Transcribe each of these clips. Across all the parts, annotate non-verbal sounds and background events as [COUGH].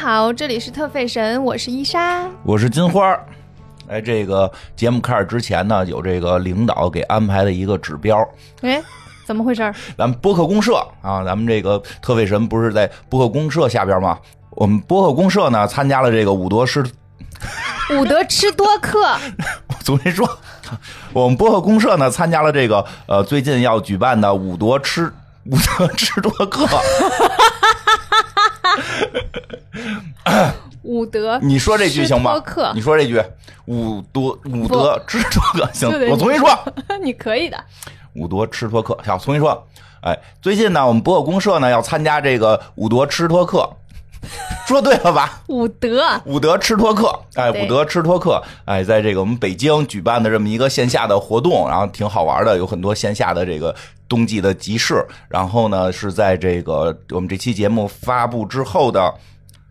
好，这里是特费神，我是伊莎。我是金花。[LAUGHS] 哎，这个节目开始之前呢，有这个领导给安排的一个指标，哎，怎么回事？咱们播客公社啊，咱们这个特费神不是在播客公社下边吗？我们播客公社呢，参加了这个五德师，伍德吃多克，[LAUGHS] 我昨天说，我们播客公社呢，参加了这个呃最近要举办的伍德吃伍德吃多克。[COUGHS] 伍德，你说这句行吗？你说这句，伍德伍德吃多克行，我重新说。你可以的。伍德吃托克，好，重新说。哎，最近呢，我们博客公社呢要参加这个伍德吃托克，说对了吧？伍德，伍德吃托克，哎，对伍德吃托克，哎，在这个我们北京举办的这么一个线下的活动，然后挺好玩的，有很多线下的这个冬季的集市。然后呢，是在这个我们这期节目发布之后的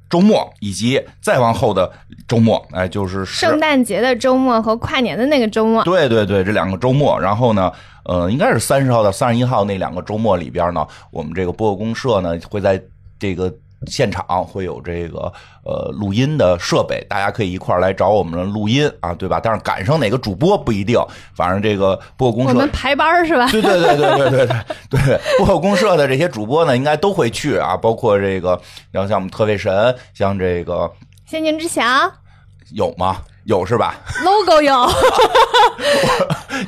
周末，以及再往后的周末，哎，就是圣诞节的周末和跨年的那个周末，对对对，这两个周末，然后呢，呃，应该是三十号到三十一号那两个周末里边呢，我们这个播客公社呢会在这个现场会有这个呃录音的设备，大家可以一块儿来找我们录音啊，对吧？但是赶上哪个主播不一定，反正这个播客公社我们排班是吧？对对对对对对对对，播客公社的这些主播呢，应该都会去啊，包括这个，然后像我们特卫神，像这个仙境之侠有吗？有是吧？logo 有，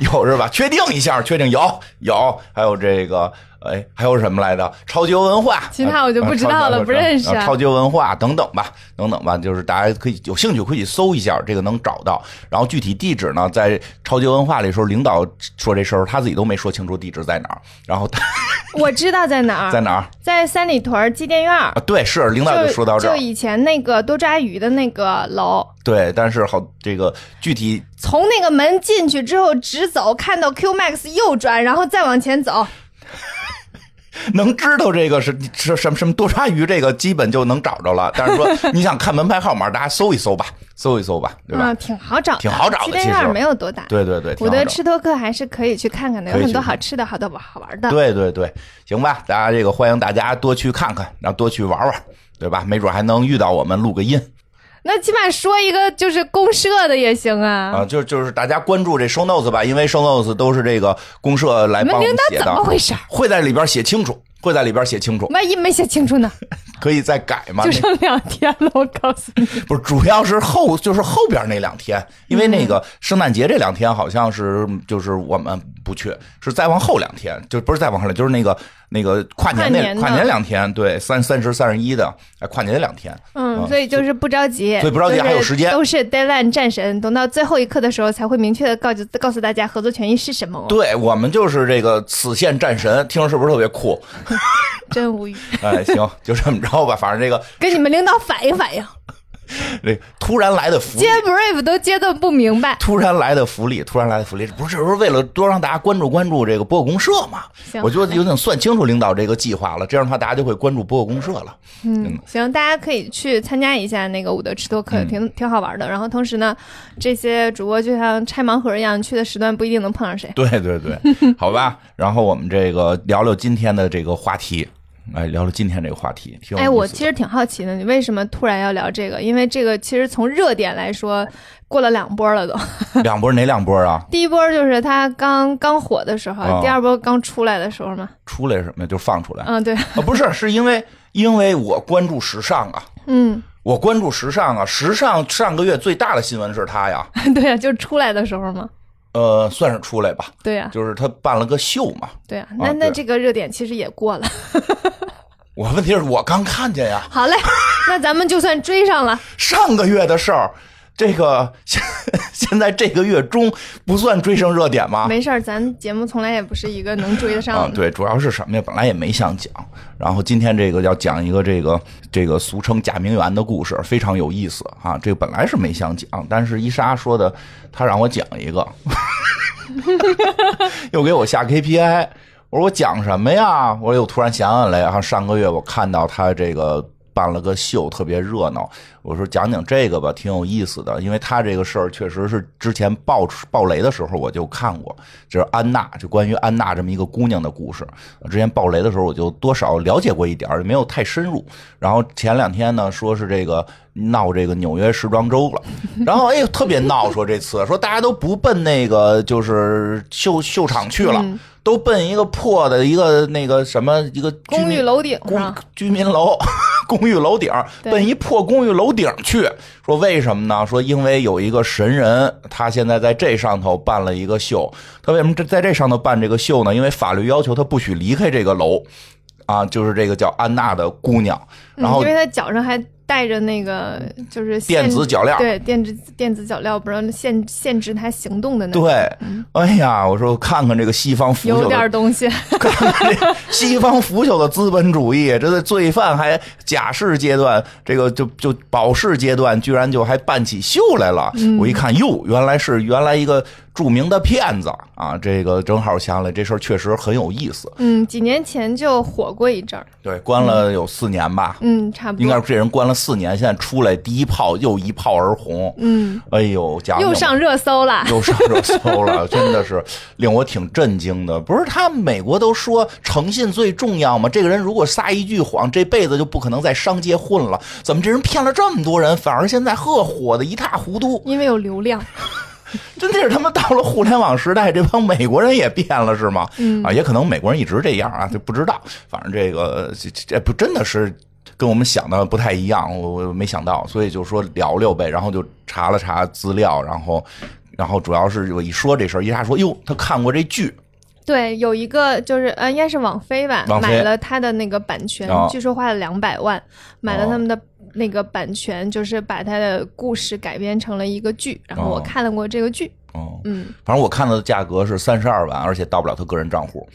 [LAUGHS] 有是吧？确定一下，确定有有，还有这个，哎，还有什么来着？超级文化，其他我就不知道了呃不认识呃超级文化等等吧，等等吧，就是大家可以有兴趣可以搜一下，这个能找到。然后具体地址呢，在超级文化里时候，领导说这事儿，他自己都没说清楚地址在哪儿。然后他 [LAUGHS] 我知道在哪儿，在哪儿在三里屯机电院？对，是领导就说到这儿，就以前那个多抓鱼的那个楼，对，但是好这个具体从那个门进去之后直走，看到 Q Max 右转，然后再往前走。能知道这个是是什么什么多抓鱼，这个基本就能找着了。但是说 [LAUGHS] 你想看门牌号码，大家搜一搜吧，搜一搜吧，对吧？嗯，挺好找的，挺好找其实没有多大。对对对，挺我的好找吃托克还是可以去看看的，有很多好吃的、好多、好玩的。对对对，行吧，大家这个欢迎大家多去看看，然后多去玩玩，对吧？没准还能遇到我们录个音那起码说一个就是公社的也行啊。啊，就就是大家关注这 show notes 吧，因为 show notes 都是这个公社来帮我领导怎们写的，么回事？会在里边写清楚，会在里边写清楚，万一没写清楚呢？可以再改嘛。就剩两天了，我告诉你。不是，主要是后就是后边那两天，因为那个圣诞节这两天好像是就是我们不去，是再往后两天，就不是再往后了，就是那个那个跨年那跨年两天，对，三三十、三十一的，哎，跨年两天，嗯，所以就是不着急，所以不着急还有时间。都是 deadline 战神，等到最后一刻的时候才会明确的告诉告诉大家合作权益是什么。哦。对我们就是这个此线战神，听着是不是特别酷？[LAUGHS] 真无语，哎，行，就这么着吧，反正这个跟你们领导反映反映，这 [LAUGHS] 突然来的福利接。brief 都接的不明白。突然来的福利，突然来的福利，不是是为了多让大家关注关注这个播客公社嘛？行我觉得有点算清楚领导这个计划了，这样的话大家就会关注播客公社了。嗯，行，大家可以去参加一下那个伍德吃多克，嗯挺挺好玩的。然后同时呢，这些主播就像拆盲盒一样，去的时段不一定能碰上谁。对对对，[LAUGHS] 好吧。然后我们这个聊聊今天的这个话题，哎，聊了今天这个话题。哎，我其实挺好奇的，你为什么突然要聊这个？因为这个其实从热点来说，过了两波了都。[LAUGHS] 两波哪两波啊？[LAUGHS] 第一波就是它刚刚火的时候，哦第二波刚出来的时候嘛。出来什么呀？就放出来啊？嗯，对，不是，是因为因为我关注时尚啊，[LAUGHS] 嗯，我关注时尚啊。时尚上个月最大的新闻是他呀，对呀、就出来的时候嘛。呃，算是出来吧，对呀、就是他办了个秀嘛。对呀、那那这个热点其实也过了。[LAUGHS] 我问题是我刚看见呀，好嘞，那咱们就算追上了。[LAUGHS] 上个月的事儿，这个现 [LAUGHS] 现在这个月中不算追上热点吗？没事儿，咱节目从来也不是一个能追得上啊，的。对，主要是什么呀？本来也没想讲，然后今天这个要讲一个这个这个俗称假名媛的故事，非常有意思啊。这个本来是没想讲，但是伊莎说的，她让我讲一个，[LAUGHS] 又给我下 KPI。我说我讲什么呀？我又突然想起来，啊，上个月我看到他这个办了个秀，特别热闹。我说讲讲这个吧，挺有意思的，因为他这个事儿确实是之前爆爆雷的时候我就看过，就是安娜，就关于安娜这么一个姑娘的故事。之前爆雷的时候我就多少了解过一点儿，没有太深入。然后前两天呢，说是这个闹这个纽约时装周了，然后哎特别闹，说这次说大家都不奔那个就是秀秀场去了。都奔一个破的一个那个什么一个 [LAUGHS] 公寓楼顶公居民楼公寓楼顶，奔一破公寓楼顶去。说为什么呢？说因为有一个神人，他现在在这上头办了一个秀。他为什么这在这上头办这个秀呢？因为法律要求他不许离开这个楼啊，就是这个叫安娜的姑娘。然后因为她脚上还。带着那个就是电子脚镣，对电子电子脚镣，不让限限制他行动的那种对，哎呀，我说看看这个西方腐朽有点东西，看看这西方腐朽的资本主义，这罪犯还假释阶段，这个就就保释阶段，居然就还办起秀来了。我一看，哟，原来是原来一个著名的骗子啊！这个正好想起来，这事儿确实很有意思。嗯，几年前就火过一阵儿，对，关了有四年吧。嗯，差不多。应该是这人关了。四年，现在出来第一炮又一炮而红，嗯，哎呦，讲又上热搜了，[LAUGHS] 又上热搜了，真的是令我挺震惊的。不是他美国都说诚信最重要吗？这个人如果撒一句谎，这辈子就不可能在商界混了。怎么这人骗了这么多人，反而现在呵火的一塌糊涂？因为有流量，[LAUGHS] 真的是他妈到了互联网时代，这帮美国人也变了是吗？嗯啊，也可能美国人一直这样啊，就不知道。反正这个这这不真的是。跟我们想的不太一样，我我没想到，所以就说聊聊呗，然后就查了查资料，然后，然后主要是我一说这事儿，一下说哟，他看过这剧，对，有一个就是呃，应该是网飞吧，买了他的那个版权，据说花了两百万，买了他们的那个版权，就是把他的故事改编成了一个剧，然后我看了过这个剧，哦，嗯，反正我看到的价格是三十二万，而且到不了他个人账户。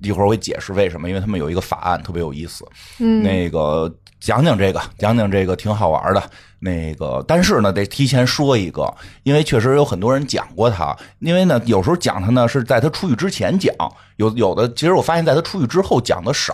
一会儿我会解释为什么，因为他们有一个法案特别有意思。嗯，那个讲讲这个，讲讲这个挺好玩的。那个，但是呢，得提前说一个，因为确实有很多人讲过他。因为呢，有时候讲他呢是在他出狱之前讲，有有的其实我发现在他出狱之后讲的少。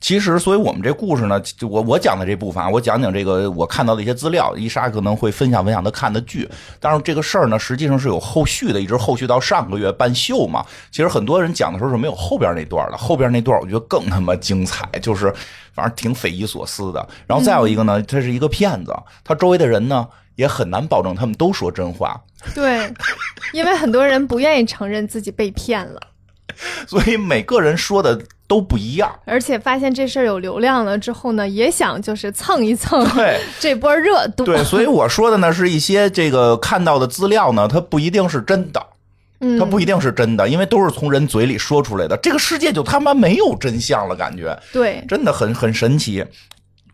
其实，所以我们这故事呢，我我讲的这部分，我讲讲这个我看到的一些资料，伊莎可能会分享分享他看的剧。但是这个事儿呢，实际上是有后续的，一直后续到上个月办秀嘛。其实很多人讲的时候是没有后边那段的，后边那段我觉得更他妈精彩，就是反正挺匪夷所思的。然后再有一个呢，他是一个骗子，他。周围的人呢，也很难保证他们都说真话。对，因为很多人不愿意承认自己被骗了，[LAUGHS] 所以每个人说的都不一样。而且发现这事儿有流量了之后呢，也想就是蹭一蹭对 [LAUGHS] 这波热度。对，所以我说的呢是一些这个看到的资料呢，它不一定是真的，它不一定是真的，因为都是从人嘴里说出来的。这个世界就他妈没有真相了，感觉对，真的很很神奇。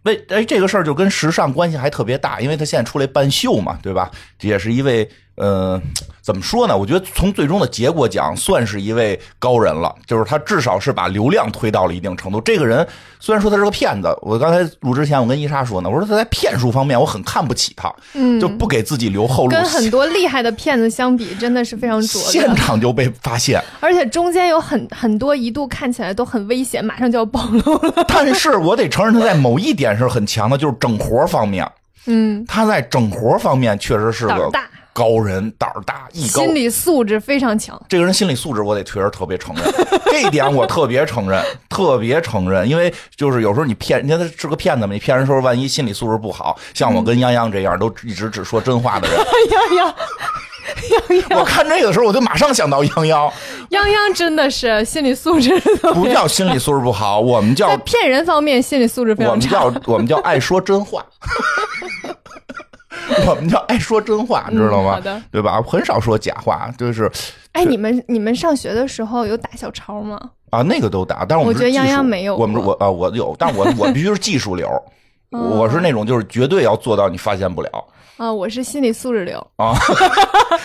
为哎，这个事儿就跟时尚关系还特别大，因为他现在出来办秀嘛，对吧？也是一位。呃，怎么说呢？我觉得从最终的结果讲，算是一位高人了。就是他至少是把流量推到了一定程度。这个人虽然说他是个骗子，我刚才录之前我跟伊莎说呢，我说他在骗术方面我很看不起他，嗯，就不给自己留后路。跟很多厉害的骗子相比，真的是非常拙。现场就被发现，而且中间有很很多一度看起来都很危险，马上就要暴露了。但是我得承认他在某一点是很强的，就是整活方面。嗯，他在整活方面确实是个。高人胆儿大，艺高，心理素质非常强。这个人心理素质，我得确实特别承认，[LAUGHS] 这一点我特别承认，[LAUGHS] 特别承认。因为就是有时候你骗，你看他是个骗子嘛，你骗人时候万一心理素质不好，像我跟泱泱这样都一直只说真话的人，[LAUGHS] 泱泱，泱泱，我看这个的时候我就马上想到泱泱，泱泱真的是心理素质不叫心理素质不好，我们叫骗人方面心理素质非常差，我们叫我们叫爱说真话。[LAUGHS] 我们叫爱说真话，知道吗？对吧？很少说假话，就是。哎，你们你们上学的时候有打小抄吗？啊，那个都打，但是我觉得泱泱没有。我们我啊，我有，但我我必须是技术流，[LAUGHS] 我是那种就是绝对要做到你发现不了。啊，我是心理素质流啊，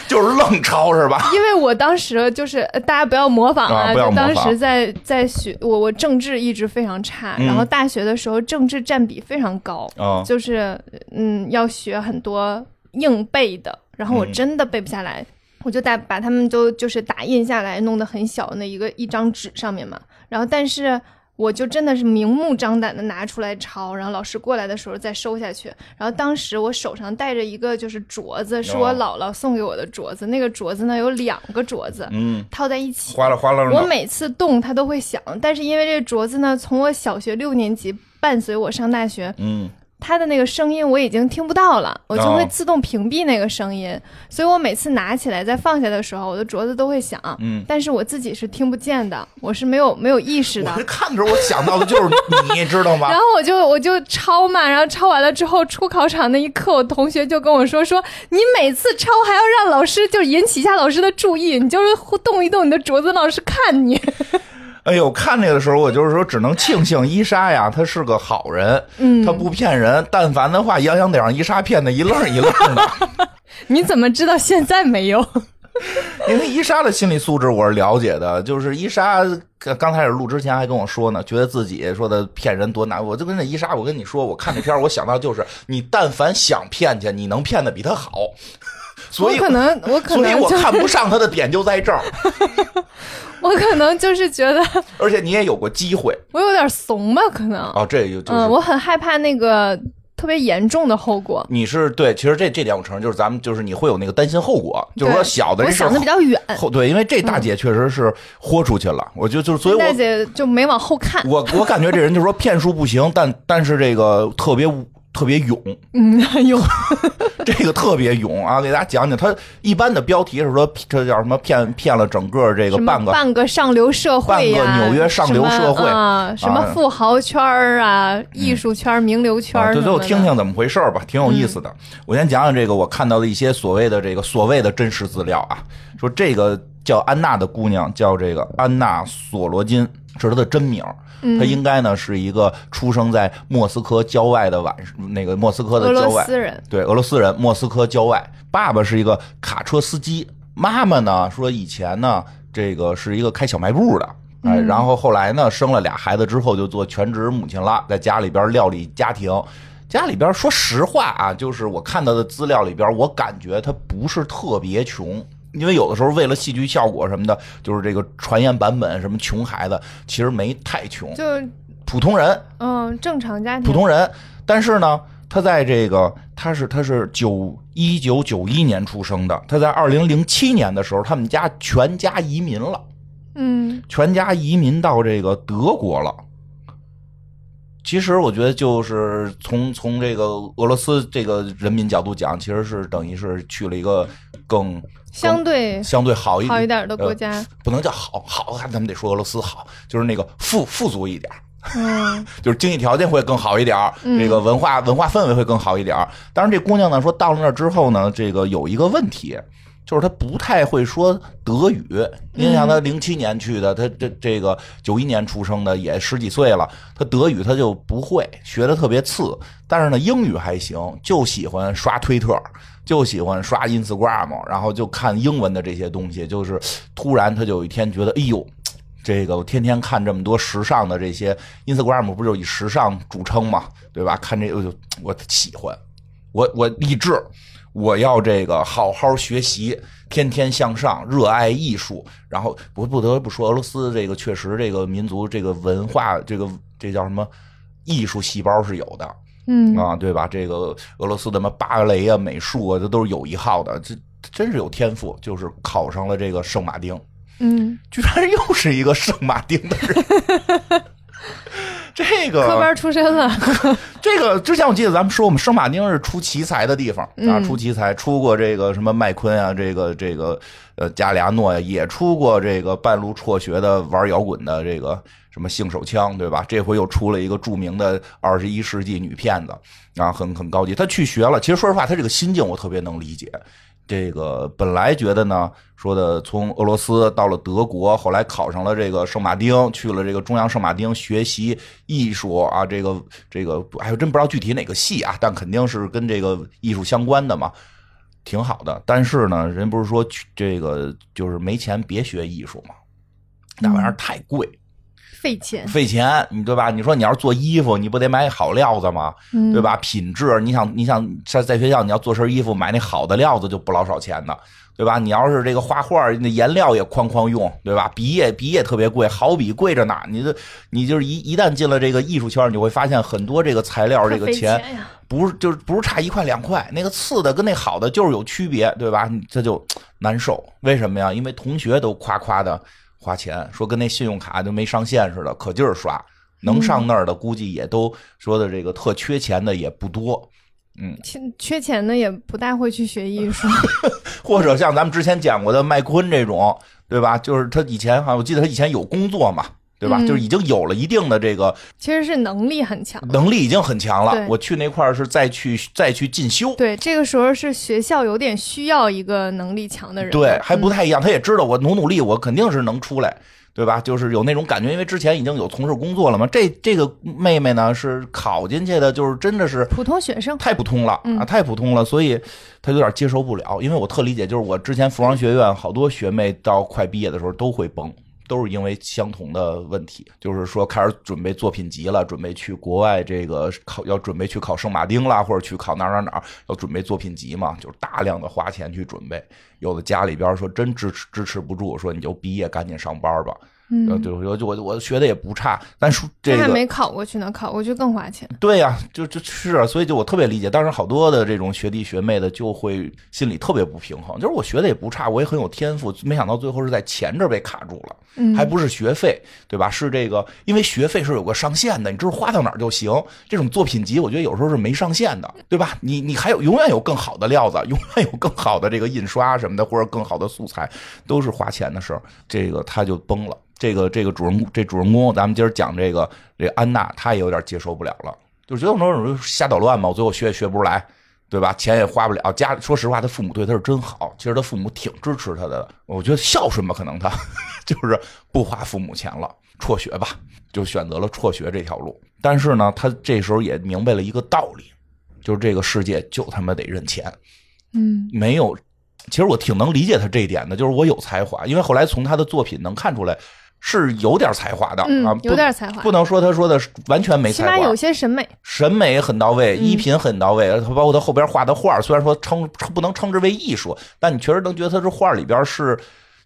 就是愣抄是吧？[LAUGHS] 因为我当时就是大家不要模仿啊，当时在在学我我政治一直非常差，然后大学的时候政治占比非常高，就是嗯要学很多硬背的，然后我真的背不下来，我就打把他们都就是打印下来，弄得很小那一个一张纸上面嘛，然后但是我就真的是明目张胆的拿出来抄，然后老师过来的时候再收下去。然后当时我手上戴着一个就是镯子，是我姥姥送给我的镯子。那个镯子呢有两个镯子，嗯，套在一起，哗啦哗啦。我每次动它都会响，但是因为这个镯子呢，从我小学六年级伴随我上大学，嗯。它的那个声音我已经听不到了，我就会自动屏蔽那个声音，所以我每次拿起来再放下的时候，我的镯子都会响，嗯，但是我自己是听不见的，我是没有没有意识的。我看着我想到的就是你，知道吗？[LAUGHS] 然后我就我就抄嘛，然后抄完了之后出考场那一刻，我同学就跟我说说，你每次抄还要让老师就引起一下老师的注意，你就是动一动你的镯子，老师看你。哎呦，看那个的时候，我就是说，只能庆幸伊莎呀，他是个好人，嗯，他不骗人。但凡的话，杨洋得让伊莎骗的一愣一愣的。[LAUGHS] 你怎么知道现在没有？[LAUGHS] 因为伊莎的心理素质我是了解的，就是伊莎刚开始录之前还跟我说呢，觉得自己说的骗人多难。我就跟那伊莎，我跟你说，我看这片我想到就是你但凡想骗去，你能骗的比他好。[LAUGHS] 所以可能我可能，所以我看不上他的点就在这儿。[LAUGHS] 我可能就是觉得，[LAUGHS] 而且你也有过机会，我有点怂吧？可能哦，这有就嗯，我很害怕那个特别严重的后果。你是对，其实这这点我承认，就是咱们就是你会有那个担心后果，就是说小的，我想的比较远。后对，因为这大姐确实是豁出去了，我就就是所以，大姐就没往后看。我我感觉这人就是说骗术不行，但但是这个特别。特别勇，嗯，[LAUGHS] 勇，[LAUGHS] 这个特别勇啊！给大家讲讲，他一般的标题是说这叫什么？骗骗了整个这个半个半个上流社会呀，半个纽约上流社会啊，什么富豪圈啊，艺术圈、名流圈，就，最后听听怎么回事吧，挺有意思的。我先讲讲这个我看到的一些所谓的这个所谓的真实资料啊，说这个叫安娜的姑娘叫这个安娜索罗金，是她的真名。她应该呢是一个出生在莫斯科郊外的晚那个莫斯科的郊外，对俄罗斯人，莫斯科郊外。爸爸是一个卡车司机，妈妈呢说以前呢这个是一个开小卖部的，哎，然后后来呢生了俩孩子之后就做全职母亲了，在家里边料理家庭。家里边说实话啊，就是我看到的资料里边，我感觉他不是特别穷。因为有的时候为了戏剧效果什么的，就是这个传言版本什么穷孩子，其实没太穷，就普通人，嗯，正常家庭，普通人。但是呢，他在这个他是他是九一九九一年出生的，他在二零零七年的时候，他们家全家移民了，嗯，全家移民到这个德国了。其实我觉得，就是从从这个俄罗斯这个人民角度讲，其实是等于是去了一个更。相对相对好一好一点的国家，不能叫好好，咱们得说俄罗斯好，就是那个富富足一点，嗯，[LAUGHS] 就是经济条件会更好一点，这个文化文化氛围会更好一点。当然，这姑娘呢说到了那之后呢，这个有一个问题，就是她不太会说德语。你想，她零七年去的，她这这个九一年出生的，也十几岁了，她德语她就不会，学的特别次。但是呢，英语还行，就喜欢刷推特。就喜欢刷 Instagram，然后就看英文的这些东西。就是突然，他就有一天觉得，哎呦，这个我天天看这么多时尚的这些 Instagram，不就以时尚著称嘛，对吧？看这个就我喜欢，我我励志，我要这个好好学习，天天向上，热爱艺术。然后不不得不说，俄罗斯这个确实这个民族这个文化，这个这叫什么艺术细胞是有的。嗯啊，对吧？这个俄罗斯的什么芭蕾啊、美术啊，这都是有一号的，这真是有天赋。就是考上了这个圣马丁，嗯，居然又是一个圣马丁的人。[LAUGHS] [LAUGHS] 这个科班出身了。[LAUGHS] 这个之前我记得咱们说，我们圣马丁是出奇才的地方啊，出奇才出过这个什么麦昆啊，这个这个呃加里亚诺呀，也出过这个半路辍学的玩摇滚的这个。什么性手枪，对吧？这回又出了一个著名的二十一世纪女骗子，啊，很很高级。她去学了，其实说实话，她这个心境我特别能理解。这个本来觉得呢，说的从俄罗斯到了德国，后来考上了这个圣马丁，去了这个中央圣马丁学习艺术啊，这个这个还真不知道具体哪个系啊，但肯定是跟这个艺术相关的嘛，挺好的。但是呢，人不是说这个就是没钱别学艺术嘛，那玩意儿太贵。费钱，费钱，你对吧？你说你要是做衣服，你不得买好料子吗？对吧？品质，你想，你想在在学校你要做身衣服，买那好的料子就不老少钱呢，对吧？你要是这个画画，那颜料也哐哐用，对吧？笔也笔也特别贵，好笔贵着呢。你这你就是一一旦进了这个艺术圈，你会发现很多这个材料这个钱不是就是不是差一块两块，那个次的跟那好的就是有区别，对吧？这就难受。为什么呀？因为同学都夸夸的。花钱说跟那信用卡就没上限似的，可劲儿刷，能上那儿的估计也都说的这个特缺钱的也不多，嗯，缺缺钱的也不大会去学艺术，[LAUGHS] 或者像咱们之前讲过的麦昆这种，对吧？就是他以前哈，我记得他以前有工作嘛。对吧？就是已经有了一定的这个，其实是能力很强，能力已经很强了。我去那块儿是再去再去进修。对，这个时候是学校有点需要一个能力强的人。对，还不太一样。他也知道我努努力，我肯定是能出来，对吧？就是有那种感觉，因为之前已经有从事工作了嘛。这这个妹妹呢是考进去的，就是真的是普通学生，太普通了啊，太普通了，所以她有点接受不了。因为我特理解，就是我之前服装学院好多学妹到快毕业的时候都会崩。都是因为相同的问题，就是说开始准备作品集了，准备去国外这个考，要准备去考圣马丁啦，或者去考哪哪哪，要准备作品集嘛，就是大量的花钱去准备。有的家里边说真支持支持不住，说你就毕业赶紧上班吧。嗯，对我就我我学的也不差，但是这个还没考过去呢，考过去更花钱。对呀，就就是啊，所以就我特别理解，当时好多的这种学弟学妹的就会心里特别不平衡，就是我学的也不差，我也很有天赋，没想到最后是在钱这被卡住了，还不是学费，对吧？是这个，因为学费是有个上限的，你知道花到哪儿就行。这种作品集，我觉得有时候是没上限的，对吧？你你还有永远有更好的料子，永远有更好的这个印刷什么的，或者更好的素材，都是花钱的事儿，这个他就崩了。这个这个主人公，这主人公，咱们今儿讲这个这安娜，她也有点接受不了了，就觉得我说瞎捣乱嘛，我最后学也学不出来，对吧？钱也花不了，家里说实话，他父母对他是真好，其实他父母挺支持他的，我觉得孝顺吧，可能他 [LAUGHS] 就是不花父母钱了，辍学吧，就选择了辍学这条路。但是呢，他这时候也明白了一个道理，就是这个世界就他妈得认钱，嗯，没有，其实我挺能理解他这一点的，就是我有才华，因为后来从他的作品能看出来。是有点才华的啊，有点才华，不能说他说的完全没才华，起码有些审美，审美很到位，衣品很到位，他包括他后边画的画，虽然说称不能称之为艺术，但你确实能觉得他这画里边是，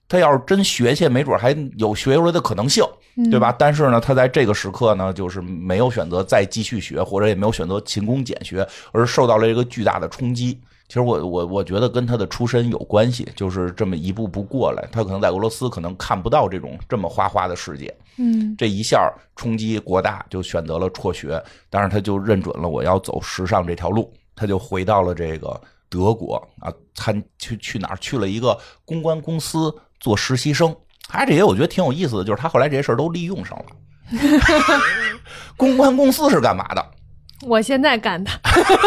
他要是真学去，没准还有学出来的可能性，对吧？但是呢，他在这个时刻呢，就是没有选择再继续学，或者也没有选择勤工俭学，而受到了一个巨大的冲击。其实我我我觉得跟他的出身有关系，就是这么一步步过来，他可能在俄罗斯可能看不到这种这么花花的世界，嗯，这一下冲击国大，就选择了辍学，但是他就认准了我要走时尚这条路，他就回到了这个德国啊，参去去哪儿去了一个公关公司做实习生，哎这些我觉得挺有意思的，就是他后来这些事儿都利用上了。[LAUGHS] 公关公司是干嘛的？我现在干的，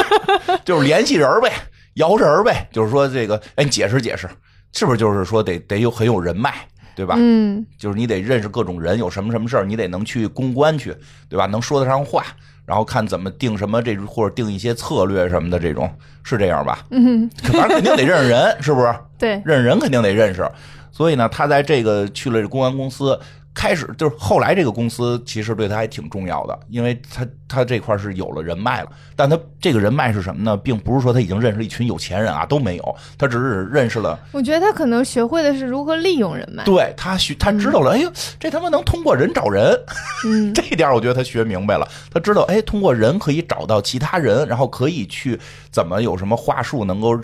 [LAUGHS] 就是联系人呗。摇人呗，就是说这个，哎，你解释解释，是不是就是说得得有很有人脉，对吧？嗯，就是你得认识各种人，有什么什么事儿，你得能去公关去，对吧？能说得上话，然后看怎么定什么这或者定一些策略什么的，这种是这样吧？嗯，反正肯定得认识人，是不是？[LAUGHS] 对，认识人肯定得认识，所以呢，他在这个去了公关公司。开始就是后来这个公司其实对他还挺重要的，因为他他这块是有了人脉了，但他这个人脉是什么呢？并不是说他已经认识一群有钱人啊，都没有，他只是认识了。[LAUGHS] 我觉得他可能学会的是如何利用人脉。对他学，他知道了，哎呦，这他妈能通过人找人，嗯，[LAUGHS] 这一点我觉得他学明白了。他知道，哎，通过人可以找到其他人，然后可以去怎么有什么话术能够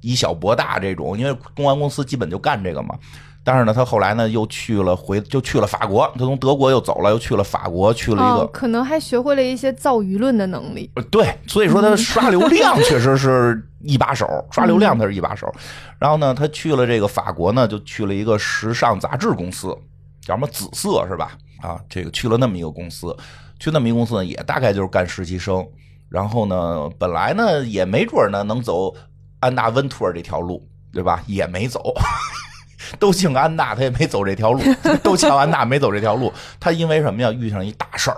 以小博大这种，因为公关公司基本就干这个嘛。但是呢，他后来呢又去了回就去了法国，他从德国又走了，又去了法国，去了一个，可能还学会了一些造舆论的能力。对，所以说他刷流量 [LAUGHS] 确实是一把手，刷流量他是一把手。然后呢，他去了这个法国呢，就去了一个时尚杂志公司，叫什么紫色是吧？啊，这个去了那么一个公司，去那么一个公司呢，也大概就是干实习生。然后呢，本来呢也没准呢能走安娜温图尔这条路，对吧？也没走。[LAUGHS] 都姓安娜，他也没走这条路；[LAUGHS] 都叫安娜，没走这条路。他因为什么呀？遇上一大事儿，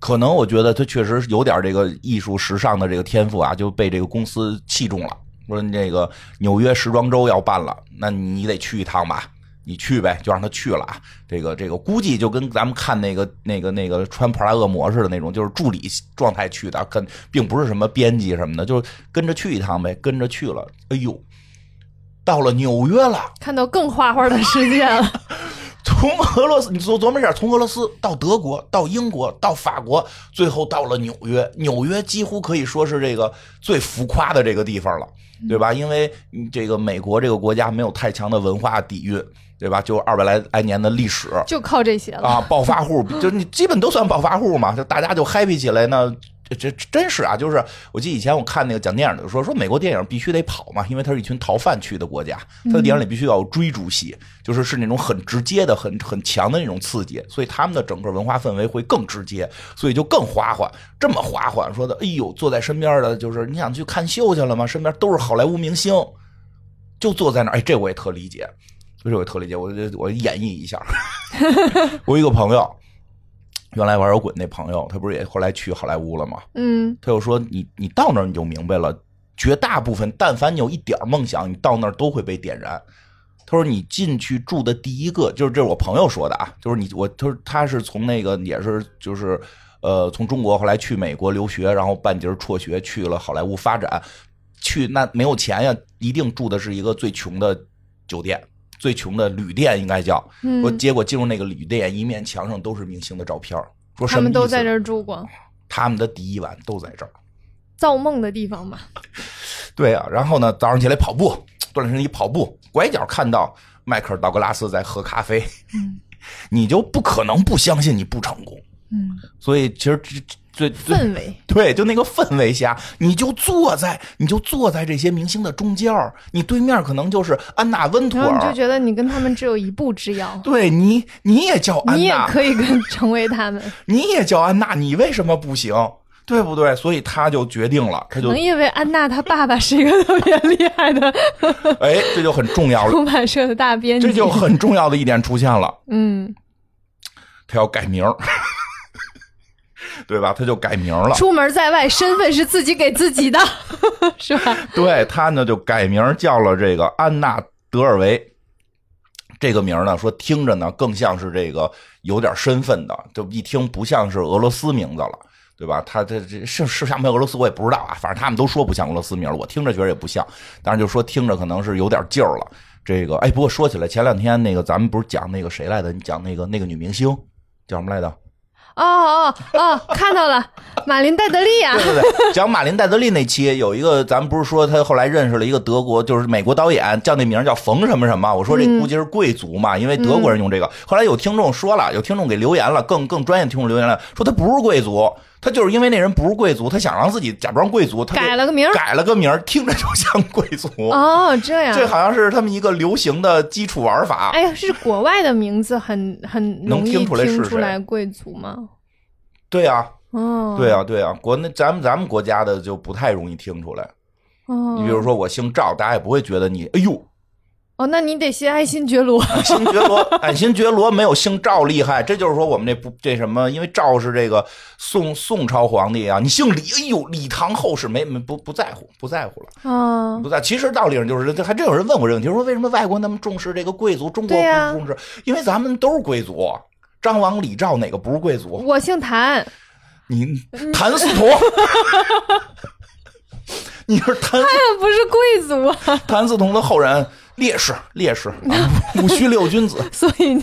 可能我觉得他确实有点这个艺术时尚的这个天赋啊，就被这个公司器重了。说那个纽约时装周要办了，那你得去一趟吧？你去呗，就让他去了啊。这个这个估计就跟咱们看那个那个那个穿普拉恶魔似的那种，就是助理状态去的，跟并不是什么编辑什么的，就跟着去一趟呗，跟着去了。哎呦，到了纽约了，看到更花花的世界了。[LAUGHS] 从俄罗斯，你琢琢磨一下，从俄罗斯到德国，到英国，到法国，最后到了纽约。纽约几乎可以说是这个最浮夸的这个地方了，对吧？因为这个美国这个国家没有太强的文化底蕴，对吧？就二百来来年的历史，就靠这些了啊！暴发户，就你基本都算暴发户嘛，就大家就 happy 起来那。这这真是啊！就是我记得以前我看那个讲电影的说说美国电影必须得跑嘛，因为它是一群逃犯去的国家，他的电影里必须要有追逐戏，就是是那种很直接的、很很强的那种刺激，所以他们的整个文化氛围会更直接，所以就更花花。这么花花说的，哎呦，坐在身边的就是你想去看秀去了吗？身边都是好莱坞明星，就坐在那儿。哎，这我也特理解，这我也特理解。我我演绎一下，[LAUGHS] 我一个朋友。原来玩摇滚那朋友，他不是也后来去好莱坞了吗？嗯，他又说你你到那儿你就明白了，绝大部分但凡你有一点梦想，你到那儿都会被点燃。他说你进去住的第一个，就是这是我朋友说的啊，就是你我他说他是从那个也是就是呃从中国后来去美国留学，然后半截辍学去了好莱坞发展，去那没有钱呀，一定住的是一个最穷的酒店。最穷的旅店应该叫，说结果进入那个旅店，一面墙上都是明星的照片说他们都在这儿住过，他们的第一晚都在这儿，造梦的地方嘛。[LAUGHS] 对啊，然后呢，早上起来跑步，锻炼身体跑步，拐角看到迈克尔·道格拉斯在喝咖啡，[LAUGHS] 你就不可能不相信你不成功。嗯，所以其实这。对氛围，[LAUGHS] 对，就那个氛围下，你就坐在，你就坐在这些明星的中间你对面可能就是安娜温图尔，你就觉得你跟他们只有一步之遥。对你，你也叫安娜，你也可以跟 [LAUGHS] 成为他们，你也叫安娜，你为什么不行？对不对？所以他就决定了，他就能因为安娜她爸爸是一个特别厉害的，[LAUGHS] 哎，这就很重要了。出版社的大编辑，这就很重要的一点出现了。嗯，他要改名。对吧？他就改名了。出门在外，身份是自己给自己的，[LAUGHS] 是吧？对他呢，就改名叫了这个安娜德尔维。这个名呢，说听着呢，更像是这个有点身份的，就一听不像是俄罗斯名字了，对吧？他这这是是像不像俄罗斯，我也不知道啊。反正他们都说不像俄罗斯名我听着觉得也不像。但是就说听着可能是有点劲儿了。这个哎，不过说起来，前两天那个咱们不是讲那个谁来的？你讲那个那个女明星叫什么来着？哦哦哦，看到了，[LAUGHS] 马林戴德利啊！对对对，讲马林戴德利那期有一个，咱们不是说他后来认识了一个德国，就是美国导演，叫那名叫冯什么什么？我说这估计是贵族嘛，因为德国人用这个。后来有听众说了，有听众给留言了，更更专业听众留言了，说他不是贵族，他就是因为那人不是贵族，他想让自己假装贵族，他改了个名，改了个名，听着就像贵族。哦，这样，这好像是他们一个流行的基础玩法。哎呀，是国外的名字，很很能听出来是谁？贵族吗？对呀，哦，对呀，对呀，国内咱们咱们国家的就不太容易听出来。哦，你比如说我姓赵，大家也不会觉得你，哎呦，哦，那你得姓爱新觉罗，爱 [LAUGHS] 新觉罗，爱新觉罗没有姓赵厉害。这就是说我们这不这什么，因为赵是这个宋宋朝皇帝啊，你姓李，哎呦，李唐后世没没不不在乎，不在乎了啊，不在。其实道理上就是，还真有人问过这个问题，说为什么外国那么重视这个贵族，中国不重视？因为咱们都是贵族，张王李赵哪个不是贵族？我姓谭。你谭嗣同，[LAUGHS] 你是谭，他也不是贵族啊。谭嗣同的后人，烈士，烈士，啊戊戌六君子。[LAUGHS] 所以，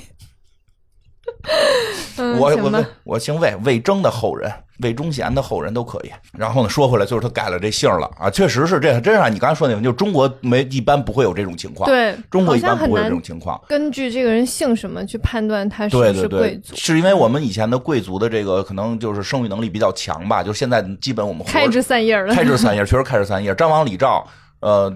[LAUGHS] 我我我姓魏，魏征的后人。魏忠贤的后人都可以。然后呢，说回来，就是他改了这姓了啊，确实是这，真是你刚才说那个，就是中国没一般不会有这种情况。对，中国一般不会有这种情况。根据这个人姓什么去判断他是不是贵族，是因为我们以前的贵族的这个可能就是生育能力比较强吧？就现在基本我们开枝散叶了，开枝散叶，确实开枝散叶。张王李赵，呃，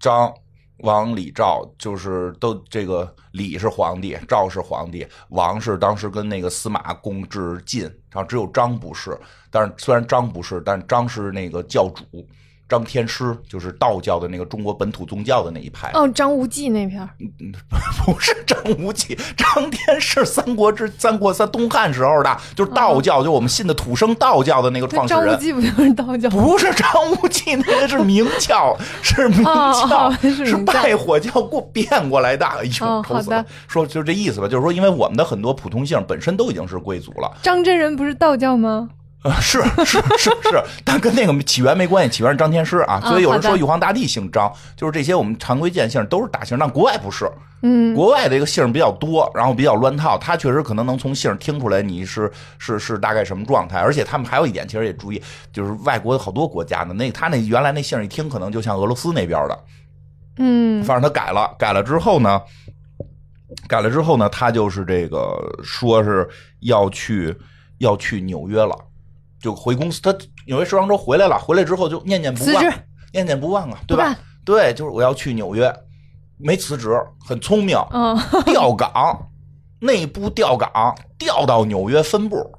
张。王李赵就是都这个李是皇帝，赵是皇帝，王是当时跟那个司马共治晋，然后只有张不是。但是虽然张不是，但张是那个教主，张天师，就是道教的那个中国本土宗教的那一派。哦，张无忌那片儿不是 [LAUGHS] 张无忌，张天师三国之三国三东汉时候的，就是道教，就我们信的土生道教的那个创始人。张无忌不就是道教？不是张无忌，那个是明教，[LAUGHS] 是明教，是拜火教过变过来的。哎呦，好的，说就这意思吧，就是说，因为我们的很多普通姓本身都已经是贵族了。张真人不是道教吗？啊，是是是是，但跟那个起源没关系，起源是张天师啊，所以有人说玉皇大帝姓张，就是这些我们常规见姓都是大姓，但国外不是，嗯，国外的一个姓比较多，然后比较乱套，他确实可能能从姓听出来你是是是大概什么状态，而且他们还有一点，其实也注意，就是外国好多国家呢，那他那原来那姓一听可能就像俄罗斯那边的，嗯，反正他改了，改了之后呢，改了之后呢，他就是这个说是要去要去纽约了。就回公司，他纽约时装周回来了，回来之后就念念不忘，念念不忘啊，对吧？对，就是我要去纽约，没辞职，很聪明，[LAUGHS] 调岗，内部调岗，调到纽约分部，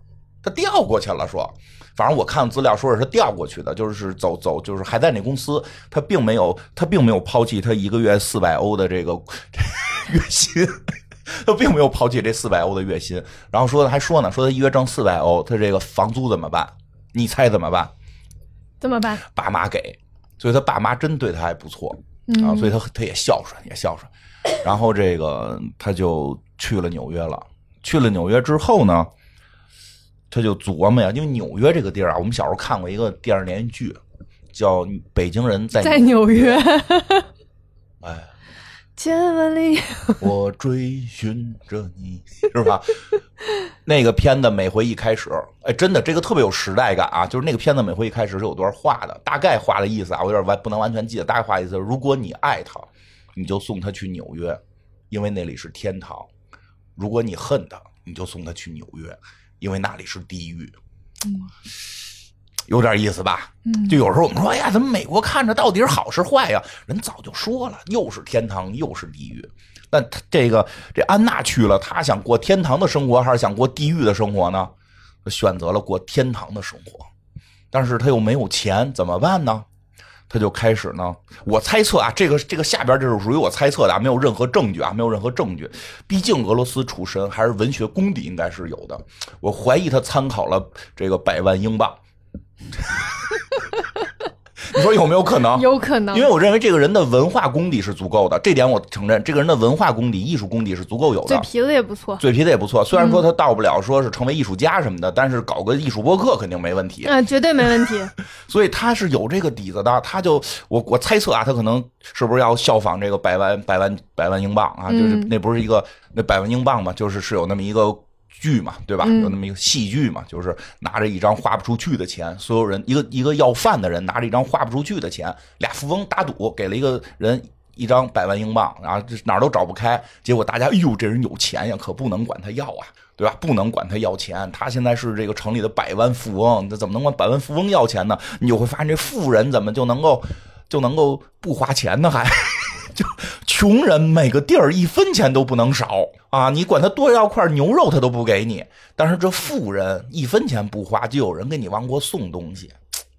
他调过去了，说，反正我看资料说是他调过去的，就是走走，就是还在那公司，他并没有，他并没有抛弃他一个月四百欧的这个 [LAUGHS] 月薪。他并没有抛弃这四百欧的月薪，然后说还说呢，说他一月挣四百欧，他这个房租怎么办？你猜怎么办？怎么办？爸妈给，所以他爸妈真对他还不错啊，所以他他也孝顺，也孝顺。然后这个他就去了纽约了。去了纽约之后呢，他就琢磨呀，因为纽约这个地儿啊，我们小时候看过一个电视连续剧，叫《北京人在在纽约》。[LAUGHS] 哎。千万里，[LAUGHS] 我追寻着你，是吧？[LAUGHS] 那个片子每回一开始，哎，真的这个特别有时代感啊！就是那个片子每回一开始是有段话的，大概话的意思啊，我有点完不能完全记得。大概话意思，如果你爱他，你就送他去纽约，因为那里是天堂；如果你恨他，你就送他去纽约，因为那里是地狱。嗯。有点意思吧？嗯，就有时候我们说，哎呀，怎么美国看着到底是好是坏呀？人早就说了，又是天堂又是地狱。那这个这安娜去了，她想过天堂的生活还是想过地狱的生活呢？选择了过天堂的生活，但是她又没有钱，怎么办呢？她就开始呢，我猜测啊，这个这个下边这是属于我猜测的啊，没有任何证据啊，没有任何证据。毕竟俄罗斯出身，还是文学功底应该是有的。我怀疑他参考了这个百万英镑。[LAUGHS] 你说有没有可能？有可能，因为我认为这个人的文化功底是足够的，这点我承认。这个人的文化功底、艺术功底是足够有的，嘴皮子也不错，嘴皮子也不错。虽然说他到不了说是成为艺术家什么的，但是搞个艺术博客肯定没问题。嗯，绝对没问题。[LAUGHS] 所以他是有这个底子的，他就我我猜测啊，他可能是不是要效仿这个百万百万百万英镑啊？就是那不是一个那百万英镑嘛？就是是有那么一个。剧嘛，对吧？有那么一个戏剧嘛，就是拿着一张花不出去的钱，所有人一个一个要饭的人拿着一张花不出去的钱，俩富翁打赌，给了一个人一张百万英镑，然后这哪儿都找不开，结果大家，哎呦，这人有钱呀，可不能管他要啊，对吧？不能管他要钱，他现在是这个城里的百万富翁，那怎么能管百万富翁要钱呢？你就会发现这富人怎么就能够就能够不花钱呢？还？就穷人每个地儿一分钱都不能少啊！你管他多要块牛肉，他都不给你。但是这富人一分钱不花，就有人给你往国送东西。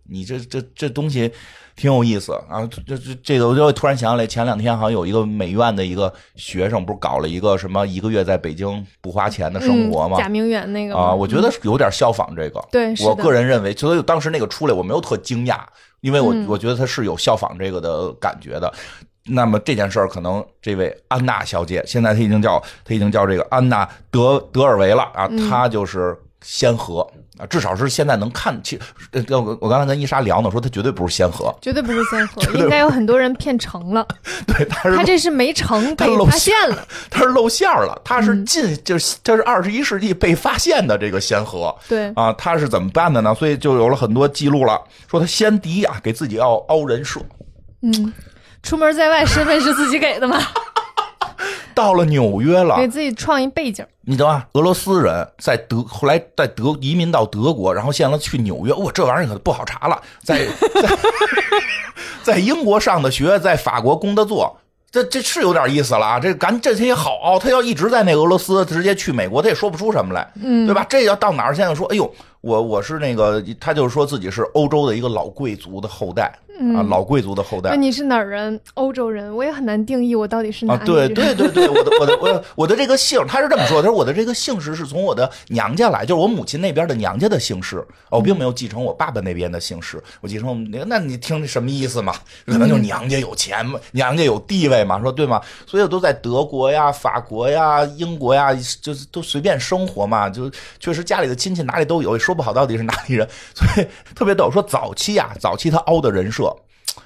你这这这东西挺有意思啊！这这这个，我就突然想起来，前两天好像有一个美院的一个学生，不是搞了一个什么一个月在北京不花钱的生活吗？贾明远那个啊，我觉得有点效仿这个。对，我个人认为，所以当时那个出来，我没有特惊讶，因为我我觉得他是有效仿这个的感觉的。那么这件事儿，可能这位安娜小姐，现在她已经叫她已经叫这个安娜德德尔维了啊，她就是先河啊，至少是现在能看。其我我刚才跟伊莎聊呢，说她绝对不是先河，绝对不是先河，[LAUGHS] 应该有很多人骗成了。[LAUGHS] 对，他是他这是没成，被发现了，他是露馅了，他是进就是他是二十一世纪被发现的这个先河。对啊，他是怎么办的呢？所以就有了很多记录了，说他先敌啊，给自己要凹人设，嗯。出门在外，身份是自己给的吗？[LAUGHS] 到了纽约了，给自己创一背景。你知道吧？俄罗斯人在德，后来在德移民到德国，然后现在去纽约。哇，这玩意儿可不好查了。在在 [LAUGHS] 在英国上的学，在法国工的作，这这是有点意思了啊！这赶这些也好，他要一直在那俄罗斯，直接去美国，他也说不出什么来，嗯，对吧？这要到哪儿，现在说，哎呦。我我是那个，他就是说自己是欧洲的一个老贵族的后代，啊，老贵族的后代。那你是哪儿人？欧洲人？我也很难定义我到底是哪啊？对对对对，我的我的我 [LAUGHS] 我的这个姓，他是这么说，他说我的这个姓氏是从我的娘家来，就是我母亲那边的娘家的姓氏，我并没有继承我爸爸那边的姓氏，我继承那那你听什么意思嘛？[LAUGHS] 可能就是娘家有钱嘛，娘家有地位嘛，说对吗？所以都在德国呀、法国呀、英国呀，就是都随便生活嘛，就确实家里的亲戚哪里都有，也说不好到底是哪里人，所以特别逗。说早期呀，早期他凹的人设。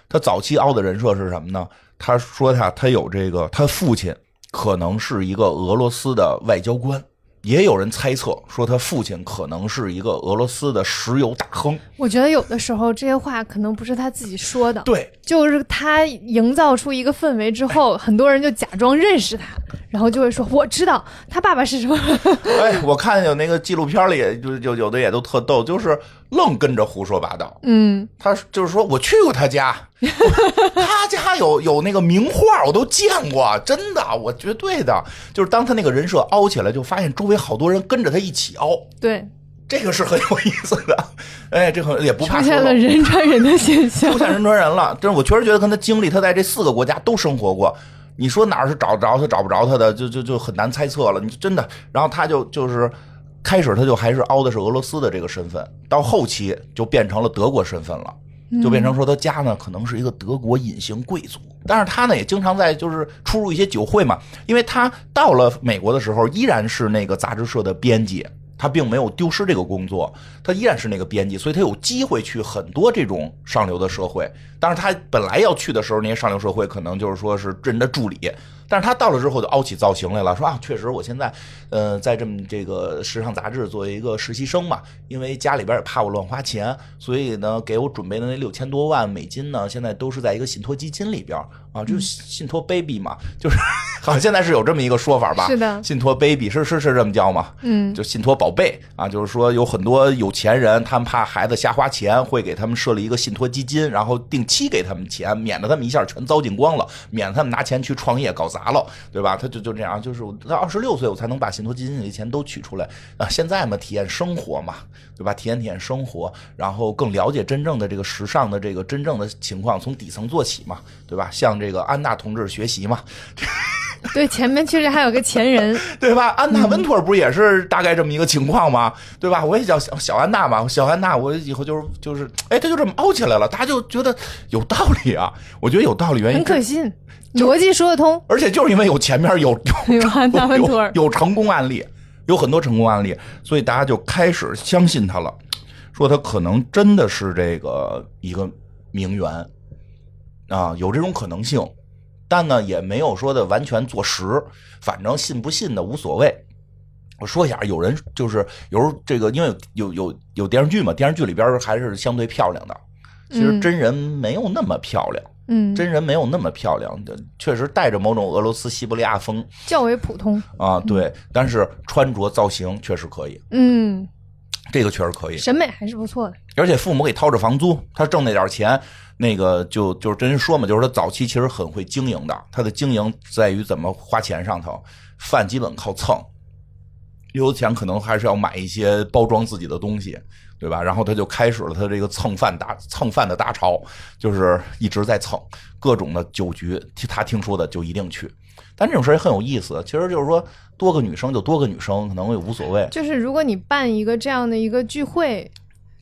他早期凹的人设是什么呢？他说他他有这个，他父亲可能是一个俄罗斯的外交官，也有人猜测说他父亲可能是一个俄罗斯的石油大亨。我觉得有的时候这些话可能不是他自己说的，对，就是他营造出一个氛围之后，很多人就假装认识他，然后就会说我知道他爸爸是什么。[LAUGHS] 哎，我看有那个纪录片里，就就有的也都特逗，就是。愣跟着胡说八道，嗯，他就是说我去过他家，[LAUGHS] 他家有有那个名画，我都见过，真的，我绝对的，就是当他那个人设凹起来，就发现周围好多人跟着他一起凹，对，这个是很有意思的，[LAUGHS] 哎，这很也不怕出现了人传人的现象，出现人传人了，但是我确实觉得跟他经历，他在这四个国家都生活过，你说哪儿是找着他找不着他的，就就就很难猜测了，你真的，然后他就就是。开始他就还是凹的是俄罗斯的这个身份，到后期就变成了德国身份了，就变成说他家呢可能是一个德国隐形贵族，但是他呢也经常在就是出入一些酒会嘛，因为他到了美国的时候依然是那个杂志社的编辑，他并没有丢失这个工作，他依然是那个编辑，所以他有机会去很多这种上流的社会，但是他本来要去的时候那些上流社会可能就是说是人的助理。但是他到了之后就凹起造型来了，说啊，确实我现在，呃，在这么这个时尚杂志作为一个实习生嘛，因为家里边也怕我乱花钱，所以呢，给我准备的那六千多万美金呢，现在都是在一个信托基金里边啊，就是信托 baby 嘛，就是好像现在是有这么一个说法吧？是的，信托 baby 是是是这么叫吗？嗯，就信托宝贝啊，就是说有很多有钱人，他们怕孩子瞎花钱，会给他们设立一个信托基金，然后定期给他们钱，免得他们一下全糟践光了，免得他们拿钱去创业搞砸。砸了，对吧？他就就这样，就是我到二十六岁我才能把信托基金里的钱都取出来啊！现在嘛，体验生活嘛，对吧？体验体验生活，然后更了解真正的这个时尚的这个真正的情况，从底层做起嘛，对吧？向这个安娜同志学习嘛。[LAUGHS] 对，前面确实还有个前人，[LAUGHS] 对吧？安娜温托尔不也是大概这么一个情况吗？对吧？我也叫小小安娜嘛，小安娜，我以后就是就是，哎，他就这么凹起来了，大家就觉得有道理啊。我觉得有道理，原因很可信。逻辑说得通，而且就是因为有前面有有 [LAUGHS] 有有成功案例，有很多成功案例，所以大家就开始相信他了，说他可能真的是这个一个名媛啊，有这种可能性，但呢也没有说的完全坐实，反正信不信的无所谓。我说一下，有人就是有时候这个，因为有有有电视剧嘛，电视剧里边还是相对漂亮的，其实真人没有那么漂亮。嗯，真人没有那么漂亮的，确实带着某种俄罗斯西伯利亚风，较为普通啊。对，但是穿着造型确实可以。嗯，这个确实可以，审美还是不错的。而且父母给掏着房租，他挣那点钱，那个就就是真人说嘛，就是他早期其实很会经营的。他的经营在于怎么花钱上头，饭基本靠蹭，有钱可能还是要买一些包装自己的东西。对吧？然后他就开始了他这个蹭饭大蹭饭的大潮，就是一直在蹭各种的酒局，他听说的就一定去。但这种事儿也很有意思，其实就是说多个女生就多个女生，可能也无所谓。就是如果你办一个这样的一个聚会，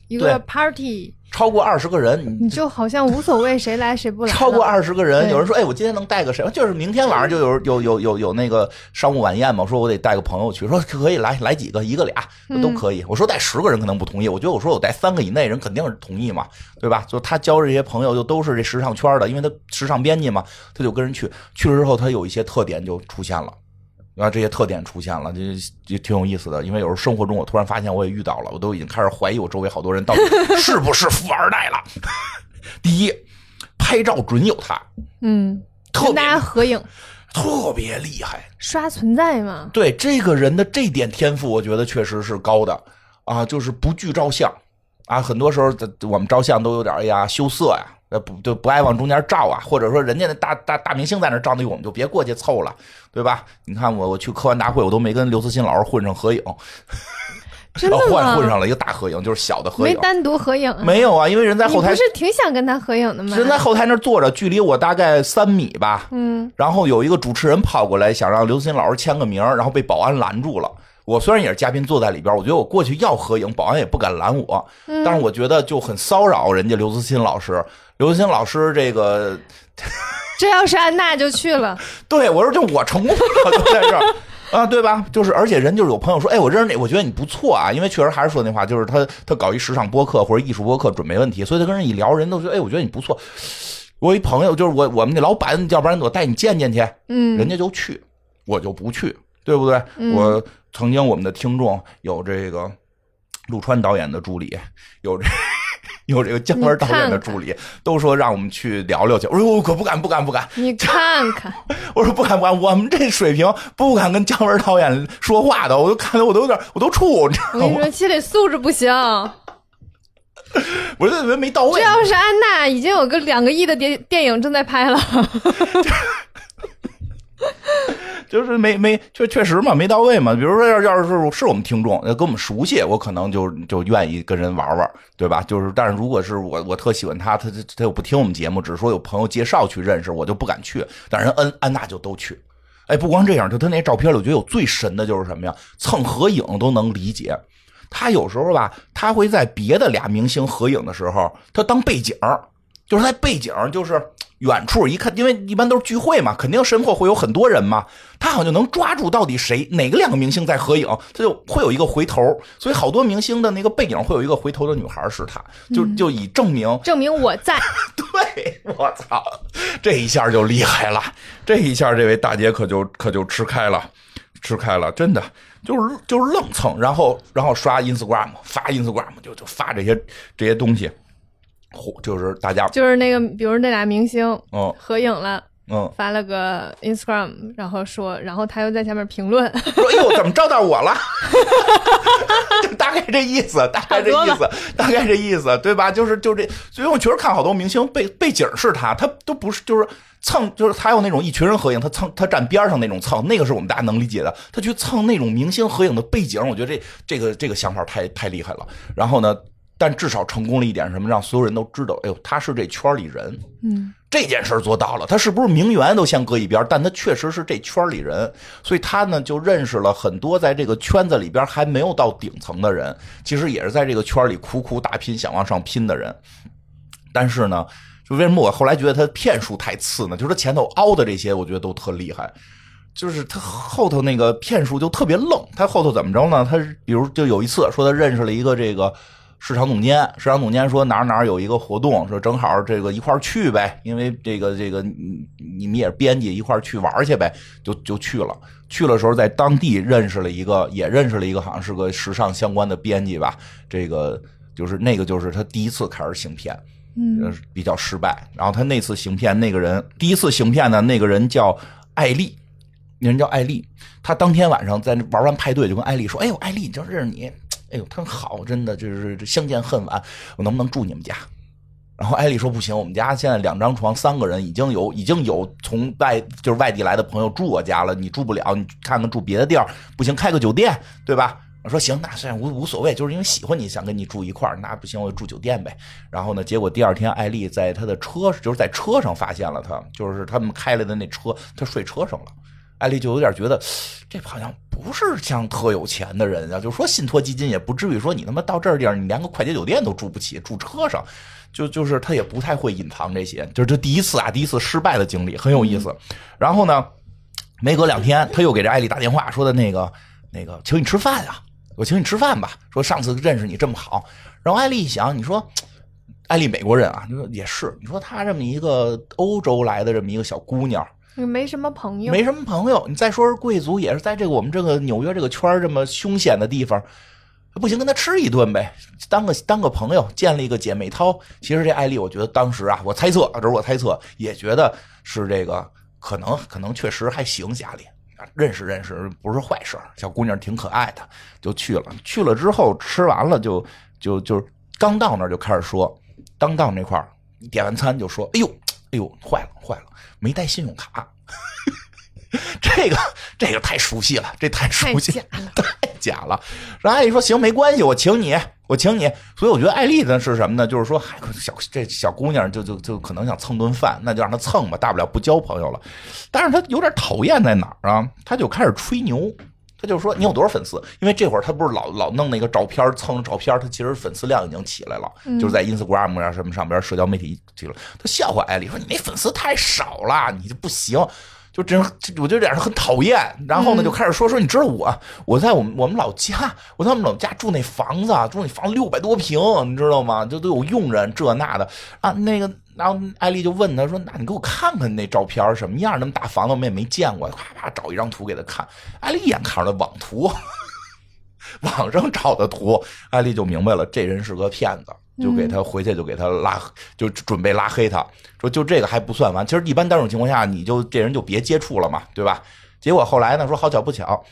一个 party。超过二十个人，你就好像无所谓谁来谁不来。超过二十个人，有人说：“哎，我今天能带个谁？”就是明天晚上就有有有有有那个商务晚宴嘛。说我得带个朋友去，说可以来来几个，一个俩都可以。我说带十个人可能不同意，我觉得我说我带三个以内人肯定是同意嘛，对吧？就他交这些朋友就都是这时尚圈的，因为他时尚编辑嘛，他就跟人去去了之后，他有一些特点就出现了。啊，这些特点出现了，就就挺有意思的。因为有时候生活中，我突然发现我也遇到了，我都已经开始怀疑我周围好多人到底 [LAUGHS] 是不是富二代了。第一，拍照准有他，嗯，跟大家合影，特别厉害，刷存在嘛。对这个人的这点天赋，我觉得确实是高的啊，就是不惧照相啊。很多时候我们照相都有点哎呀羞涩呀。呃不就不爱往中间照啊，或者说人家那大大大明星在那照，那我们就别过去凑了，对吧？你看我我去科幻大会，我都没跟刘慈欣老师混上合影。真的 [LAUGHS] 吗？混上了一个大合影，就是小的合影，没单独合影。没有啊，因为人在后台，不是挺想跟他合影的吗？人在后台那坐着，距离我大概三米吧。嗯。然后有一个主持人跑过来，想让刘慈欣老师签个名，然后被保安拦住了。我虽然也是嘉宾，坐在里边，我觉得我过去要合影，保安也不敢拦我。但是我觉得就很骚扰人家刘慈欣老师。刘慈欣老师这个，这要是安娜就去了。[LAUGHS] 对，我说就我成功了，就在这儿啊，对吧？就是而且人就是有朋友说，哎，我认识你，我觉得你不错啊，因为确实还是说那话，就是他他搞一时尚播客或者艺术播客准没问题，所以他跟人一聊，人都觉得，哎，我觉得你不错。我一朋友就是我我们那老板，要不然我带你见见去。嗯，人家就去，我就不去，对不对？我。曾经我们的听众有这个陆川导演的助理，有这有这个姜文导演的助理，都说让我们去聊聊去。我说我可不敢，不敢，不敢。你看看，[LAUGHS] 我说不敢，不敢。我们这水平不敢跟姜文导演说话的，我都看得我都有点，我都怵。我跟你说，[LAUGHS] 心理素质不行。我就以为没到位。这要是安娜，已经有个两个亿的电电影正在拍了。[LAUGHS] [LAUGHS] 就是没没确确实嘛，没到位嘛。比如说，要要是是我们听众，要跟我们熟悉，我可能就就愿意跟人玩玩，对吧？就是，但是如果是我我特喜欢他，他他又不听我们节目，只是说有朋友介绍去认识，我就不敢去。但人安安娜就都去。哎，不光这样，就他那照片里，我觉得有最神的就是什么呀？蹭合影都能理解。他有时候吧，他会在别的俩明星合影的时候，他当背景，就是在背景，就是。远处一看，因为一般都是聚会嘛，肯定身后会有很多人嘛。他好像就能抓住到底谁哪个两个明星在合影，他就会有一个回头。所以好多明星的那个背影会有一个回头的女孩是他，就就以证明证明我在。对，我操，这一下就厉害了，这一下这位大姐可就可就吃开了，吃开了，真的就是就是愣蹭，然后然后刷 Instagram 发 Instagram 就就发这些这些东西。就是大家，就是那个，比如那俩明星，嗯，合影了，嗯，发了个 Instagram，然后说，然后他又在下面评论，[LAUGHS] 说，哎呦，怎么照到我了？[LAUGHS] [LAUGHS] 就大概这意思，大概这意思，大概这意思，对吧？就是就这，所以我确实看好多明星背背景是他，他都不是，就是蹭，就是他有那种一群人合影，他蹭，他站边上那种蹭，那个是我们大家能理解的。他去蹭那种明星合影的背景，我觉得这这个这个想法太太厉害了。然后呢？但至少成功了一点什么，让所有人都知道，哎呦，他是这圈里人。嗯，这件事做到了。他是不是名媛都先搁一边，但他确实是这圈里人，所以他呢就认识了很多在这个圈子里边还没有到顶层的人，其实也是在这个圈里苦苦打拼想往上拼的人。但是呢，就为什么我后来觉得他骗术太次呢？就是他前头凹的这些，我觉得都特厉害，就是他后头那个骗术就特别愣。他后头怎么着呢？他比如就有一次说他认识了一个这个。市场总监，市场总监说哪儿哪儿有一个活动，说正好这个一块去呗，因为这个这个你你们也是编辑，一块去玩去呗，就就去了。去了时候在当地认识了一个，也认识了一个，好像是个时尚相关的编辑吧。这个就是那个就是他第一次开始行骗，嗯，比较失败。然后他那次行骗那个人，第一次行骗的那个人叫艾丽，那人叫艾丽。他当天晚上在玩完派对，就跟艾丽说：“哎呦，艾丽，你知道认识你。”哎呦，他好，真的就是相见恨晚。我能不能住你们家？然后艾丽说不行，我们家现在两张床，三个人，已经有已经有从外就是外地来的朋友住我家了，你住不了，你看看住别的地儿，不行开个酒店，对吧？我说行，那虽然无无所谓，就是因为喜欢你想跟你住一块儿，那不行我就住酒店呗。然后呢，结果第二天艾丽在他的车就是在车上发现了他，就是他们开来的那车，他睡车上了。艾丽就有点觉得，这好像不是像特有钱的人啊，就说信托基金也不至于说你他妈到这儿地儿，你连个快捷酒店都住不起，住车上，就就是他也不太会隐藏这些，就是这第一次啊，第一次失败的经历很有意思。然后呢，没隔两天，他又给这艾丽打电话，说的那个那个，请你吃饭啊，我请你吃饭吧。说上次认识你这么好，然后艾丽一想，你说艾丽美国人啊，你说也是，你说她这么一个欧洲来的这么一个小姑娘。没什么朋友，没什么朋友。你再说是贵族，也是在这个我们这个纽约这个圈这么凶险的地方，不行，跟他吃一顿呗，当个当个朋友，建立一个姐妹淘。其实这艾丽，我觉得当时啊，我猜测，这是我猜测，也觉得是这个可能，可能确实还行，家里认识认识不是坏事。小姑娘挺可爱的，就去了。去了之后吃完了，就就就刚到那儿就开始说，刚到那块儿点完餐就说，哎呦。哎呦，坏了坏了，没带信用卡。这个这个太熟悉了，这太熟悉了，[LAUGHS] 太假了。然后艾丽说：“行，没关系，我请你，我请你。”所以我觉得艾丽呢是什么呢？就是说，嗨，小这小姑娘就就就可能想蹭顿饭，那就让她蹭吧，大不了不交朋友了。但是她有点讨厌在哪儿啊？她就开始吹牛。他就说你有多少粉丝？因为这会儿他不是老老弄那个照片蹭照片，他其实粉丝量已经起来了，就是在 Instagram 啊什么上边社交媒体去了。他笑话艾丽说：“你那粉丝太少了，你就不行。”就真，我觉得这样很讨厌。然后呢，就开始说说，你知道我我在我们我们老家，我在我们老家住那房子，住那房六百多平，你知道吗？就都有佣人这那的啊，那个。然后艾丽就问他说：“那你给我看看那照片什么样？那么大房子我们也没见过。”啪啪找一张图给他看。艾丽一眼看出来网图，[LAUGHS] 网上找的图，艾丽就明白了，这人是个骗子，就给他回去就给他拉，就准备拉黑他。说就这个还不算完，其实一般单种情况下，你就这人就别接触了嘛，对吧？结果后来呢，说好巧不巧，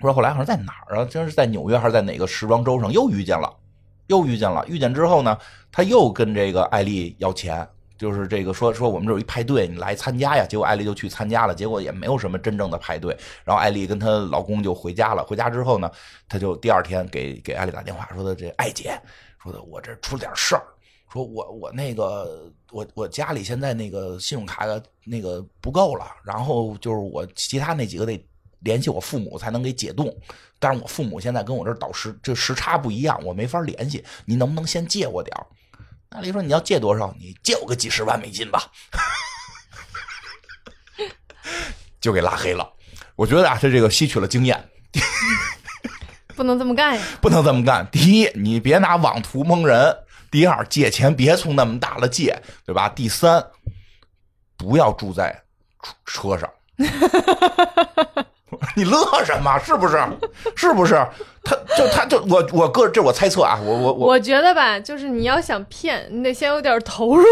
说后来好像在哪儿啊？就是在纽约还是在哪个时装周上又遇见了。又遇见了，遇见之后呢，他又跟这个艾丽要钱，就是这个说说我们这有一派对，你来参加呀。结果艾丽就去参加了，结果也没有什么真正的派对。然后艾丽跟她老公就回家了。回家之后呢，他就第二天给给艾丽打电话，说的这艾姐，说的我这出了点事儿，说我我那个我我家里现在那个信用卡的那个不够了，然后就是我其他那几个得联系我父母才能给解冻。但是我父母现在跟我这倒时这时差不一样，我没法联系。你能不能先借我点儿？那丽说你要借多少？你借我个几十万美金吧，[LAUGHS] 就给拉黑了。我觉得啊，他这个吸取了经验，[LAUGHS] 不能这么干呀！不能这么干。第一，你别拿网图蒙人；第二，借钱别从那么大了借，对吧？第三，不要住在车上。[LAUGHS] [LAUGHS] 你乐什么？是不是？是不是？他就他就我我个这我猜测啊，我我我我觉得吧，就是你要想骗，你得先有点投入。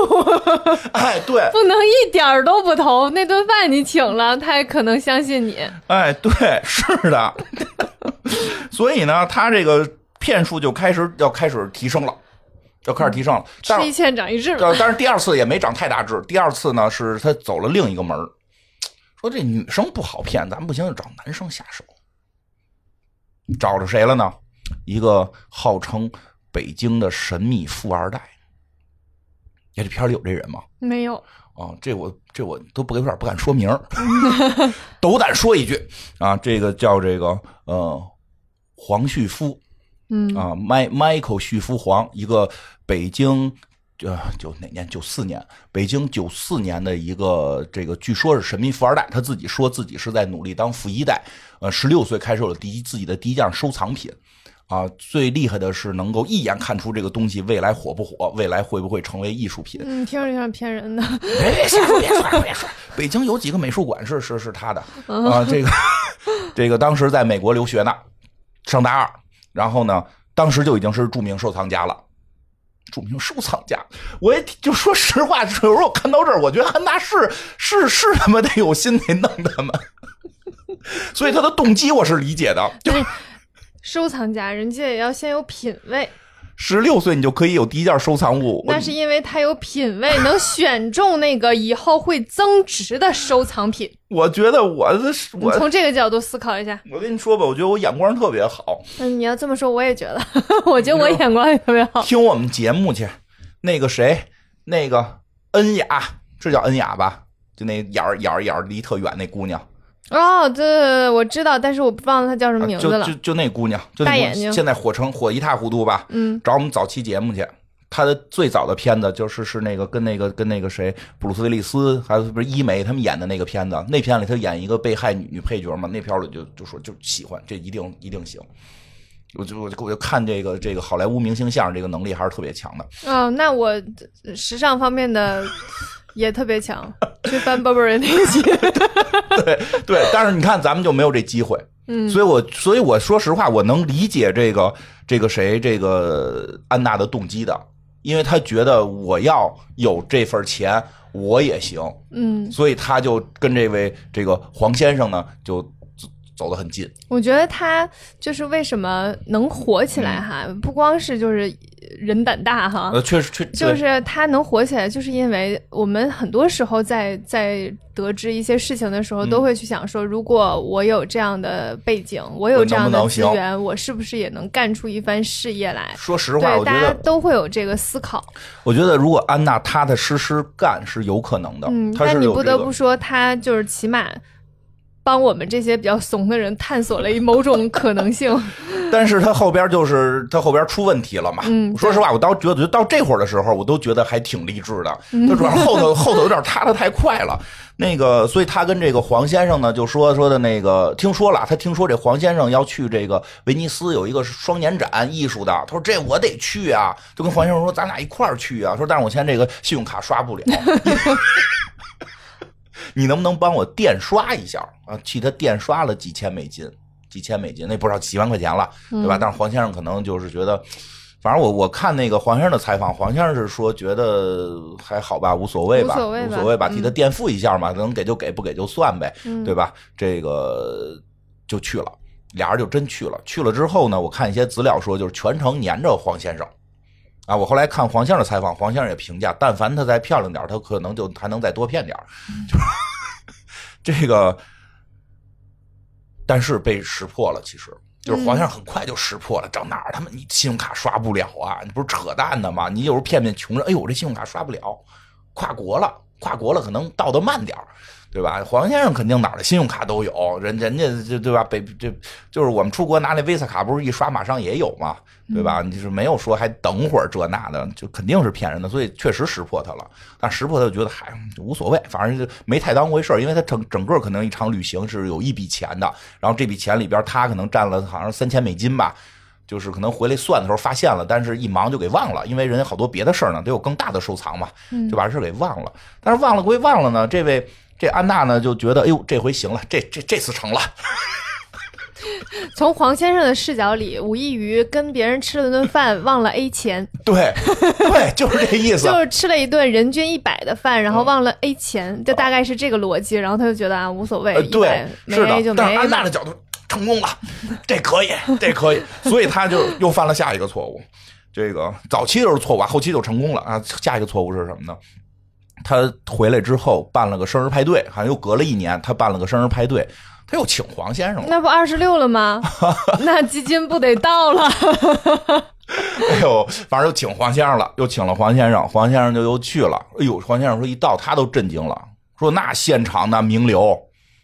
[LAUGHS] 哎，对，不能一点儿都不投。那顿饭你请了，他也可能相信你。哎，对，是的。[LAUGHS] 所以呢，他这个骗术就开始要开始提升了，要开始提升了。吃一堑长一智。但是第二次也没长太大智。第二次呢，是他走了另一个门说这女生不好骗，咱不行就找男生下手。找着谁了呢？一个号称北京的神秘富二代。哎，这片里有这人吗？没有。啊，这我这我都不有点不敢说名斗胆 [LAUGHS] 说一句啊，这个叫这个呃黄旭夫，嗯啊迈 Michael 旭夫黄，一个北京。呃，九哪年？九四年，北京九四年的一个这个，据说是神秘富二代，他自己说自己是在努力当富一代。呃，十六岁开始有了第一自己的第一件收藏品，啊，最厉害的是能够一眼看出这个东西未来火不火，未来会不会成为艺术品。嗯，听着像骗人的。别瞎说，别说，别说。北京有几个美术馆是是是他的啊，这个 [LAUGHS] 这个当时在美国留学呢，上大二，然后呢，当时就已经是著名收藏家了。著名收藏家，我也就说实话，有时候我看到这儿，我觉得安大是是是他妈得有心得弄他们，所以他的动机我是理解的。就收藏家，人家也要先有品位。十六岁你就可以有第一件收藏物，那是因为他有品位，[LAUGHS] 能选中那个以后会增值的收藏品。我觉得我我从这个角度思考一下。我跟你说吧，我觉得我眼光特别好。嗯，你要这么说，我也觉得，[LAUGHS] 我觉得我眼光也特别好。听我们节目去，那个谁，那个恩雅，这叫恩雅吧？就那眼儿眼儿眼儿离特远那姑娘。哦，对对对，我知道，但是我不忘了她叫什么名字了。就就就那姑娘，就大眼睛，现在火成火一塌糊涂吧？嗯，找我们早期节目去。她的最早的片子就是是那个跟那个跟那个谁，布鲁斯威利斯还有不是伊梅他们演的那个片子。那片里她演一个被害女女配角嘛？那片里就就说就喜欢，这一定一定行。我就我就我就看这个这个好莱坞明星相声这个能力还是特别强的。哦，那我时尚方面的。也特别强，去翻 Burberry 那 [LAUGHS] 对对，但是你看咱们就没有这机会，嗯，所以我所以我说实话，我能理解这个这个谁这个安娜的动机的，因为她觉得我要有这份钱我也行，嗯，所以她就跟这位这个黄先生呢就走走得很近。我觉得他就是为什么能火起来哈，不光是就是人胆大哈。呃，确实确就是他能火起来，就是因为我们很多时候在在得知一些事情的时候，都会去想说，如果我有这样的背景，我有这样的资源，我是不是也能干出一番事业来？说实话，我觉得大家都会有这个思考。我觉得如果安娜踏踏实实干是有可能的，嗯，但你不得不说，他就是起码。帮我们这些比较怂的人探索了一某种可能性，[LAUGHS] 但是他后边就是他后边出问题了嘛。嗯，说实话，我倒觉得到这会儿的时候，我都觉得还挺励志的。他主要后头 [LAUGHS] 后头有点塌的太快了。那个，所以他跟这个黄先生呢，就说说的那个，听说了，他听说这黄先生要去这个威尼斯有一个双年展艺术的，他说这我得去啊，就跟黄先生说咱俩一块儿去啊。说但是我现在这个信用卡刷不了。[LAUGHS] 你能不能帮我电刷一下啊？替他电刷了几千美金，几千美金，那不知道几万块钱了，对吧？但是黄先生可能就是觉得，反正我我看那个黄先生的采访，黄先生是说觉得还好吧，无所谓吧，无所谓吧，替他垫付一下嘛，能给就给，不给就算呗，对吧？这个就去了，俩人就真去了。去了之后呢，我看一些资料说，就是全程黏着黄先生。啊，我后来看黄先生的采访，黄先生也评价，但凡她再漂亮点他可能就还能再多骗点就是 [LAUGHS] 这个，但是被识破了。其实就是黄先生很快就识破了，找哪儿他妈你信用卡刷不了啊？你不是扯淡的吗？你有时候骗骗穷人，哎呦，我这信用卡刷不了，跨国了，跨国了，可能到的慢点对吧？黄先生肯定哪儿的信用卡都有，人人家就对吧？北这就是我们出国拿那 Visa 卡，不是一刷马上也有嘛？对吧？你是没有说还等会儿这那的，就肯定是骗人的，所以确实识破他了。但识破他就觉得嗨，无所谓，反正就没太当回事儿因为他整整个可能一场旅行是有一笔钱的，然后这笔钱里边他可能占了好像三千美金吧，就是可能回来算的时候发现了，但是一忙就给忘了，因为人家好多别的事儿呢，得有更大的收藏嘛，就把这事给忘了。但是忘了归忘了呢，这位这安娜呢就觉得，哎呦，这回行了，这这这次成了。[LAUGHS] 从黄先生的视角里，无异于跟别人吃了顿饭忘了 A 钱。对，对，就是这意 [LAUGHS] 思。就是吃了一顿人均一百的饭，然后忘了 A 钱，就大概是这个逻辑。然后他就觉得啊，无所谓，对，没 A 就没 A 但安娜的角度成功了，这可以，这可以。所以他就又犯了下一个错误。这个早期就是错误，后期就成功了啊。下一个错误是什么呢？他回来之后办了个生日派对，好像又隔了一年，他办了个生日派对。他又请黄先生了，那不二十六了吗？[LAUGHS] 那基金不得到了？[LAUGHS] 哎呦，反正又请黄先生了，又请了黄先生，黄先生就又去了。哎呦，黄先生说一到他都震惊了，说那现场那名流，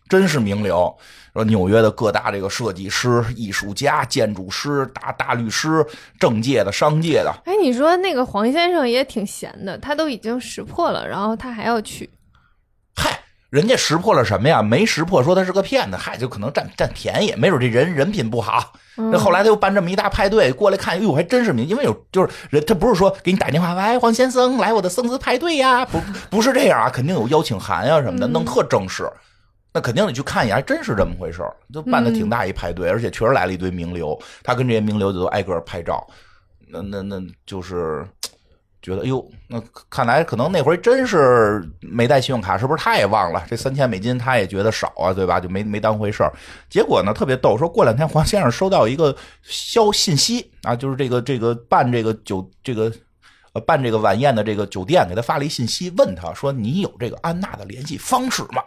真是名流。说纽约的各大这个设计师、艺术家、建筑师、大大律师、政界的、商界的。哎，你说那个黄先生也挺闲的，他都已经识破了，然后他还要去。嗨人家识破了什么呀？没识破，说他是个骗子，嗨，就可能占占便宜，没准这人人品不好。那后来他又办这么一大派对，过来看，哎呦，还真是名，因为有就是人，他不是说给你打电话，喂，黄先生来我的生日派对呀，不不是这样啊，肯定有邀请函呀什么的，弄特正式，那肯定得去看一眼，还真是这么回事儿就办的挺大一派对，而且确实来了一堆名流，他跟这些名流就都挨个拍照，那那那就是。觉得，哎呦，那看来可能那回真是没带信用卡，是不是他也忘了这三千美金，他也觉得少啊，对吧？就没没当回事儿。结果呢，特别逗，说过两天黄先生收到一个消信息啊，就是这个这个办这个酒这个呃办这个晚宴的这个酒店给他发了一信息，问他说：“你有这个安娜的联系方式吗？”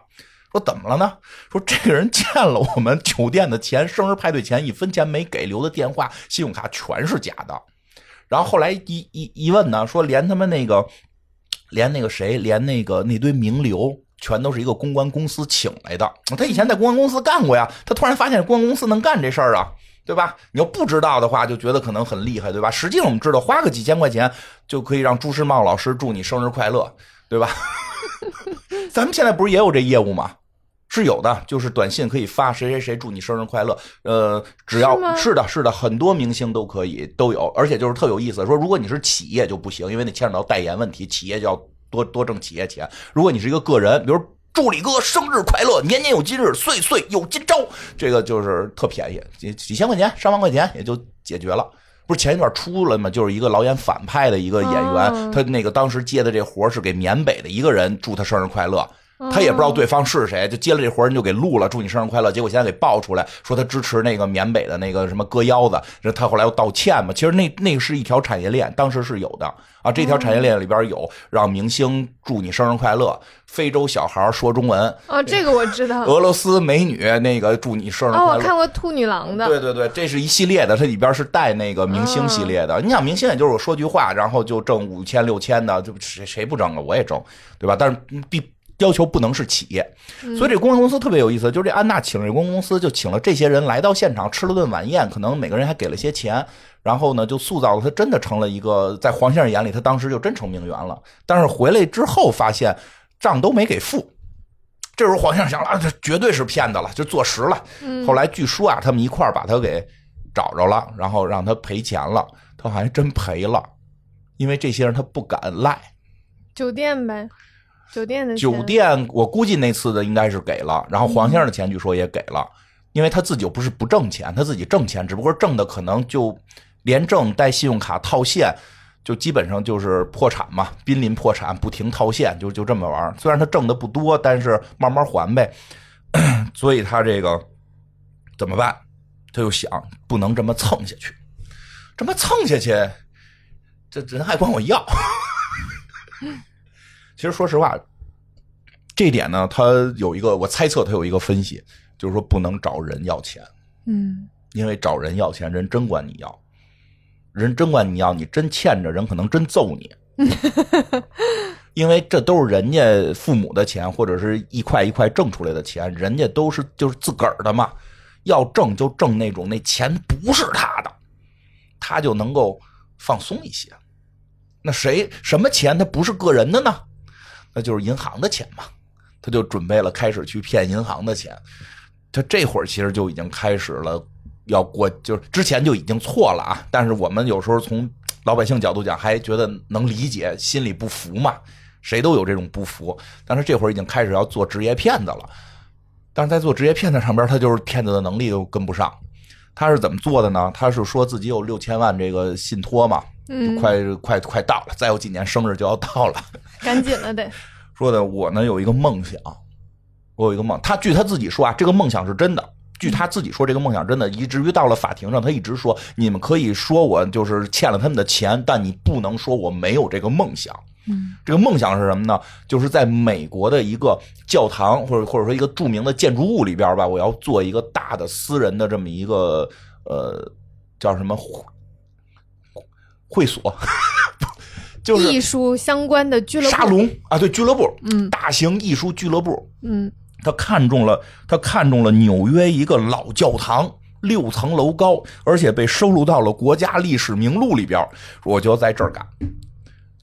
说怎么了呢？说这个人欠了我们酒店的钱，生日派对钱一分钱没给，留的电话、信用卡全是假的。然后后来一一一问呢，说连他们那个，连那个谁，连那个那堆名流，全都是一个公关公司请来的。他以前在公关公司干过呀，他突然发现公关公司能干这事儿啊，对吧？你要不知道的话，就觉得可能很厉害，对吧？实际上我们知道，花个几千块钱就可以让朱时茂老师祝你生日快乐，对吧？[LAUGHS] 咱们现在不是也有这业务吗？是有的，就是短信可以发谁谁谁祝你生日快乐。呃，只要是的，是的，很多明星都可以都有，而且就是特有意思。说如果你是企业就不行，因为那牵扯到代言问题，企业就要多多挣企业钱。如果你是一个个人，比如助理哥生日快乐，年年有今日，岁岁有今朝，这个就是特便宜，几几千块钱、上万块钱也就解决了。不是前一段出了吗？就是一个老演反派的一个演员，他那个当时接的这活是给缅北的一个人祝他生日快乐。他也不知道对方是谁，就接了这活人就给录了，祝你生日快乐。结果现在给爆出来，说他支持那个缅北的那个什么割腰子，他后来又道歉嘛。其实那那是一条产业链，当时是有的啊。这条产业链里边有让明星祝你生日快乐，非洲小孩说中文哦，这个我知道。[LAUGHS] 俄罗斯美女那个祝你生日快乐。哦，我看过兔女郎的。对对对，这是一系列的，它里边是带那个明星系列的。你想明星也就是我说句话，然后就挣五千六千的，就谁谁不挣啊？我也挣，对吧？但是必。要求不能是企业，所以这公关公司特别有意思。就是这安娜请这公关公司，就请了这些人来到现场吃了顿晚宴，可能每个人还给了些钱，然后呢就塑造了他真的成了一个在黄先生眼里，他当时就真成名媛了。但是回来之后发现账都没给付，这时候黄先生想了，这绝对是骗子了，就坐实了。后来据说啊，他们一块儿把他给找着了，然后让他赔钱了，他还真赔了，因为这些人他不敢赖，酒店呗。酒店的酒店，我估计那次的应该是给了，然后黄先生的钱据说也给了，因为他自己又不是不挣钱，他自己挣钱，只不过挣的可能就连挣带信用卡套现，就基本上就是破产嘛，濒临破产，不停套现，就就这么玩虽然他挣的不多，但是慢慢还呗。[COUGHS] 所以他这个怎么办？他就想不能这么蹭下去，这么蹭下去，这人还管我要。[LAUGHS] 其实说实话，这点呢，他有一个，我猜测他有一个分析，就是说不能找人要钱，嗯，因为找人要钱，人真管你要，人真管你要，你真欠着，人可能真揍你，[LAUGHS] 因为这都是人家父母的钱，或者是一块一块挣出来的钱，人家都是就是自个儿的嘛，要挣就挣那种那钱不是他的，他就能够放松一些。那谁什么钱他不是个人的呢？那就是银行的钱嘛，他就准备了开始去骗银行的钱。他这会儿其实就已经开始了要过，就是之前就已经错了啊。但是我们有时候从老百姓角度讲，还觉得能理解，心里不服嘛。谁都有这种不服。但是这会儿已经开始要做职业骗子了。但是在做职业骗子上边，他就是骗子的能力都跟不上。他是怎么做的呢？他是说自己有六千万这个信托嘛。嗯，快快快到了，再有几年生日就要到了，[LAUGHS] 赶紧了得。[LAUGHS] 说的我呢有一个梦想，我有一个梦。他据他自己说啊，这个梦想是真的。据他自己说，这个梦想真的，以至于到了法庭上，他一直说：你们可以说我就是欠了他们的钱，但你不能说我没有这个梦想。嗯，这个梦想是什么呢？就是在美国的一个教堂，或者或者说一个著名的建筑物里边吧，我要做一个大的私人的这么一个呃叫什么？会所，[LAUGHS] 就是艺术相关的俱乐部沙龙啊，对俱乐部，嗯，大型艺术俱乐部，嗯，他看中了，他看中了纽约一个老教堂，六层楼高，而且被收录到了国家历史名录里边。我就在这儿干，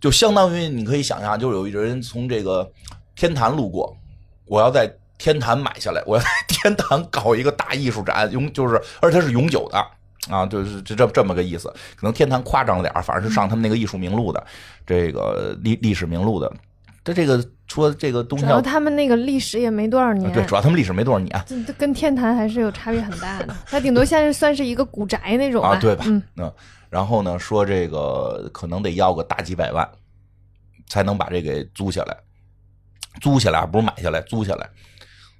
就相当于你可以想象，就有一人从这个天坛路过，我要在天坛买下来，我要在天坛搞一个大艺术展，永就是，而且它是永久的。啊，就是这这这么个意思，可能天坛夸张了点反正是上他们那个艺术名录的，这个历历史名录的。这这个说这个东西，主要他们那个历史也没多少年，对，主要他们历史没多少年，这跟天坛还是有差别很大的。它顶多现在算是一个古宅那种啊，对吧？嗯，然后呢，说这个可能得要个大几百万，才能把这给租下来，租下来不是买下来，租下来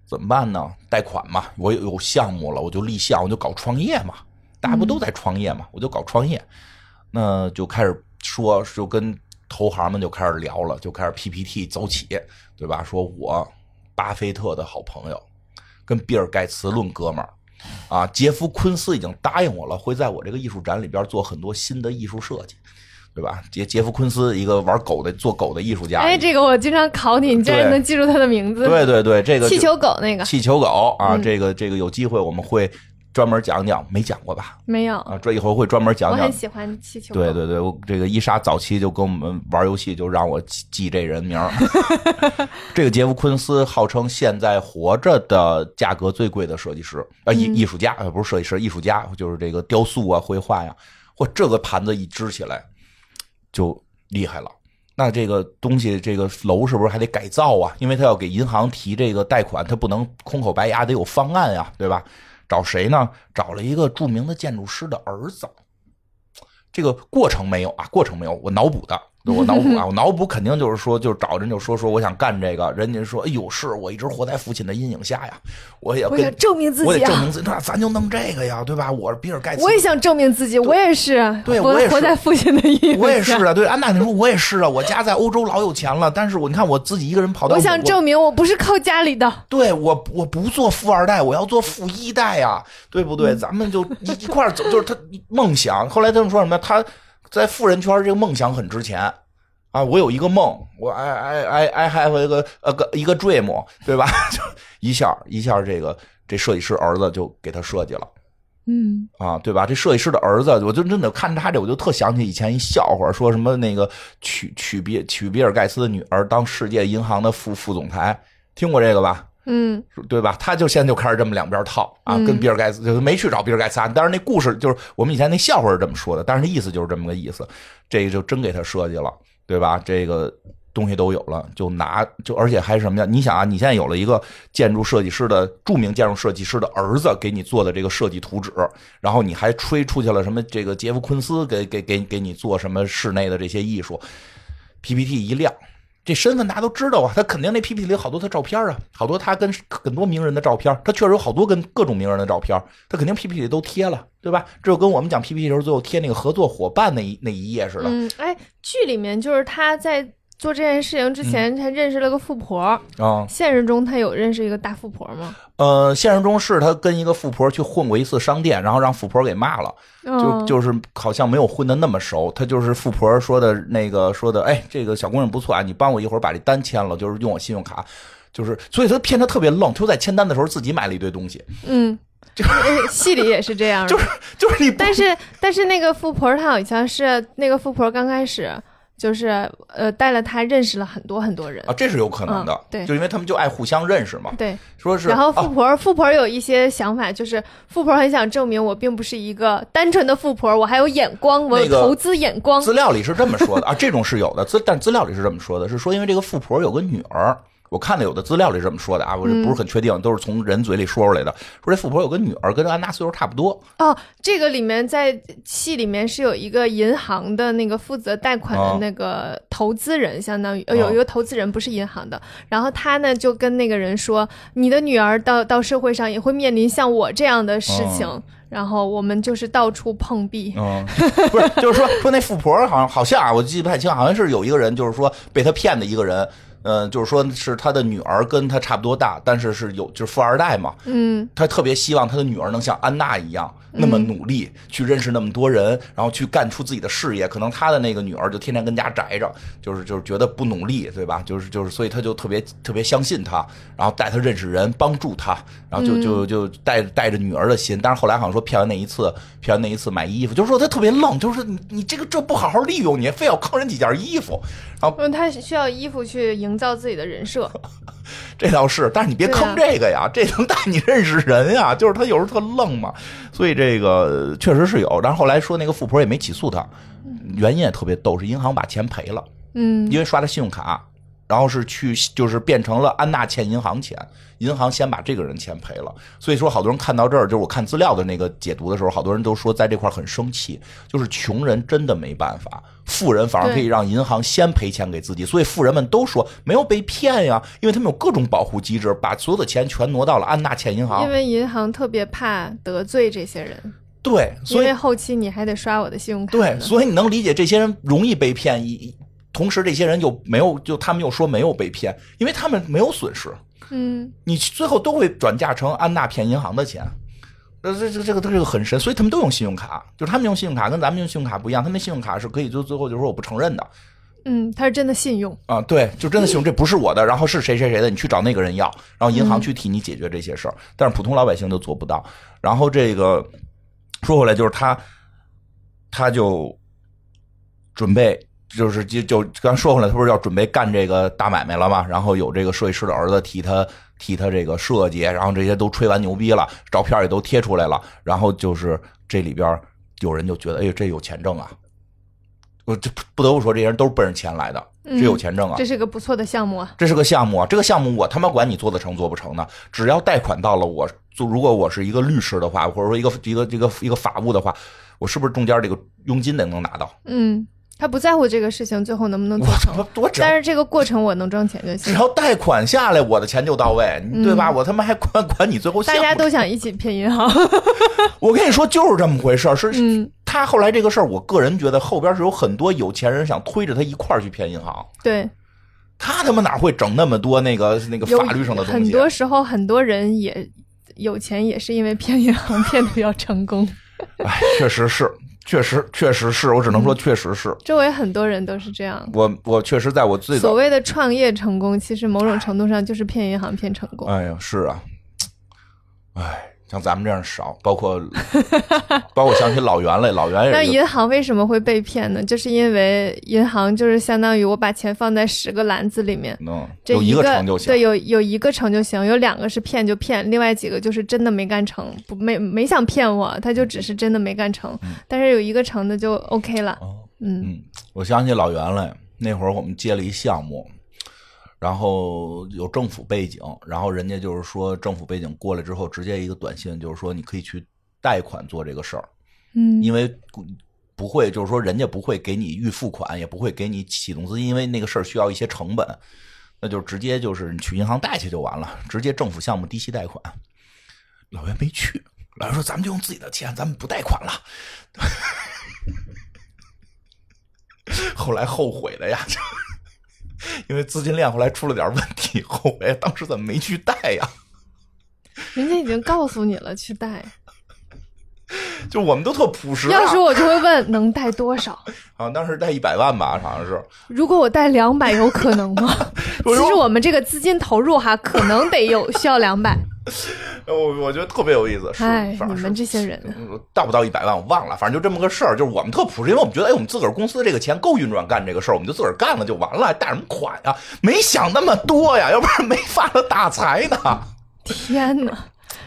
怎么办呢？贷款嘛，我有有项目了，我就立项，我就搞创业嘛。大家不都在创业嘛？我就搞创业，那就开始说，就跟投行们就开始聊了，就开始 PPT 走起，对吧？说我巴菲特的好朋友，跟比尔盖茨论哥们儿啊，杰夫昆斯已经答应我了，会在我这个艺术展里边做很多新的艺术设计，对吧？杰杰夫昆斯一个玩狗的，做狗的艺术家。哎，这个我经常考你，你竟然能记住他的名字？对对对，这个气球狗那个气球狗啊，这个这个有机会我们会。专门讲讲，没讲过吧？没有啊，这以后会专门讲讲。我很喜欢气球。对对对，这个伊莎早期就跟我们玩游戏，就让我记这人名。[LAUGHS] 这个杰夫昆斯号称现在活着的价格最贵的设计师啊，艺艺术家呃，不是设计师，艺术家就是这个雕塑啊、绘画呀。嚯，这个盘子一支起来就厉害了。那这个东西，这个楼是不是还得改造啊？因为他要给银行提这个贷款，他不能空口白牙，得有方案呀，对吧？找谁呢？找了一个著名的建筑师的儿子。这个过程没有啊，过程没有，我脑补的我脑补啊，我脑补肯定就是说，就找人就说说我想干这个，人家说哎呦，是我一直活在父亲的阴影下呀，我也想证明自己，我得证明自己，那咱就弄这个呀，对吧？我是比尔盖茨，我也想证明自己，我也是，对，我也活在父亲的阴影下，我也是啊，对，安娜你说我也是啊，我家在欧洲老有钱了，但是我你看我自己一个人跑到，我想证明我不是靠家里的，对我我不做富二代，我要做富一代呀，对不对？咱们就一一块走，就是他梦想。后来他们说什么？他在富人圈这个梦想很值钱。啊，我有一个梦，我 I I I I have 一个呃个一个 dream，对吧？[LAUGHS] 就一下一下，这个这设计师儿子就给他设计了，嗯，啊，对吧？这设计师的儿子，我就真的看他这，我就特想起以前一笑话，说什么那个娶娶比娶比尔盖茨的女儿当世界银行的副副总裁，听过这个吧？嗯，对吧？他就现在就开始这么两边套啊，跟比尔盖茨就没去找比尔盖茨啊。但是那故事就是我们以前那笑话是这么说的，但是那意思就是这么个意思，这个就真给他设计了。对吧？这个东西都有了，就拿就，而且还是什么呀？你想啊，你现在有了一个建筑设计师的著名建筑设计师的儿子给你做的这个设计图纸，然后你还吹出去了什么？这个杰夫昆斯给给给给你做什么室内的这些艺术？PPT 一亮，这身份大家都知道啊，他肯定那 PPT 里好多他照片啊，好多他跟很多名人的照片，他确实有好多跟各种名人的照片，他肯定 PPT 里都贴了。对吧？这就跟我们讲 PPT 时候最后贴那个合作伙伴那一那一页似的。嗯，哎，剧里面就是他在做这件事情之前，他认识了个富婆啊。现实中他有认识一个大富婆吗？呃，现实中是他跟一个富婆去混过一次商店，然后让富婆给骂了，就就是好像没有混的那么熟。他就是富婆说的那个说的，哎，这个小姑娘不错啊，你帮我一会儿把这单签了，就是用我信用卡，就是所以他骗他特别愣，就在签单的时候自己买了一堆东西。嗯。[LAUGHS] 就戏里也是这样，就是就是你，但是但是那个富婆她好像是那个富婆刚开始就是呃带了他认识了很多很多人啊，这是有可能的，对，就因为他们就爱互相认识嘛，对，说是。然后富婆富婆有一些想法，就是富婆很想证明我并不是一个单纯的富婆，我还有眼光，我有投资眼光。资料里是这么说的啊，这种是有的，资但资料里是这么说的，是说因为这个富婆有个女儿。我看的有的资料里这么说的啊，我不是很确定，都是从人嘴里说出来的。说这富婆有个女儿，跟安娜岁数差不多。哦，这个里面在戏里面是有一个银行的那个负责贷款的那个投资人，相当于有一个投资人不是银行的。然后他呢就跟那个人说：“你的女儿到到社会上也会面临像我这样的事情。”然后我们就是到处碰壁。嗯，不是，就是说说那富婆好像好像啊，我记不太清，好像是有一个人就是说被他骗的一个人。嗯，就是说，是他的女儿跟他差不多大，但是是有就是富二代嘛。嗯，他特别希望他的女儿能像安娜一样那么努力，去认识那么多人，然后去干出自己的事业。可能他的那个女儿就天天跟家宅着，就是就是觉得不努力，对吧？就是就是，所以他就特别特别相信他，然后带他认识人，帮助他，然后就就就带带着女儿的心。但是后来好像说骗完那一次，骗完那一次买衣服，就是说他特别愣，就是你你这个这不好好利用，你非要坑人几件衣服，然后他需要衣服去赢。营造自己的人设，[LAUGHS] 这倒是，但是你别坑这个呀，这能带你认识人呀。就是他有时候特愣嘛，所以这个确实是有。但是后来说那个富婆也没起诉他，原因也特别逗，是银行把钱赔了，嗯，因为刷的信用卡。然后是去，就是变成了安娜欠银行钱，银行先把这个人钱赔了。所以说，好多人看到这儿，就是我看资料的那个解读的时候，好多人都说在这块很生气，就是穷人真的没办法，富人反而可以让银行先赔钱给自己。所以富人们都说没有被骗呀，因为他们有各种保护机制，把所有的钱全挪到了安娜欠银行。因为银行特别怕得罪这些人，对，所以后期你还得刷我的信用卡。对，所以你能理解这些人容易被骗一。同时，这些人又没有，就他们又说没有被骗，因为他们没有损失。嗯，你最后都会转嫁成安娜骗银行的钱。呃，这这这个这个很深，所以他们都用信用卡，就是他们用信用卡跟咱们用信用卡不一样，他们信用卡是可以就最后就说我不承认的。嗯，他是真的信用啊，对，就真的信用，这不是我的，然后是谁谁谁的，你去找那个人要，然后银行去替你解决这些事儿，但是普通老百姓就做不到。然后这个说回来，就是他，他就准备。就是就就刚说回来，他不是要准备干这个大买卖了吗？然后有这个设计师的儿子替他替他这个设计，然后这些都吹完牛逼了，照片也都贴出来了。然后就是这里边有人就觉得，哎，这有钱挣啊！我这不得不说，这些人都是奔着钱来的，这有钱挣啊！这是个不错的项目啊！这是个项目啊！这个项目我他妈管你做得成做不成呢？只要贷款到了，我就如果我是一个律师的话，或者说一个一个一个一个法务的话，我是不是中间这个佣金得能拿到？嗯。他不在乎这个事情最后能不能做成，但是这个过程我能挣钱就行。只要贷款下来，我的钱就到位，对吧？我他妈还管管你最后。大家都想一起骗银行。[LAUGHS] 我跟你说，就是这么回事儿。是他后来这个事儿，我个人觉得后边是有很多有钱人想推着他一块儿去骗银行。对，他他妈哪会整那么多那个那个法律上的东西？很多时候，很多人也有钱，也是因为骗银行 [LAUGHS] 骗的比较成功。哎，确实是。确实，确实是我只能说，确实是。周围很多人都是这样。我我确实在我最所谓的创业成功，其实某种程度上就是骗银行骗成功。哎呀，是啊，哎。像咱们这样少，包括 [LAUGHS] 包括想起老袁来，老袁也。那银行为什么会被骗呢？就是因为银行就是相当于我把钱放在十个篮子里面，这一个成就行。对，有有一个成就行，有两个是骗就骗，另外几个就是真的没干成，不没没想骗我，他就只是真的没干成。但是有一个成的就 OK 了。嗯，我想起老袁来，那会儿我们接了一项目。然后有政府背景，然后人家就是说政府背景过来之后，直接一个短信就是说你可以去贷款做这个事儿，嗯，因为不会就是说人家不会给你预付款，也不会给你启动资金，因为那个事儿需要一些成本，那就直接就是你去银行贷去就完了，直接政府项目低息贷款。老袁没去，老袁说咱们就用自己的钱，咱们不贷款了。[LAUGHS] 后来后悔了呀。因为资金链后来出了点问题，后悔当时怎么没去贷呀？[LAUGHS] 人家已经告诉你了，去贷。[LAUGHS] 就我们都特朴实。要是我就会问，能贷多少？好 [LAUGHS] 像当时贷一百万吧，好像是。如果我贷两百，有可能吗？其实我们这个资金投入哈，可能得有需要两百。[LAUGHS] 我我觉得特别有意思，是哎，你们这些人到不到一百万我忘了，反正就这么个事儿。就是我们特朴实，因为我们觉得，哎，我们自个儿公司这个钱够运转干这个事儿，我们就自个儿干了就完了，还贷什么款呀？没想那么多呀，要不然没发了大财呢。天哪，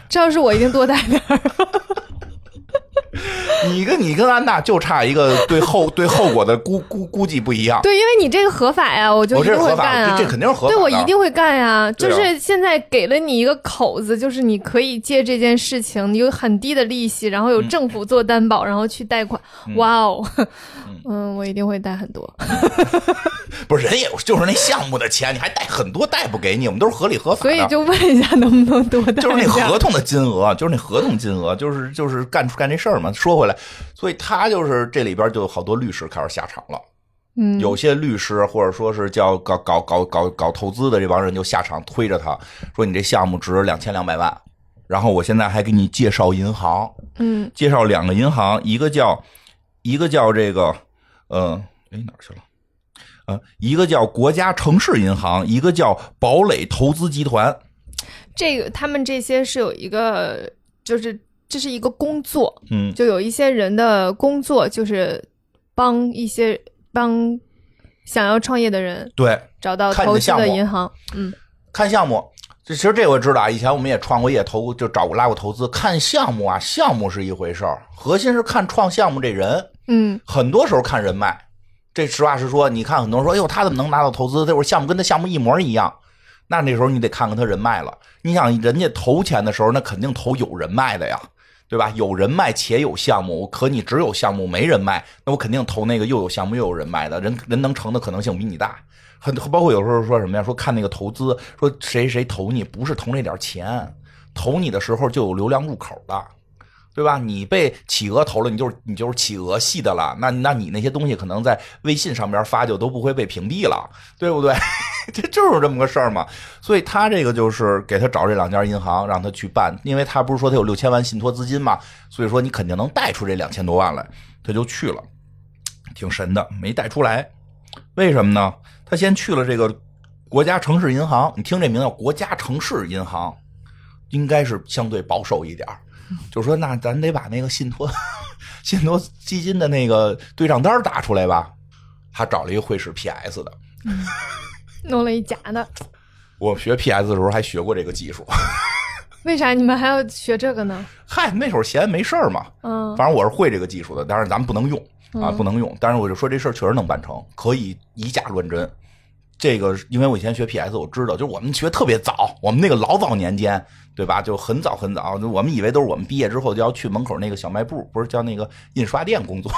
这要是我一定多贷点儿。[LAUGHS] 你跟你跟安娜就差一个对后对后果的估估估计不一样。对，因为你这个合法呀，我就一定会干啊。这肯定是合法。对，我一定会干呀。就是现在给了你一个口子，就是你可以借这件事情，你有很低的利息，然后有政府做担保，然后去贷款。哇哦，[LAUGHS] 嗯，我一定会贷很多。[LAUGHS] 不是人也就是那项目的钱，你还贷很多，贷不给你，我们都是合理合法。所以就问一下，能不能多贷？就是那合同的金额，就是那合同金额，就是就是干出干这事儿嘛。说回来，所以他就是这里边就有好多律师开始下场了。嗯，有些律师或者说是叫搞搞搞搞搞投资的这帮人就下场推着他说：“你这项目值两千两百万，然后我现在还给你介绍银行。”嗯，介绍两个银行，一个叫一个叫这个，呃，哎哪去了？啊，一个叫国家城市银行，一个叫堡垒投资集团。这个他们这些是有一个就是。这是一个工作，嗯，就有一些人的工作就是帮一些帮想要创业的人对找到投资的银行，嗯，看项目，这其实这我知道啊，以前我们也创过业，投就找过拉过投资，看项目啊，项目是一回事儿，核心是看创项目这人，嗯，很多时候看人脉，这实话实说，你看很多人说，哎呦，他怎么能拿到投资？这会儿项目跟他项目一模一样。那那时候你得看看他人脉了。你想，人家投钱的时候，那肯定投有人脉的呀，对吧？有人脉且有项目，可你只有项目没人脉，那我肯定投那个又有项目又有人脉的人，人能成的可能性比你大。很包括有时候说什么呀？说看那个投资，说谁谁投你，不是投那点钱，投你的时候就有流量入口的。对吧？你被企鹅投了，你就是你就是企鹅系的了。那那你那些东西可能在微信上边发就都不会被屏蔽了，对不对？[LAUGHS] 这就是这么个事儿嘛。所以他这个就是给他找这两家银行，让他去办，因为他不是说他有六千万信托资金嘛，所以说你肯定能贷出这两千多万来，他就去了，挺神的，没贷出来。为什么呢？他先去了这个国家城市银行，你听这名叫国家城市银行，应该是相对保守一点就说那咱得把那个信托信托基金的那个对账单打出来吧。他找了一个会使 PS 的，弄了一假的。我学 PS 的时候还学过这个技术。为啥你们还要学这个呢？[LAUGHS] 嗨，那会儿闲没事儿嘛。嗯，反正我是会这个技术的，但是咱们不能用啊，不能用。但是我就说这事儿确实能办成，可以以假乱真。这个因为我以前学 PS，我知道，就是我们学特别早，我们那个老早年间。对吧？就很早很早，我们以为都是我们毕业之后就要去门口那个小卖部，不是叫那个印刷店工作。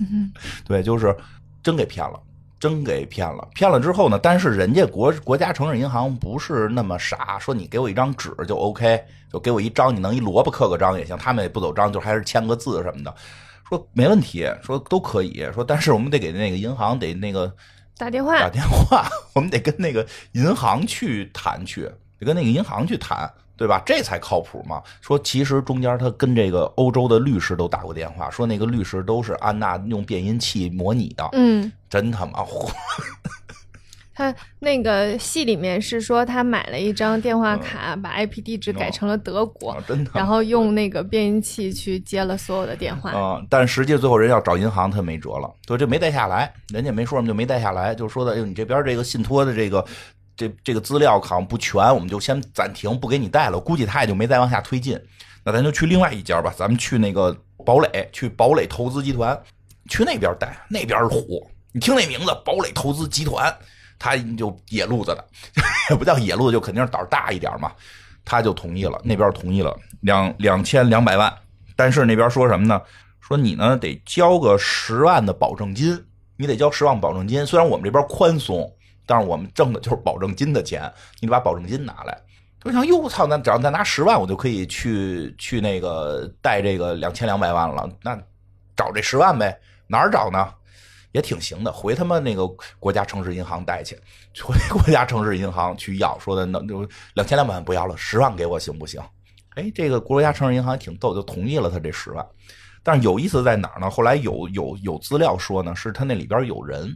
[LAUGHS] 对，就是真给骗了。真给骗了，骗了之后呢？但是人家国国家城市银行不是那么傻，说你给我一张纸就 OK，就给我一张，你能一萝卜刻个章也行，他们也不走章，就还是签个字什么的，说没问题，说都可以说，但是我们得给那个银行得那个打电话，打电话，[LAUGHS] 我们得跟那个银行去谈去，得跟那个银行去谈。对吧？这才靠谱嘛。说其实中间他跟这个欧洲的律师都打过电话，说那个律师都是安娜用变音器模拟的。嗯，真他妈火。他那个戏里面是说他买了一张电话卡，把 IP 地址改成了德国，真的，然后用那个变音器去接了所有的电话。嗯，但实际最后人要找银行，他没辙了，就这没带下来，人家没说什么就没带下来，就说的，哎呦，你这边这个信托的这个。这这个资料好像不全，我们就先暂停，不给你带了。估计他也就没再往下推进。那咱就去另外一家吧，咱们去那个堡垒，去堡垒投资集团，去那边带，那边是虎。你听那名字，堡垒投资集团，他就野路子的，[LAUGHS] 也不叫野路子，就肯定是胆儿大一点嘛。他就同意了，那边同意了，两两千两百万。但是那边说什么呢？说你呢得交个十万的保证金，你得交十万保证金。虽然我们这边宽松。但是我们挣的就是保证金的钱，你得把保证金拿来。我想，哟，我操，那只要再拿十万，我就可以去去那个贷这个两千两百万了。那找这十万呗，哪儿找呢？也挺行的，回他妈那个国家城市银行贷去，[LAUGHS] 回国家城市银行去要，说的那就两千两百万不要了，十万给我行不行？哎，这个国家城市银行挺逗，就同意了他这十万。但是有意思在哪儿呢？后来有有有资料说呢，是他那里边有人。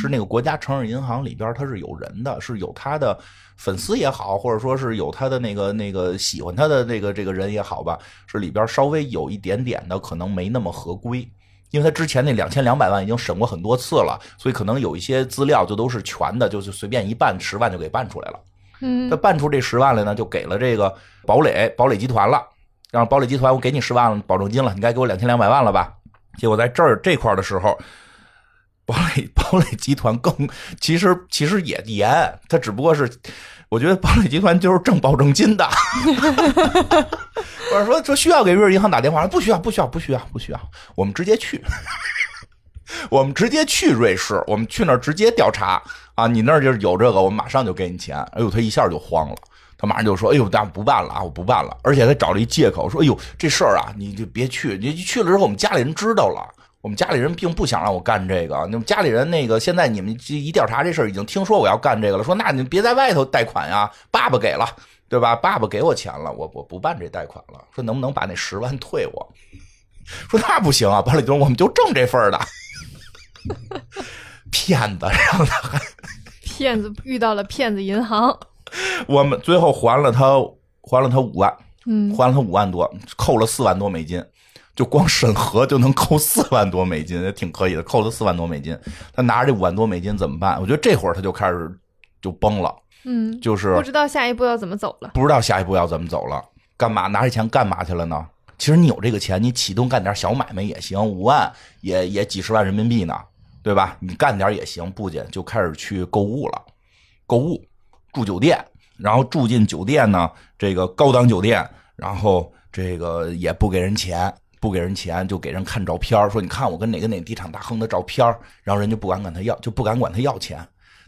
是那个国家城市银行里边，他是有人的，是有他的粉丝也好，或者说是有他的那个那个喜欢他的这个这个人也好吧，是里边稍微有一点点的可能没那么合规，因为他之前那两千两百万已经审过很多次了，所以可能有一些资料就都是全的，就是随便一办十万就给办出来了。嗯，他办出这十万来呢，就给了这个堡垒堡垒集团了，让堡垒集团我给你十万保证金了，你该给我两千两百万了吧？结果在这儿这块的时候。堡垒堡垒集团更其实其实也严，他只不过是我觉得堡垒集团就是挣保证金的。[LAUGHS] 我是说说需要给瑞士银行打电话，不需要不需要不需要不需要，我们直接去，我们直接去瑞士，我们去那儿直接调查啊！你那儿就是有这个，我们马上就给你钱。哎呦，他一下就慌了，他马上就说：“哎呦，咱不办了啊，我不办了。”而且他找了一借口说：“哎呦，这事儿啊，你就别去，你去了之后我们家里人知道了。”我们家里人并不想让我干这个，你们家里人那个现在你们一调查这事儿，已经听说我要干这个了，说那你别在外头贷款呀，爸爸给了，对吧？爸爸给我钱了，我我不办这贷款了，说能不能把那十万退我？说那不行啊，班里东，我们就挣这份的，骗子，让他还骗子遇到了骗子银行，我们最后还了他还了他五万，嗯，还了他五万多，扣了四万多美金。就光审核就能扣四万多美金，也挺可以的。扣了四万多美金，他拿着这五万多美金怎么办？我觉得这会儿他就开始就崩了，嗯，就是不知道下一步要怎么走了，不知道下一步要怎么走了。干嘛拿着钱干嘛去了呢？其实你有这个钱，你启动干点小买卖也行，五万也也几十万人民币呢，对吧？你干点也行，不仅就开始去购物了，购物住酒店，然后住进酒店呢，这个高档酒店，然后这个也不给人钱。不给人钱，就给人看照片说你看我跟哪个哪地产大亨的照片然后人就不敢管他要，就不敢管他要钱。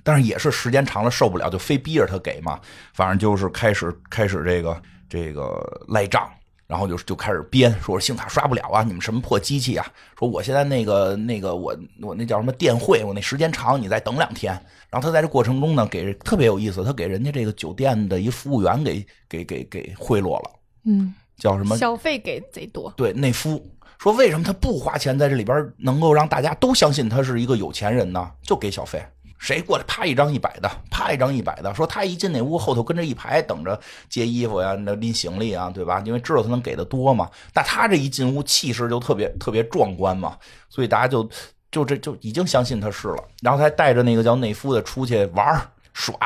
但是也是时间长了受不了，就非逼着他给嘛。反正就是开始开始这个这个赖账，然后就就开始编，说信用卡刷不了啊，你们什么破机器啊？说我现在那个那个我我那叫什么电汇，我那时间长，你再等两天。然后他在这过程中呢，给特别有意思，他给人家这个酒店的一服务员给给给给贿赂了。嗯。叫什么？小费给贼多。对，内夫说为什么他不花钱在这里边，能够让大家都相信他是一个有钱人呢？就给小费，谁过来啪一张一百的，啪一张一百的。说他一进那屋，后头跟着一排等着接衣服呀，那拎行李啊，对吧？因为知道他能给的多嘛。那他这一进屋，气势就特别特别壮观嘛，所以大家就就这就已经相信他是了。然后他带着那个叫内夫的出去玩耍。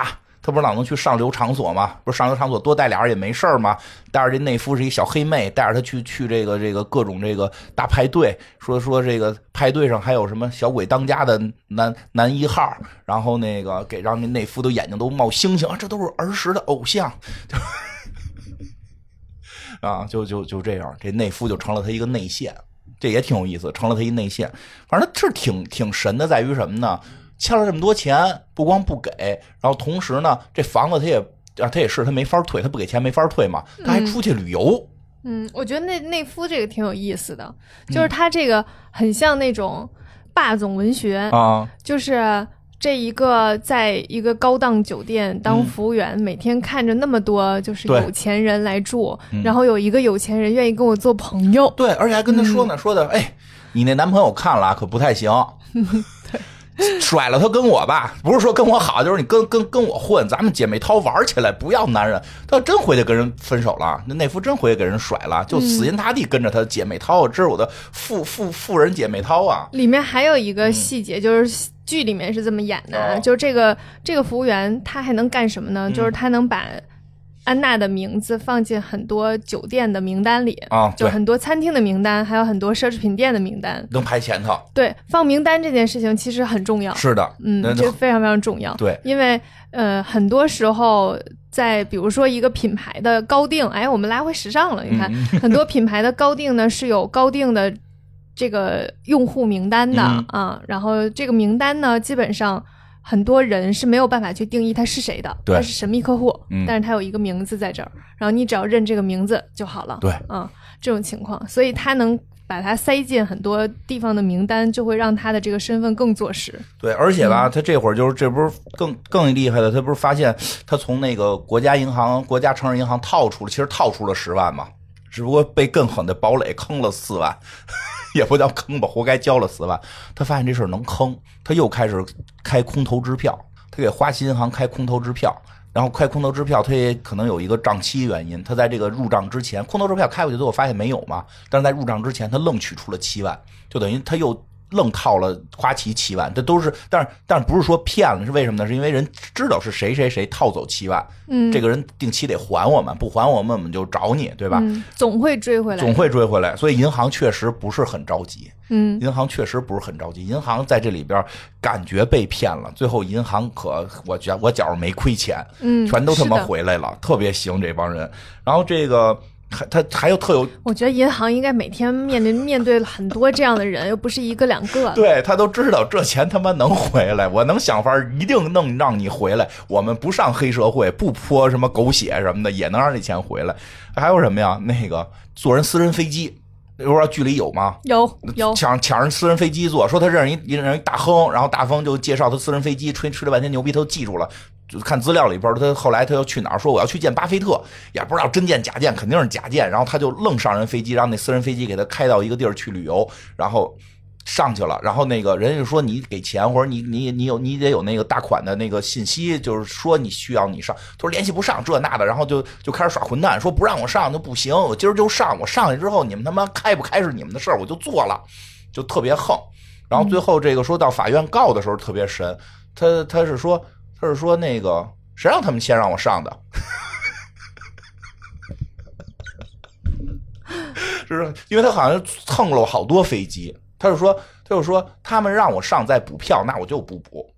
他不是老能去上流场所吗？不是上流场所多带俩人也没事儿吗？带着这内夫是一小黑妹，带着他去去这个这个各种这个大派对，说说这个派对上还有什么小鬼当家的男男一号，然后那个给让那内夫的眼睛都冒星星啊，这都是儿时的偶像，[LAUGHS] 啊，就就就这样，这内夫就成了他一个内线，这也挺有意思，成了他一内线。反正他是挺挺神的，在于什么呢？欠了这么多钱，不光不给，然后同时呢，这房子他也啊，他也是他没法退，他不给钱没法退嘛，他还出去旅游。嗯，我觉得那内夫这个挺有意思的，就是他这个很像那种霸总文学啊，就是这一个在一个高档酒店当服务员，每天看着那么多就是有钱人来住，然后有一个有钱人愿意跟我做朋友，对，而且还跟他说呢，说的哎，你那男朋友看了可不太行。[LAUGHS] 甩了他跟我吧，不是说跟我好，就是你跟跟跟我混，咱们姐妹淘玩起来，不要男人。他真回去跟人分手了，那内夫真回去给人甩了，就死心塌地跟着他姐妹淘。这是我的富富富人姐妹淘啊。里面还有一个细节，就是剧里面是这么演的，就是这个这个服务员他还能干什么呢？就是他能把。安娜的名字放进很多酒店的名单里啊，就很多餐厅的名单，还有很多奢侈品店的名单，能排前头。对，放名单这件事情其实很重要。是的，嗯，这非常非常重要。对，因为呃，很多时候在比如说一个品牌的高定，哎，我们拉回时尚了。你看，[LAUGHS] 很多品牌的高定呢是有高定的这个用户名单的啊，然后这个名单呢基本上。很多人是没有办法去定义他是谁的，他是神秘客户，但是他有一个名字在这儿，然后你只要认这个名字就好了。对，嗯，这种情况，所以他能把他塞进很多地方的名单，就会让他的这个身份更坐实。对，而且吧，他这会儿就是这不是更更厉害的，他不是发现他从那个国家银行、国家城市银行套出了，其实套出了十万嘛，只不过被更狠的堡垒坑了四万。[LAUGHS] 也不叫坑吧，活该交了四万。他发现这事儿能坑，他又开始开空头支票。他给花旗银行开空头支票，然后开空头支票，他也可能有一个账期原因。他在这个入账之前，空头支票开过去之后发现没有嘛，但是在入账之前，他愣取出了七万，就等于他又。愣套了花旗七万，这都是，但是但是不是说骗了？是为什么呢？是因为人知道是谁谁谁套走七万，嗯，这个人定期得还我们，不还我们我们就找你，对吧？总会追回来，总会追回来。所以银行确实不是很着急，嗯，银行确实不是很着急。银行在这里边感觉被骗了，最后银行可我觉我觉着没亏钱，嗯，全都他妈回来了，特别行这帮人。然后这个。还他还有特有，我觉得银行应该每天面临面对很多这样的人，又不是一个两个。对他都知道这钱他妈能回来，我能想法一定能让你回来。我们不上黑社会，不泼什么狗血什么的，也能让这钱回来。还有什么呀？那个坐人私人飞机，不知道剧里有吗？有有抢抢人私人飞机坐，说他认识一认识一大亨，然后大亨就介绍他私人飞机，吹吹了半天牛逼，他都记住了。就看资料里边，他后来他要去哪儿？说我要去见巴菲特，也不知道真见假见，肯定是假见。然后他就愣上人飞机，让那私人飞机给他开到一个地儿去旅游，然后上去了。然后那个人就说：“你给钱，或者你 [LAUGHS] 你你有你得有那个大款的那个信息，就是说你需要你上。”他说联系不上这那的，然后就就开始耍混蛋，说不让我上就不行，我今儿就上。我上去之后，你们他妈开不开是你们的事儿，我就做了，就特别横。然后最后这个说到法院告的时候特别神，他他是说。他是说那个谁让他们先让我上的？[LAUGHS] 就是因为他好像蹭了我好多飞机。他就说，他就说他们让我上再补票，那我就不补，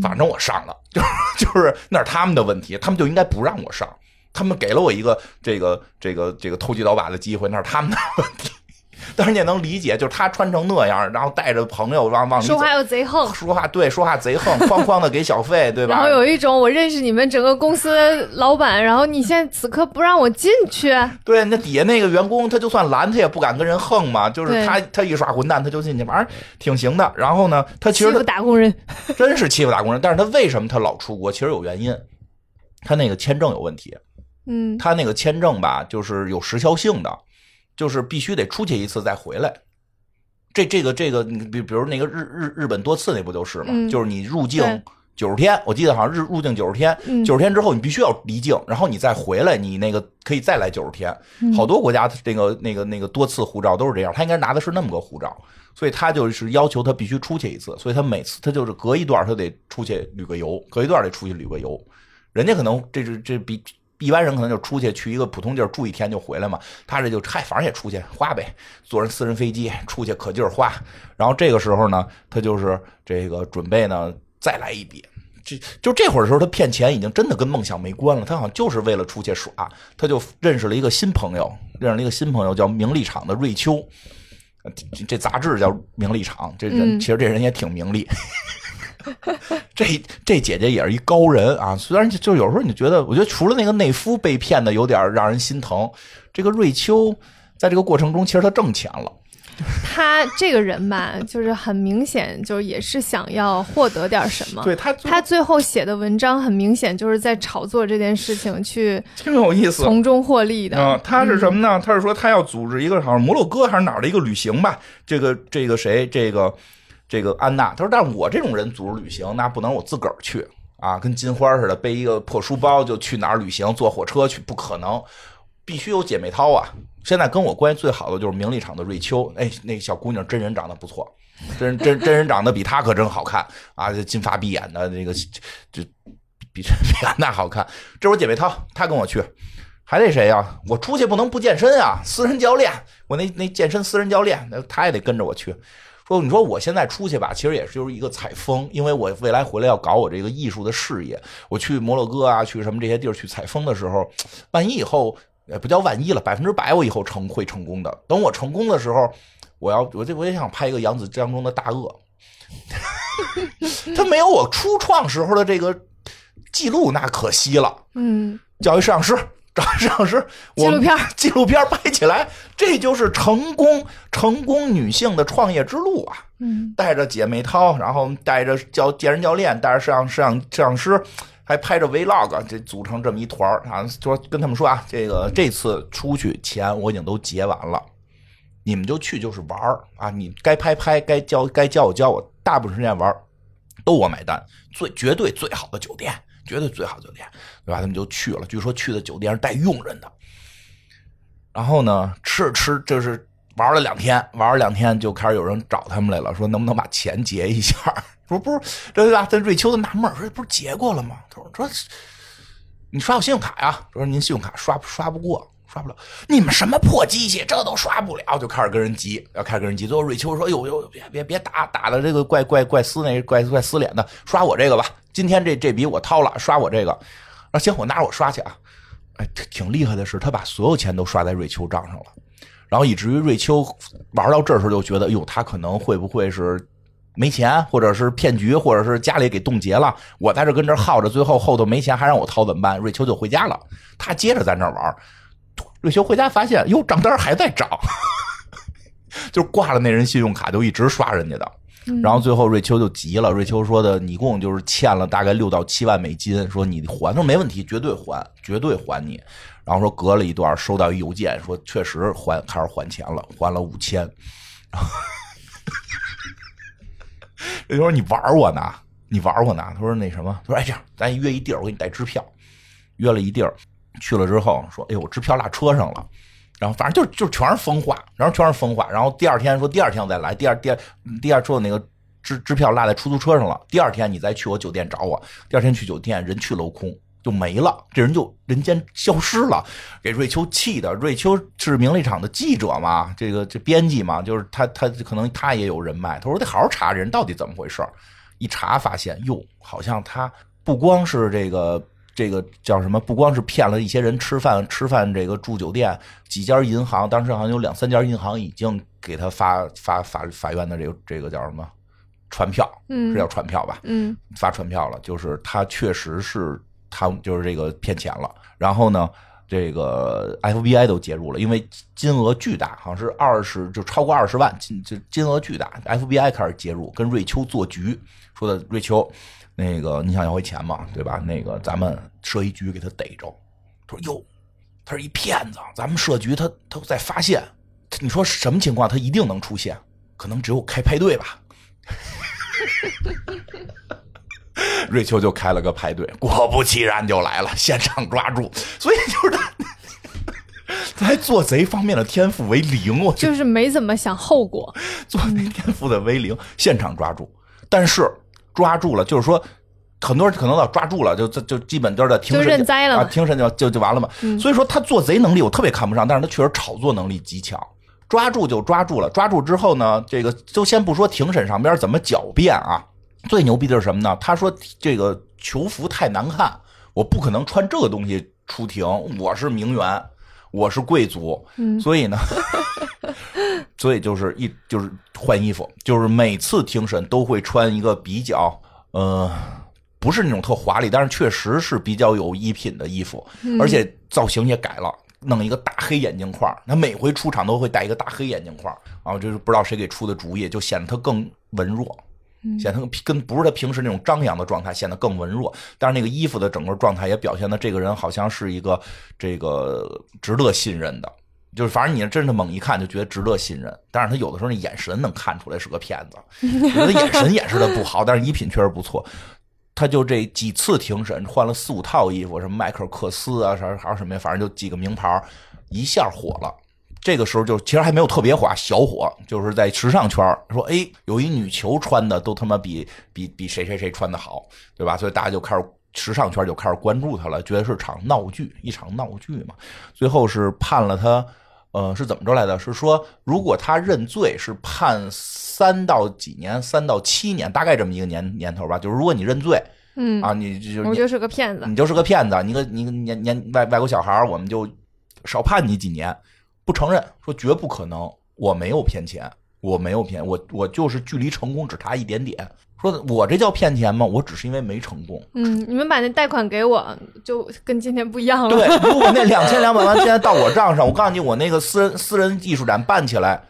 反正我上了，[LAUGHS] 就是就是那是他们的问题，他们就应该不让我上。他们给了我一个这个这个这个投机倒把的机会，那是他们的问题。[LAUGHS] 但是你也能理解，就是他穿成那样，然后带着朋友往往里说话又贼横，说话对，说话贼横，哐哐的给小费，对吧？然后有一种我认识你们整个公司老板，然后你现在此刻不让我进去，[LAUGHS] 对，那底下那个员工他就算拦他也不敢跟人横嘛，就是他他一耍混蛋他就进去，反正挺行的。然后呢，他其实欺负打工人，真是欺负打工人。但是他为什么他老出国？其实有原因，他那个签证有问题，嗯，他那个签证吧，就是有时效性的。就是必须得出去一次再回来，这这个这个，你比比如那个日日日本多次那不就是吗？就是你入境九十天，我记得好像日入境九十天，九十天之后你必须要离境，然后你再回来，你那个可以再来九十天。好多国家那个那个那个多次护照都是这样，他应该拿的是那么个护照，所以他就是要求他必须出去一次，所以他每次他就是隔一段他得出去旅个游，隔一段得出去旅个游，人家可能这是这比。一般人可能就出去去一个普通地儿住一天就回来嘛，他这就嗨，反正也出去花呗，坐人私人飞机出去可劲儿花。然后这个时候呢，他就是这个准备呢再来一笔。这就这会儿的时候，他骗钱已经真的跟梦想没关了，他好像就是为了出去耍。他就认识了一个新朋友，认识了一个新朋友叫名利场的瑞秋。这杂志叫《名利场》，这人其实这人也挺名利。[LAUGHS] 这这姐姐也是一高人啊，虽然就有时候你觉得，我觉得除了那个内夫被骗的有点让人心疼，这个瑞秋在这个过程中其实他挣钱了。[LAUGHS] 他这个人吧，就是很明显，就是也是想要获得点什么。[LAUGHS] 对他，他最后写的文章很明显就是在炒作这件事情，去挺有意思，从中获利的。啊，他是什么呢？他是说他要组织一个好像摩洛哥还是哪儿的一个旅行吧？这个这个谁？这个这个安娜。她说，但我这种人组织旅行，那不能我自个儿去啊，跟金花似的背一个破书包就去哪儿旅行，坐火车去，不可能，必须有姐妹淘啊。现在跟我关系最好的就是名利场的瑞秋，哎，那小姑娘真人长得不错，真真真人长得比她可真好看啊！金发碧眼的那个，就比 [LAUGHS] 比安娜好看。这是我姐妹淘，她跟我去，还得谁呀？我出去不能不健身啊！私人教练，我那那健身私人教练，那他也得跟着我去。说你说我现在出去吧，其实也是就是一个采风，因为我未来回来要搞我这个艺术的事业。我去摩洛哥啊，去什么这些地儿去采风的时候，万一以后。也不叫万一了，百分之百我以后成会成功的。等我成功的时候，我要我这我也想拍一个杨子江中的大鳄，[LAUGHS] 他没有我初创时候的这个记录，那可惜了。嗯，叫一摄像师，摄像师，纪录片纪录片拍起来，这就是成功成功女性的创业之路啊。嗯，带着姐妹淘，然后带着教健身教练，带着摄像摄像摄像师。还拍着 vlog，这组成这么一团啊！说跟他们说啊，这个这次出去钱我已经都结完了，你们就去就是玩啊！你该拍拍，该教该教我教我，大部分时间玩都我买单，最绝对最好的酒店，绝对最好酒店，对吧？他们就去了，据说去的酒店是带佣人的。然后呢，吃着吃就是玩了两天，玩了两天就开始有人找他们来了，说能不能把钱结一下。[LAUGHS] 说不是，对吧？这瑞秋都纳闷说不是结过了吗？他说说，你刷我信用卡呀？他说您信用卡刷刷不过，刷不了。你们什么破机器，这都刷不了，就开始跟人急，要开始跟人急。最后瑞秋说：“呦呦，别别别打，打的这个怪怪怪撕那怪怪撕脸的，刷我这个吧。今天这这笔我掏了，刷我这个。啊，行，我拿着我刷去啊。哎，挺厉害的是，他把所有钱都刷在瑞秋账上了，然后以至于瑞秋玩到这时候就觉得，哟，他可能会不会是？”没钱，或者是骗局，或者是家里给冻结了，我在这跟这耗着，最后后头没钱还让我掏怎么办？瑞秋就回家了，他接着在那玩。瑞秋回家发现，哟，账单还在涨，[LAUGHS] 就挂了那人信用卡，就一直刷人家的。然后最后瑞秋就急了，瑞秋说的，你一共就是欠了大概六到七万美金，说你还，说没问题，绝对还，绝对还你。然后说隔了一段收到一邮件，说确实还，开始还钱了，还了五千。[LAUGHS] 瑞秋说：“你玩我呢？你玩我呢？”他说：“那什么？”他说：“哎，这样，咱约一地儿，我给你带支票。约了一地儿，去了之后说：‘哎呦，支票落车上了。’然后反正就就全是疯话，然后全是疯话。然后第二天说第二天我再来。第二第二第二说那个支支票落在出租车上了。第二天你再去我酒店找我。第二天去酒店，人去楼空，就没了。这人就人间消失了，给瑞秋气的。瑞秋是名利场的记者嘛，这个这编辑嘛，就是他他可能他也有人脉。他说得好好查人到底怎么回事一查发现，哟，好像他不光是这个。这个叫什么？不光是骗了一些人吃饭，吃饭这个住酒店，几家银行，当时好像有两三家银行已经给他发发法法院的这个这个叫什么传票？嗯，是叫传票吧？嗯，发传票了，就是他确实是他就是这个骗钱了。然后呢，这个 FBI 都介入了，因为金额巨大，好像是二十就超过二十万，金就金额巨大，FBI 开始介入，跟瑞秋做局，说的瑞秋。那个你想要回钱嘛，对吧？那个咱们设一局给他逮着。他说：“哟，他是一骗子，咱们设局他他在发现，你说什么情况？他一定能出现，可能只有开派对吧。[LAUGHS] ”瑞秋就开了个派对，果不其然就来了，现场抓住。所以就是他 [LAUGHS] 在做贼方面的天赋为零，我就是没怎么想后果，[LAUGHS] 做贼天赋的为零，现场抓住，但是。抓住了，就是说，很多人可能要抓住了，就就就基本都是在庭审啊，庭审就就就完了嘛。所以说他做贼能力我特别看不上，但是他确实炒作能力极强。抓住就抓住了，抓住之后呢，这个就先不说庭审上边怎么狡辩啊，最牛逼的是什么呢？他说这个囚服太难看，我不可能穿这个东西出庭，我是名媛，我是贵族，所以呢，[LAUGHS] 所以就是一就是换衣服，就是每次庭审都会穿一个比较呃不是那种特华丽，但是确实是比较有衣品的衣服，而且造型也改了，弄一个大黑眼镜框。他每回出场都会戴一个大黑眼镜框，然后就是不知道谁给出的主意，就显得他更文弱。显得跟不是他平时那种张扬的状态，显得更文弱。但是那个衣服的整个状态也表现的这个人好像是一个这个值得信任的，就是反正你真的猛一看就觉得值得信任。但是他有的时候那眼神能看出来是个骗子，[LAUGHS] 他眼神掩饰的不好，但是衣品确实不错。他就这几次庭审换了四五套衣服，什么迈克尔·克斯啊，啥还有什么呀，反正就几个名牌，一下火了。这个时候就其实还没有特别火，小火，就是在时尚圈说，哎，有一女球穿的都他妈比比比谁谁谁穿的好，对吧？所以大家就开始时尚圈就开始关注他了，觉得是场闹剧，一场闹剧嘛。最后是判了他，呃，是怎么着来的？是说如果他认罪，是判三到几年，三到七年，大概这么一个年年头吧。就是如果你认罪，嗯啊，你就我就是个骗子，你就是个骗子，你个你个年年外外国小孩，我们就少判你几年。不承认，说绝不可能，我没有骗钱，我没有骗，我我就是距离成功只差一点点。说我这叫骗钱吗？我只是因为没成功。嗯，你们把那贷款给我，就跟今天不一样了。对，如果那两千两百万 [LAUGHS] 现在到我账上，我告诉你，我那个私人私人艺术展办起来，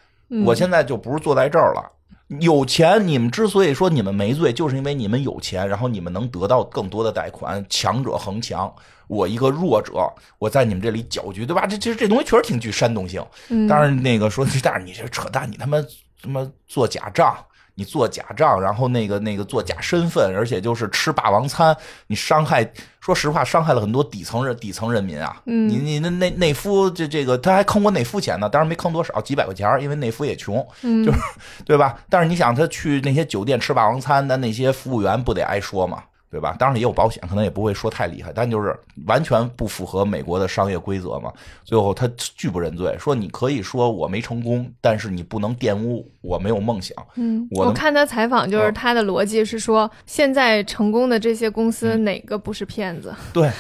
我现在就不是坐在这儿了。有钱，你们之所以说你们没罪，就是因为你们有钱，然后你们能得到更多的贷款。强者恒强，我一个弱者，我在你们这里搅局，对吧？这其实这东西确实挺具煽动性。但是那个说，[LAUGHS] 但是你这扯淡，你他妈他妈做假账。你做假账，然后那个那个做假身份，而且就是吃霸王餐，你伤害，说实话，伤害了很多底层人底层人民啊。嗯，你你那内内夫这这个他还坑过内夫钱呢，当然没坑多少，几百块钱，因为内夫也穷，就是对吧？但是你想他去那些酒店吃霸王餐，那那些服务员不得挨说吗？对吧？当然也有保险，可能也不会说太厉害，但就是完全不符合美国的商业规则嘛。最后他拒不认罪，说你可以说我没成功，但是你不能玷污我没有梦想。嗯，我看他采访，就是他的逻辑是说，现在成功的这些公司哪个不是骗子？[LAUGHS] 对，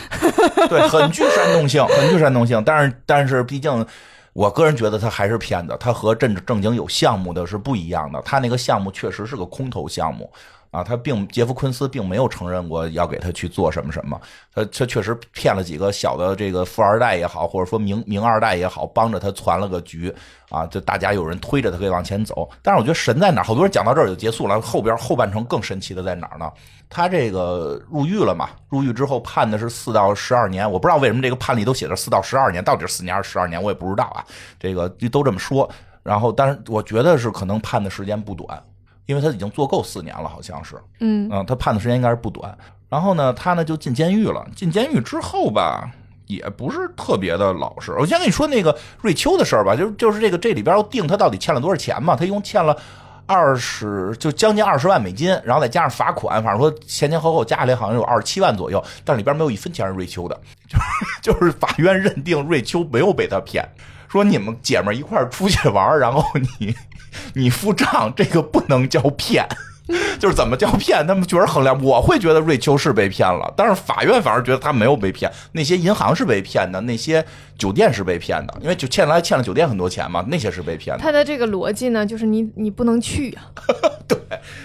对，很具煽动性，很具煽动性。但是，但是毕竟，我个人觉得他还是骗子，他和正正经有项目的是不一样的。他那个项目确实是个空头项目。啊，他并杰夫昆斯并没有承认过要给他去做什么什么，他他确实骗了几个小的这个富二代也好，或者说名名二代也好，帮着他攒了个局啊，就大家有人推着他可以往前走。但是我觉得神在哪儿？好多人讲到这儿就结束了，后边后半程更神奇的在哪儿呢？他这个入狱了嘛？入狱之后判的是四到十二年，我不知道为什么这个判例都写着四到十二年，到底是四年还是十二年，我也不知道啊。这个都这么说，然后但是我觉得是可能判的时间不短。因为他已经做够四年了，好像是，嗯，他判的时间应该是不短。然后呢，他呢就进监狱了。进监狱之后吧，也不是特别的老实。我先跟你说那个瑞秋的事儿吧，就是就是这个这里边要定他到底欠了多少钱嘛？他一共欠了二十，就将近二十万美金，然后再加上罚款，反正说前前后后加起来好像有二十七万左右。但里边没有一分钱是瑞秋的，就是就是法院认定瑞秋没有被他骗，说你们姐们一块出去玩，然后你。[LAUGHS] 你付账，这个不能叫骗，[LAUGHS] 就是怎么叫骗？他们觉得衡量，我会觉得瑞秋是被骗了，但是法院反而觉得他没有被骗。那些银行是被骗的，那些酒店是被骗的，因为就欠来欠了酒店很多钱嘛，那些是被骗的。他的这个逻辑呢，就是你你不能去啊。[LAUGHS] 对，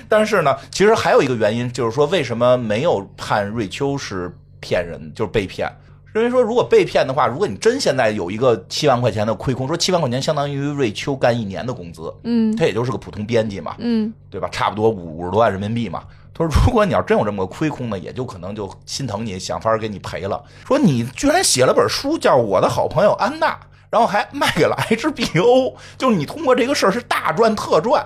但是呢，其实还有一个原因，就是说为什么没有判瑞秋是骗人，就是被骗。认为说，如果被骗的话，如果你真现在有一个七万块钱的亏空，说七万块钱相当于瑞秋干一年的工资，嗯，他也就是个普通编辑嘛，嗯，对吧？差不多五五十多万人民币嘛。他说，如果你要真有这么个亏空呢，也就可能就心疼你，想法给你赔了。说你居然写了本书叫《我的好朋友安娜》，然后还卖给了 [LAUGHS] HBO，就是你通过这个事儿是大赚特赚，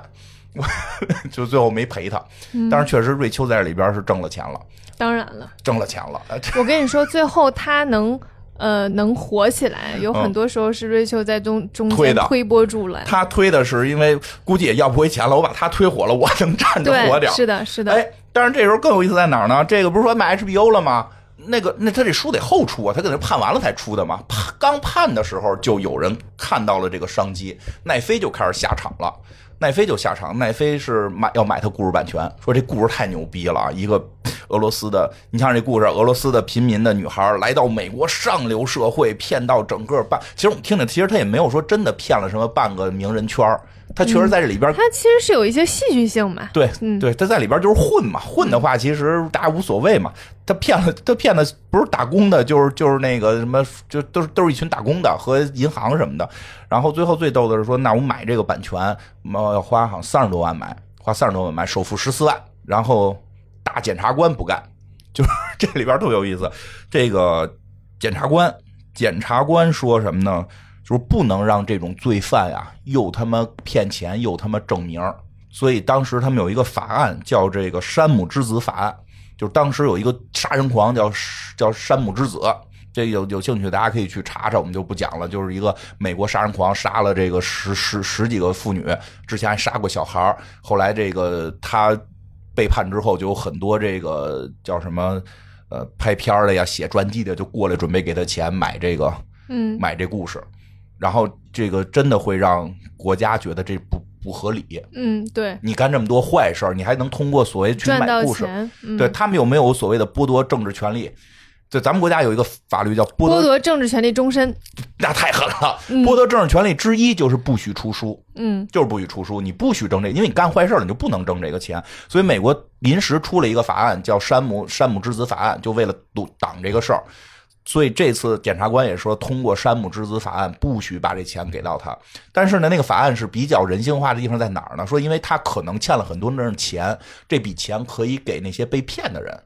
[LAUGHS] 就最后没赔他。但是确实，瑞秋在这里边是挣了钱了。当然了，挣了钱了。[LAUGHS] 我跟你说，最后他能呃能火起来，有很多时候是瑞秋在中中间推波助澜。他推的是因为估计也要不回钱了，我把他推火了，我能站着火点。是的，是的。哎，但是这时候更有意思在哪儿呢？这个不是说卖 HBO 了吗？那个那他这书得后出啊，他给他判完了才出的嘛。判刚判的时候，就有人看到了这个商机，奈飞就开始下场了。奈飞就下场，奈飞是买要买他故事版权，说这故事太牛逼了，一个俄罗斯的，你像这故事，俄罗斯的平民的女孩来到美国上流社会，骗到整个半，其实我们听着，其实他也没有说真的骗了什么半个名人圈他确实在这里边，他其实是有一些戏剧性嘛。对，对，他在里边就是混嘛，混的话其实大家无所谓嘛。他骗了，他骗的不是打工的，就是就是那个什么，就都是都是一群打工的和银行什么的。然后最后最逗的是说，那我买这个版权，要花好像三十多万买，花三十多万买，首付十四万。然后大检察官不干，就是这里边特别有意思。这个检察官，检察官说什么呢？就是不能让这种罪犯呀，又他妈骗钱，又他妈证名。所以当时他们有一个法案，叫这个山姆之子法案。就是当时有一个杀人狂叫叫山姆之子，这有有兴趣大家可以去查查，我们就不讲了。就是一个美国杀人狂，杀了这个十十十几个妇女，之前还杀过小孩后来这个他被判之后，就有很多这个叫什么呃拍片的呀、写传记的，就过来准备给他钱买这个，嗯，买这故事。然后这个真的会让国家觉得这不不合理。嗯，对。你干这么多坏事你还能通过所谓去买故事？对他们有没有所谓的剥夺政治权利？对，咱们国家有一个法律叫剥夺政治权利终身。那太狠了！剥夺政治权利之一就是不许出书。嗯，就是不许出书，你不许挣这，因为你干坏事了，你就不能挣这个钱。所以美国临时出了一个法案，叫山姆山姆之子法案，就为了堵挡这个事儿。所以这次检察官也说，通过山姆之子法案，不许把这钱给到他。但是呢，那个法案是比较人性化的地方在哪儿呢？说因为他可能欠了很多人钱，这笔钱可以给那些被骗的人。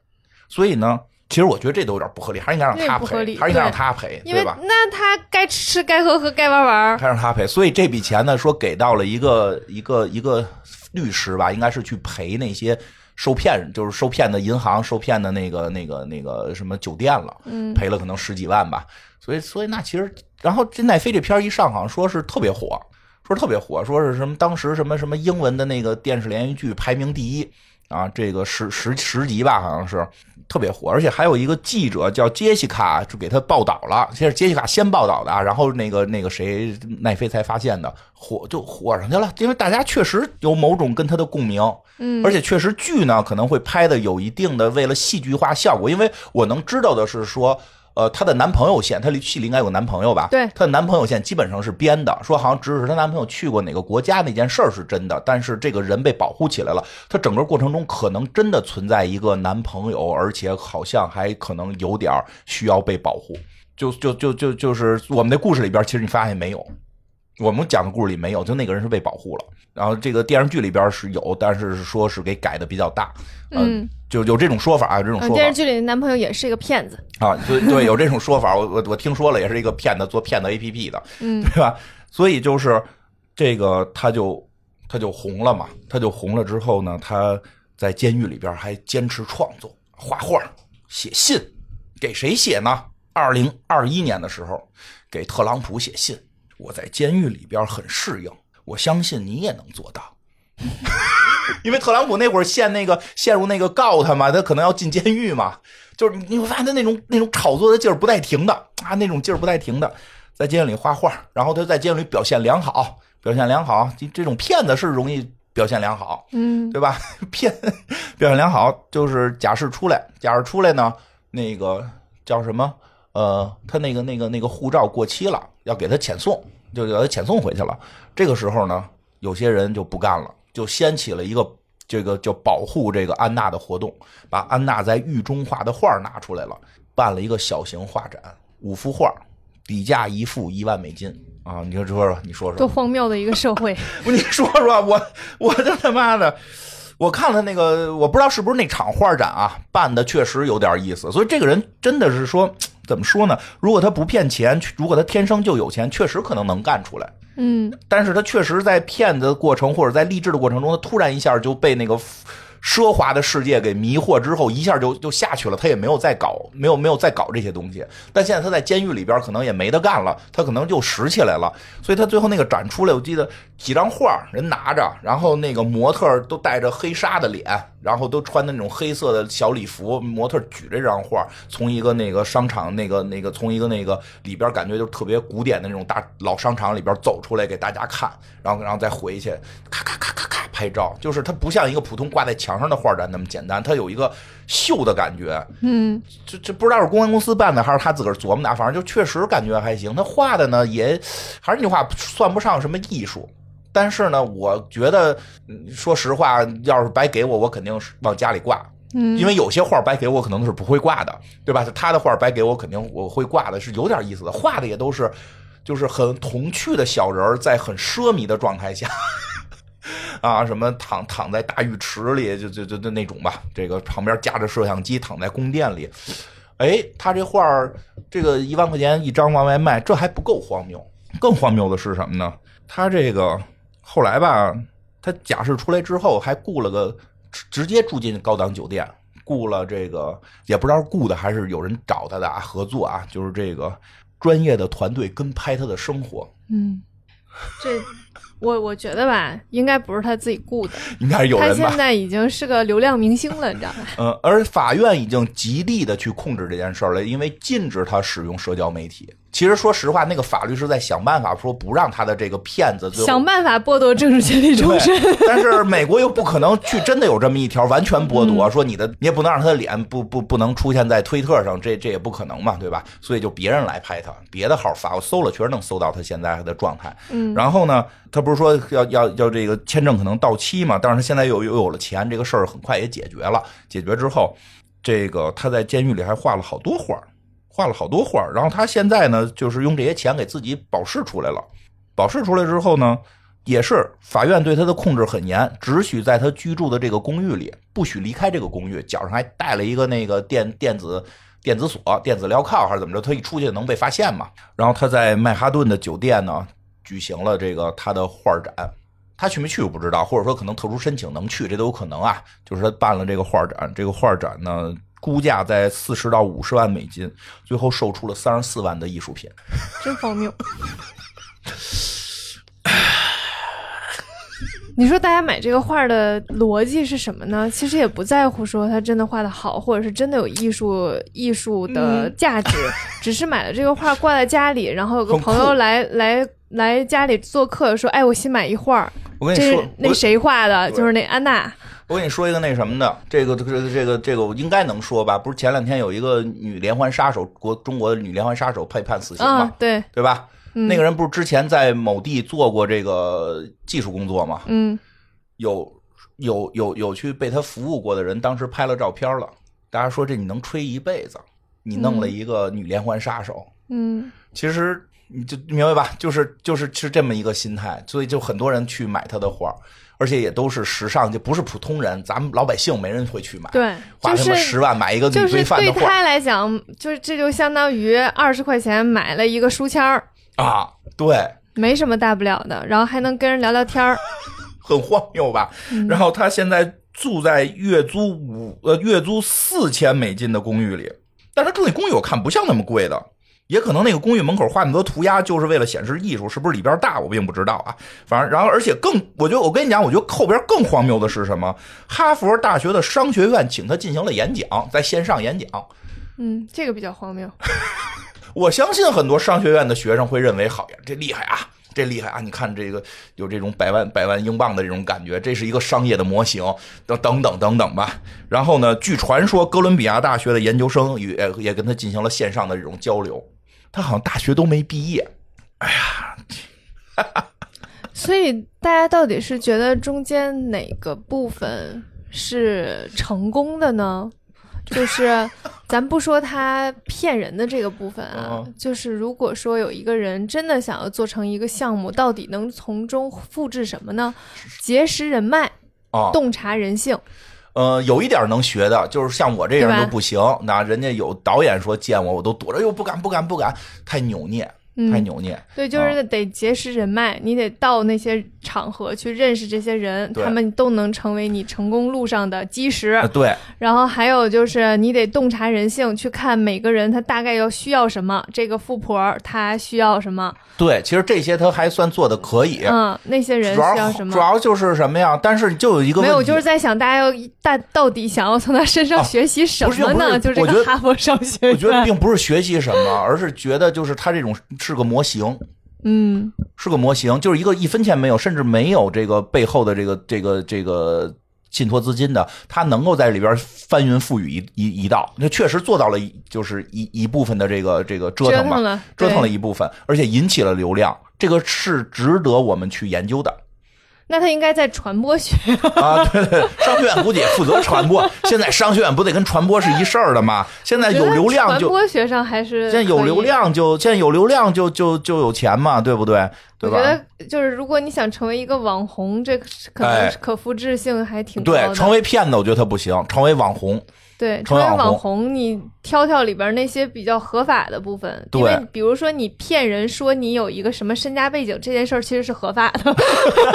所以呢，其实我觉得这都有点不合理，还是应该让他赔，还是应该让他赔，对吧？那他该吃吃，该喝喝，该玩玩，还让他赔。所以这笔钱呢，说给到了一个一个一个律师吧，应该是去赔那些。受骗就是受骗的银行，受骗的那个那个那个什么酒店了，赔了可能十几万吧。所以所以那其实，然后这奈飞这片一上，好像说是特别火，说特别火，说是什么当时什么什么英文的那个电视连续剧排名第一啊，这个十十十集吧，好像是。特别火，而且还有一个记者叫杰西卡，就给他报道了。先是杰西卡先报道的，然后那个那个谁奈飞才发现的，火就火上去了。因为大家确实有某种跟他的共鸣，嗯，而且确实剧呢可能会拍的有一定的为了戏剧化效果。因为我能知道的是说。呃，她的男朋友线，她戏里应该有男朋友吧？对，她的男朋友线基本上是编的，说好像只是她男朋友去过哪个国家那件事儿是真的，但是这个人被保护起来了。她整个过程中可能真的存在一个男朋友，而且好像还可能有点需要被保护。就就就就就是我们的故事里边，其实你发现没有，我们讲的故事里没有，就那个人是被保护了。然后这个电视剧里边是有，但是说是给改的比较大，嗯。就有这种说法啊，这种说法。电视剧里的男朋友也是一个骗子啊，对对，有这种说法，我我我听说了，也是一个骗子做骗子 A P P 的，嗯，对吧？所以就是这个，他就他就红了嘛，他就红了之后呢，他在监狱里边还坚持创作，画画、写信，给谁写呢？二零二一年的时候，给特朗普写信。我在监狱里边很适应，我相信你也能做到。[LAUGHS] 因为特朗普那会儿陷那个陷入那个告他嘛，他可能要进监狱嘛，就是你会发现他那种那种炒作的劲儿不带停的啊，那种劲儿不带停的，在监狱里画画，然后他在监狱里表现良好，表现良好，这这种骗子是容易表现良好，嗯，对吧？[LAUGHS] 骗表现良好就是假释出来，假释出来呢，那个叫什么？呃，他那个那个那个护照过期了，要给他遣送，就给他遣送回去了。这个时候呢，有些人就不干了。就掀起了一个这个叫保护这个安娜的活动，把安娜在狱中画的画拿出来了，办了一个小型画展，五幅画，底价一幅一万美金啊！你说说说，你说说，多荒谬的一个社会！[LAUGHS] 你说说，我我这他妈的，我看了那个，我不知道是不是那场画展啊，办的确实有点意思。所以这个人真的是说，怎么说呢？如果他不骗钱，如果他天生就有钱，确实可能能干出来。嗯，但是他确实在骗的过程或者在励志的过程中，他突然一下就被那个。奢华的世界给迷惑之后，一下就就下去了。他也没有再搞，没有没有再搞这些东西。但现在他在监狱里边，可能也没得干了，他可能就拾起来了。所以他最后那个展出来，我记得几张画，人拿着，然后那个模特都带着黑纱的脸，然后都穿的那种黑色的小礼服。模特举着这张画，从一个那个商场，那个那个从一个那个里边，感觉就特别古典的那种大老商场里边走出来给大家看，然后然后再回去，咔咔咔咔。拍照，就是它不像一个普通挂在墙上的画展那么简单，它有一个秀的感觉。嗯，这这不知道是公关公司办的还是他自个儿琢磨的，反正就确实感觉还行。他画的呢，也还是那句话，算不上什么艺术。但是呢，我觉得，说实话，要是白给我，我肯定是往家里挂。嗯，因为有些画白给我，可能是不会挂的，对吧？他的画白给我，肯定我会挂的，是有点意思的。画的也都是，就是很童趣的小人在很奢靡的状态下，[LAUGHS] 啊，什么躺躺在大浴池里，就就就就那种吧。这个旁边架着摄像机，躺在宫殿里。哎，他这画儿这个一万块钱一张往外卖，这还不够荒谬。更荒谬的是什么呢？他这个。后来吧，他假释出来之后，还雇了个直接住进高档酒店，雇了这个也不知道雇的还是有人找他的啊，合作啊，就是这个专业的团队跟拍他的生活。嗯，这。我我觉得吧，应该不是他自己雇的，应该是有人他现在已经是个流量明星了，你知道吧？嗯，[LAUGHS] 而法院已经极力的去控制这件事儿了，因为禁止他使用社交媒体。其实说实话，那个法律是在想办法说不让他的这个骗子想办法剥夺政治权利终身。但是美国又不可能去真的有这么一条完全剥夺，说你的你也不能让他的脸不不不能出现在推特上，这这也不可能嘛，对吧？所以就别人来拍他，别的号发，我搜了确实能搜到他现在的状态。嗯，然后呢，他不是说要要要这个签证可能到期嘛？但是他现在又又有了钱，这个事儿很快也解决了。解决之后，这个他在监狱里还画了好多画。画了好多画，然后他现在呢，就是用这些钱给自己保释出来了。保释出来之后呢，也是法院对他的控制很严，只许在他居住的这个公寓里，不许离开这个公寓。脚上还带了一个那个电电子电子锁、电子镣铐还是怎么着？他一出去能被发现嘛？然后他在曼哈顿的酒店呢，举行了这个他的画展。他去没去我不知道，或者说可能特殊申请能去，这都有可能啊。就是他办了这个画展，这个画展呢。估价在四十到五十万美金，最后售出了三十四万的艺术品，真荒谬。[LAUGHS] 你说大家买这个画的逻辑是什么呢？其实也不在乎说他真的画的好，或者是真的有艺术艺术的价值，只是买了这个画挂在家里，然后有个朋友来来来家里做客，说：“哎，我新买一画，我跟你说，那谁画的？就是那安娜。”我跟你说一个那什么的，这个这个这个这个我应该能说吧？不是前两天有一个女连环杀手，国中国的女连环杀手被判死刑嘛？对对吧？那个人不是之前在某地做过这个技术工作吗？嗯，有有有有去被他服务过的人，当时拍了照片了。大家说这你能吹一辈子？你弄了一个女连环杀手？嗯，其实你就明白吧？就是就是是这么一个心态，所以就很多人去买他的画。而且也都是时尚，就不是普通人，咱们老百姓没人会去买。对，花他妈十万买一个女罪犯的画，对他来讲，就是这就相当于二十块钱买了一个书签儿啊。对，没什么大不了的，然后还能跟人聊聊天儿，[LAUGHS] 很荒谬吧？然后他现在住在月租五呃月租四千美金的公寓里，但他住那公寓我看不像那么贵的。也可能那个公寓门口画那么多涂鸦，就是为了显示艺术，是不是里边大？我并不知道啊。反正，然后，而且更，我觉得，我跟你讲，我觉得后边更荒谬的是什么？哈佛大学的商学院请他进行了演讲，在线上演讲。嗯，这个比较荒谬。[LAUGHS] 我相信很多商学院的学生会认为，好呀，这厉害啊，这厉害啊！你看这个有这种百万百万英镑的这种感觉，这是一个商业的模型，等等等等等吧。然后呢，据传说，哥伦比亚大学的研究生也也跟他进行了线上的这种交流。他好像大学都没毕业，哎呀，所以大家到底是觉得中间哪个部分是成功的呢？就是咱不说他骗人的这个部分啊，[LAUGHS] 就是如果说有一个人真的想要做成一个项目，到底能从中复制什么呢？结识人脉，洞察人性。呃，有一点能学的，就是像我这样就不行。那人家有导演说见我，我都躲着，又不敢，不敢，不敢，太扭捏。太扭捏，对，就是得结识人脉，你得到那些场合去认识这些人，他们都能成为你成功路上的基石。对，然后还有就是你得洞察人性，去看每个人他大概要需要什么，这个富婆她需要什么。对，其实这些他还算做的可以。嗯，那些人需要什么？主要就是什么呀？但是就有一个没有，就是在想大家要大到底想要从他身上学习什么呢？就这个哈佛商学院，我觉得并不是学习什么，而是觉得就是他这种。是个模型，嗯，是个模型，就是一个一分钱没有，甚至没有这个背后的这个这个这个信托资金的，他能够在里边翻云覆雨一一一道，那确实做到了，就是一一部分的这个这个折腾吧，折腾了一部分，而且引起了流量，这个是值得我们去研究的。那他应该在传播学啊，对对，商学院估计也负责传播。现在商学院不得跟传播是一事儿的吗？现在有流量就传播学上还是现在有流量就现在有流量就就就有钱嘛，对不对？对吧？我觉得就是如果你想成为一个网红，这可能可复制性还挺高的。对，成为骗子我觉得他不行，成为网红。对，成为网红，你挑挑里边那些比较合法的部分。对，比如说你骗人说你有一个什么身家背景，这件事儿其实是合法的。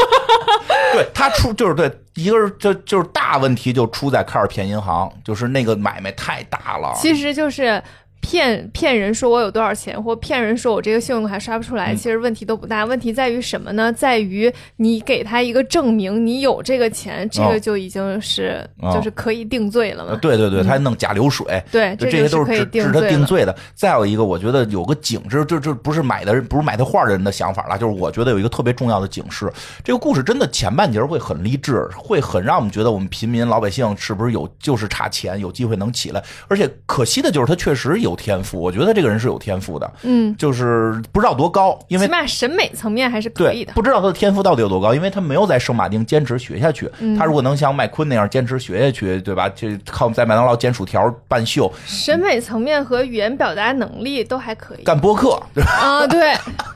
[LAUGHS] 对他出就是对，一个是就就是大问题就出在开始骗银行，就是那个买卖太大了。其实就是。骗骗人说我有多少钱，或骗人说我这个信用卡刷不出来，其实问题都不大。问题在于什么呢？在于你给他一个证明，你有这个钱，这个就已经是就是可以定罪了嘛。对对对，他还弄假流水，对，这些都是指他定罪的。再有一个，我觉得有个警示，就就不是买的人，不是买他画的人的想法了，就是我觉得有一个特别重要的警示。这个故事真的前半截会很励志，会很让我们觉得我们平民老百姓是不是有就是差钱，有机会能起来。而且可惜的就是他确实有。天赋，我觉得这个人是有天赋的，嗯，就是不知道多高，因为起码审美层面还是可以的。不知道他的天赋到底有多高，因为他没有在圣马丁坚持学下去。他如果能像麦昆那样坚持学下去，对吧？就靠在麦当劳煎薯条办秀，审美层面和语言表达能力都还可以。干播客，啊，对。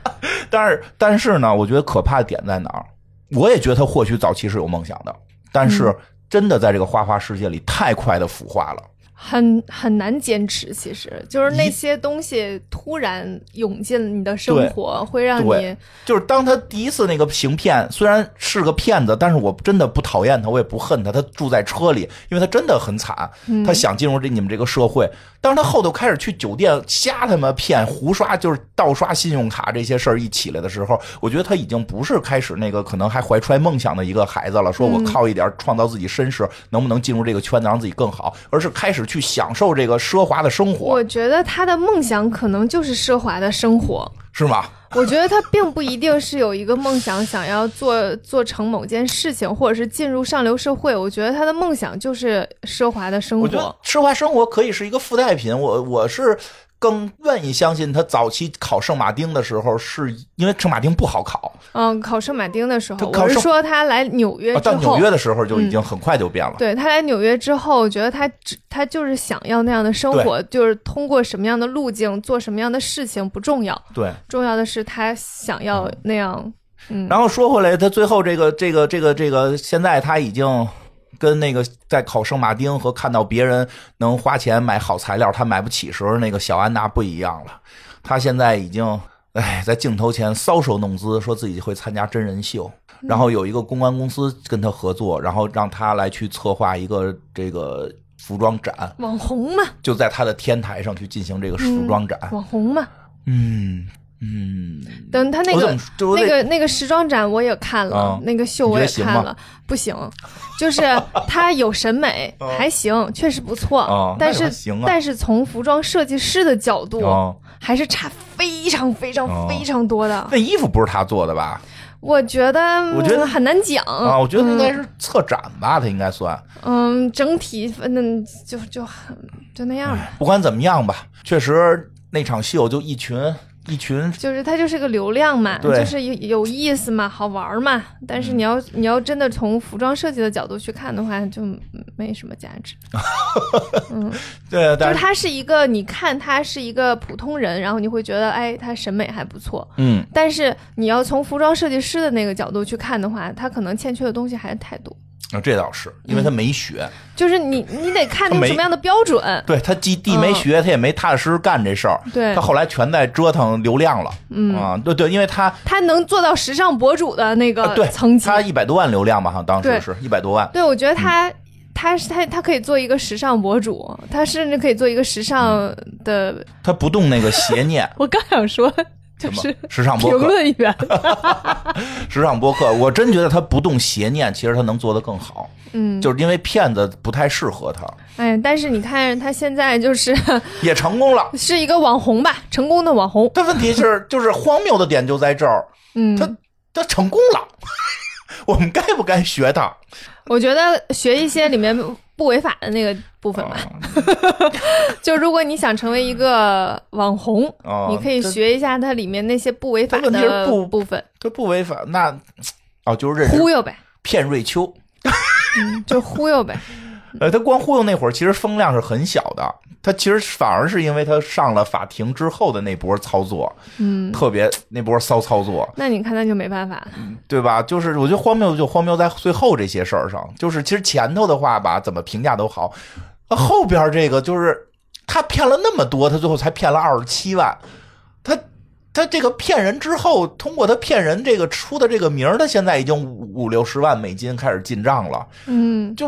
[LAUGHS] 但是，但是呢，我觉得可怕的点在哪儿？我也觉得他或许早期是有梦想的，但是真的在这个花花世界里太快的腐化了。很很难坚持，其实就是那些东西突然涌进你的生活，会让你就是当他第一次那个行骗，虽然是个骗子，但是我真的不讨厌他，我也不恨他。他住在车里，因为他真的很惨，他想进入这你们这个社会。但是他后头开始去酒店瞎他妈骗、胡刷，就是盗刷信用卡这些事儿一起来的时候，我觉得他已经不是开始那个可能还怀揣梦想的一个孩子了。说我靠一点创造自己身世，能不能进入这个圈子让自己更好，而是开始去享受这个奢华的生活。我觉得他的梦想可能就是奢华的生活，是吗？我觉得他并不一定是有一个梦想，想要做做成某件事情，或者是进入上流社会。我觉得他的梦想就是奢华的生活。我觉得奢华生活可以是一个附带品。我我是。更愿意相信他早期考圣马丁的时候，是因为圣马丁不好考。嗯，考圣马丁的时候，我是说他来纽约到纽约的时候就已经很快就变了。对他来纽约之后，觉得他只他就是想要那样的生活，就是通过什么样的路径做什么样的事情不重要。对，重要的是他想要那样。嗯，然后说回来，他最后这个这个这个这个，现在他已经。跟那个在考圣马丁和看到别人能花钱买好材料，他买不起时候那个小安娜不一样了。他现在已经哎，在镜头前搔首弄姿，说自己会参加真人秀，然后有一个公关公司跟他合作，然后让他来去策划一个这个服装展。网红嘛，就在他的天台上去进行这个服装展。网红嘛，嗯。嗯，等他那个那个那个时装展我也看了，那个秀我也看了，不行，就是他有审美，[LAUGHS] 还行，确实不错，但是但是从服装设计师的角度，还是差非常非常非常多的。那衣服不是他做的吧？我觉得我觉得很难讲啊，我觉得应该是策展吧，他应该算。嗯，整体反正就就很就那样吧。不管怎么样吧，确实那场秀就一群。一群就是它就是个流量嘛，就是有有意思嘛，好玩嘛。但是你要你要真的从服装设计的角度去看的话，就没什么价值。[LAUGHS] 嗯，[LAUGHS] 对，就是他是一个，你看他是一个普通人，然后你会觉得，哎，他审美还不错。嗯，但是你要从服装设计师的那个角度去看的话，他可能欠缺的东西还是太多。啊，这倒是，因为他没学，就是你，你得看用什么样的标准。对他既地没学，他也没踏踏实实干这事儿。对，他后来全在折腾流量了。嗯啊，对对，因为他他能做到时尚博主的那个层级，他一百多万流量吧，好像当时是一百多万。对，我觉得他他是他他可以做一个时尚博主，他甚至可以做一个时尚的。他不动那个邪念。[LAUGHS] 我刚想说。就是时尚播客评论员，[LAUGHS] 时尚博客，我真觉得他不动邪念，其实他能做得更好。嗯，就是因为骗子不太适合他。哎，但是你看他现在就是也成功了，是一个网红吧，成功的网红。但问题是，就是荒谬的点就在这儿，嗯，他他成功了，[LAUGHS] 我们该不该学他？我觉得学一些里面不违法的那个部分吧。[LAUGHS] 就如果你想成为一个网红，你可以学一下它里面那些不违法的部分。它不违法，那哦，就是忽悠呗，骗瑞秋。嗯，就忽悠呗。呃，他光忽悠那会儿，其实风量是很小的。他其实反而是因为他上了法庭之后的那波操作，嗯，特别那波骚操作。那你看，那就没办法，对吧？就是我觉得荒谬就荒谬在最后这些事儿上。就是其实前头的话吧，怎么评价都好，后边这个就是他骗了那么多，他最后才骗了二十七万。他他这个骗人之后，通过他骗人这个出的这个名儿他现在已经五五六十万美金开始进账了。嗯，就。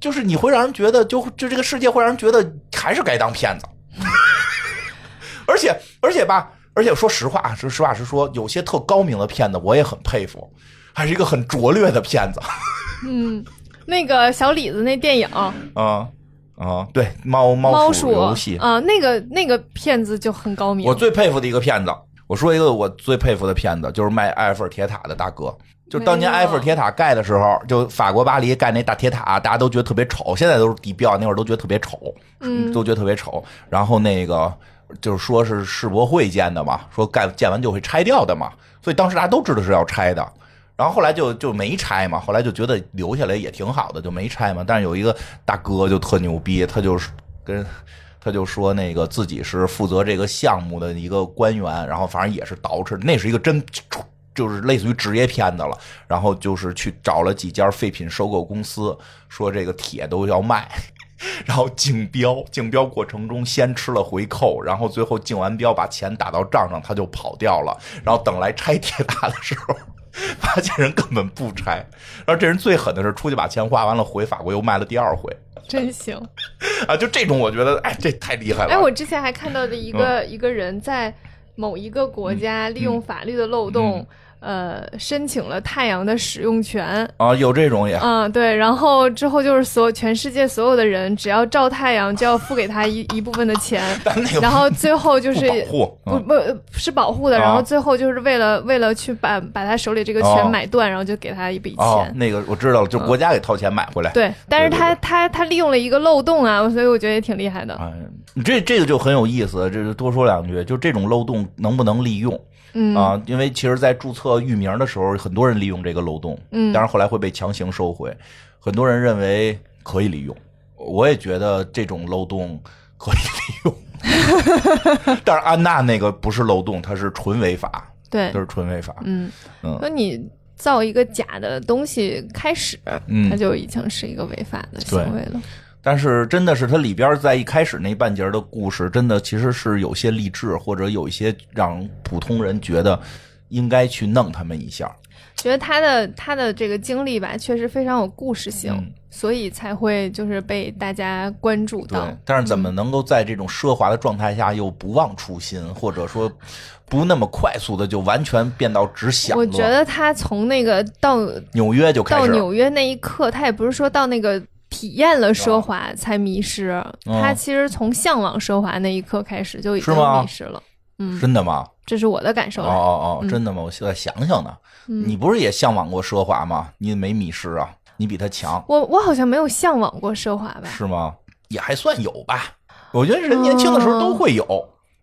就是你会让人觉得，就就这个世界会让人觉得还是该当骗子，[LAUGHS] 而且而且吧，而且说实话，说实话实说，有些特高明的骗子我也很佩服，还是一个很拙劣的骗子。[LAUGHS] 嗯，那个小李子那电影啊啊，对，猫猫鼠游戏啊，那个那个骗子就很高明。我最佩服的一个骗子，我说一个我最佩服的骗子，就是卖埃菲尔铁塔的大哥。就当年埃菲尔铁塔盖的时候，就法国巴黎盖那大铁塔，大家都觉得特别丑。现在都是地标，那会儿都觉得特别丑，嗯，都觉得特别丑。然后那个就是说是世博会建的嘛，说盖建完就会拆掉的嘛，所以当时大家都知道是要拆的。然后后来就就没拆嘛，后来就觉得留下来也挺好的，就没拆嘛。但是有一个大哥就特牛逼，他就是跟他就说那个自己是负责这个项目的一个官员，然后反正也是捯饬，那是一个真。就是类似于职业骗子了，然后就是去找了几家废品收购公司，说这个铁都要卖，[LAUGHS] 然后竞标，竞标过程中先吃了回扣，然后最后竞完标把钱打到账上，他就跑掉了。然后等来拆铁塔的时候，[LAUGHS] 发现人根本不拆。然后这人最狠的是出去把钱花完了，回法国又卖了第二回。[LAUGHS] 真行啊！就这种，我觉得哎，这太厉害了。哎，我之前还看到的一个一个人在某一个国家利用法律的漏洞。呃，申请了太阳的使用权啊，有这种也，嗯，对，然后之后就是所全世界所有的人只要照太阳，就要付给他一 [LAUGHS] 一部分的钱，然后最后就是保护，不不是保护的，然后最后就是为了为了去把把他手里这个权买断，然后就给他一笔钱。那个我知道了，就国家给掏钱买回来。对，但是他他他利用了一个漏洞啊，所以我觉得也挺厉害的。哎，这这个就很有意思，这就多说两句，就这种漏洞能不能利用？嗯啊，因为其实，在注册域名的时候，很多人利用这个漏洞，嗯，但是后来会被强行收回。很多人认为可以利用，我也觉得这种漏洞可以利用。[LAUGHS] 但是安娜那个不是漏洞，它是纯违法，对，它是纯违法。嗯嗯，那你造一个假的东西开始，嗯，它就已经是一个违法的行为了。但是真的是它里边在一开始那半截的故事，真的其实是有些励志，或者有一些让普通人觉得应该去弄他们一下。觉得他的他的这个经历吧，确实非常有故事性，所以才会就是被大家关注到。但是怎么能够在这种奢华的状态下又不忘初心，或者说不那么快速的就完全变到只想我觉得他从那个到纽约就开始到纽约那一刻，他也不是说到那个。体验了奢华才迷失，他其实从向往奢华那一刻开始就已经迷失了。嗯，真的吗？这是我的感受。哦哦哦，真的吗？我现在想想呢，你不是也向往过奢华吗？你没迷失啊？你比他强。我我好像没有向往过奢华吧？是吗？也还算有吧。我觉得人年轻的时候都会有，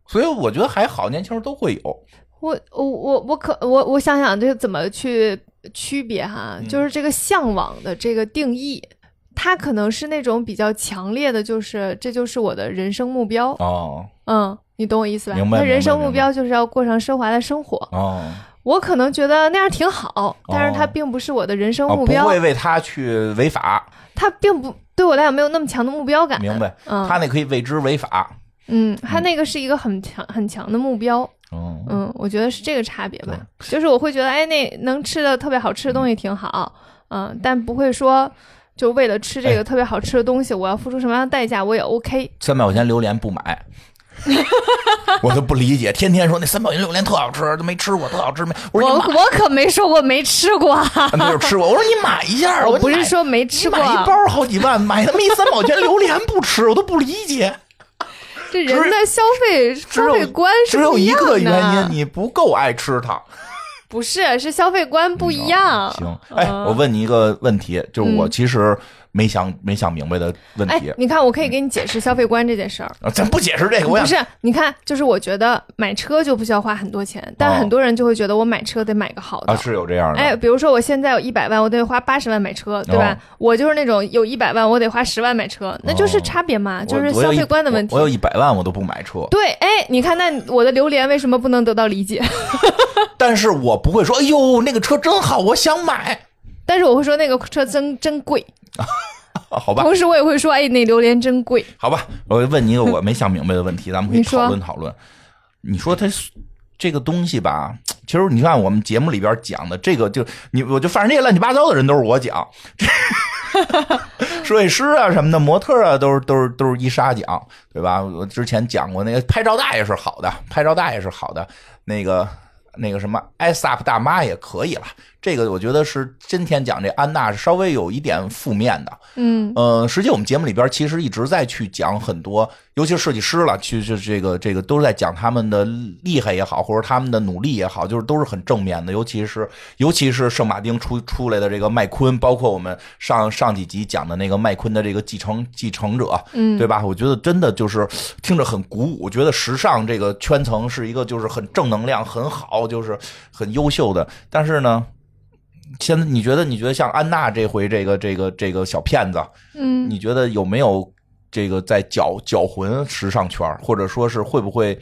所以我觉得还好，年轻时候都会有。我我我我可我我想想这个怎么去区别哈？就是这个向往的这个定义。他可能是那种比较强烈的，就是这就是我的人生目标哦，嗯，你懂我意思吧？他人生目标就是要过上奢华的生活哦。我可能觉得那样挺好，但是他并不是我的人生目标，不会为他去违法。他并不对我来讲没有那么强的目标感。明白。嗯，他那可以为之违法。嗯，他那个是一个很强很强的目标。嗯嗯，我觉得是这个差别吧。就是我会觉得，哎，那能吃的特别好吃的东西挺好，嗯，但不会说。就为了吃这个特别好吃的东西，我要付出什么样的代价，我也 OK。三百块钱榴莲不买，[LAUGHS] 我都不理解，天天说那三宝钱榴莲特好吃，都没吃过，特好吃没？我我我可没说过没吃过，[LAUGHS] 没有吃过。我说你买一下，我不是说没吃过，买一包好几万，买那么一三宝钱榴莲不吃，我都不理解。这人的消费消费观只有一个原因，你不够爱吃它。不是，是消费观不一样。行，哎，我问你一个问题，就是我其实。没想没想明白的问题，你看，我可以给你解释消费观这件事儿。咱不解释这个，不是？你看，就是我觉得买车就不需要花很多钱，但很多人就会觉得我买车得买个好的。啊，是有这样的。哎，比如说我现在有一百万，我得花八十万买车，对吧？我就是那种有一百万，我得花十万买车，那就是差别嘛，就是消费观的问题。我有一百万，我都不买车。对，哎，你看，那我的榴莲为什么不能得到理解？[LAUGHS] 但是我不会说，哎呦，那个车真好，我想买。但是我会说，那个车真真贵。[LAUGHS] 好吧，同时我也会说，哎，那榴莲真贵。好吧，我问你一个我没想明白的问题，咱们可以讨论讨论。你说它这个东西吧，其实你看我们节目里边讲的这个，就你我就反正这些乱七八糟的人都是我讲，[LAUGHS] 设计师啊什么的，模特啊都是都是都是伊莎讲，对吧？我之前讲过那个拍照大爷是好的，拍照大爷是好的，那个。那个什么艾萨普大妈也可以了，这个我觉得是今天讲这安娜是稍微有一点负面的，嗯呃，实际我们节目里边其实一直在去讲很多，尤其是设计师了，其实这个这个都是在讲他们的厉害也好，或者他们的努力也好，就是都是很正面的，尤其是尤其是圣马丁出出来的这个麦昆，包括我们上上几集讲的那个麦昆的这个继承继承者，嗯，对吧？我觉得真的就是听着很鼓舞，我觉得时尚这个圈层是一个就是很正能量很好。就是很优秀的，但是呢，现在你觉得？你觉得像安娜这回这个这个这个小骗子，嗯，你觉得有没有这个在搅搅浑时尚圈，或者说是会不会？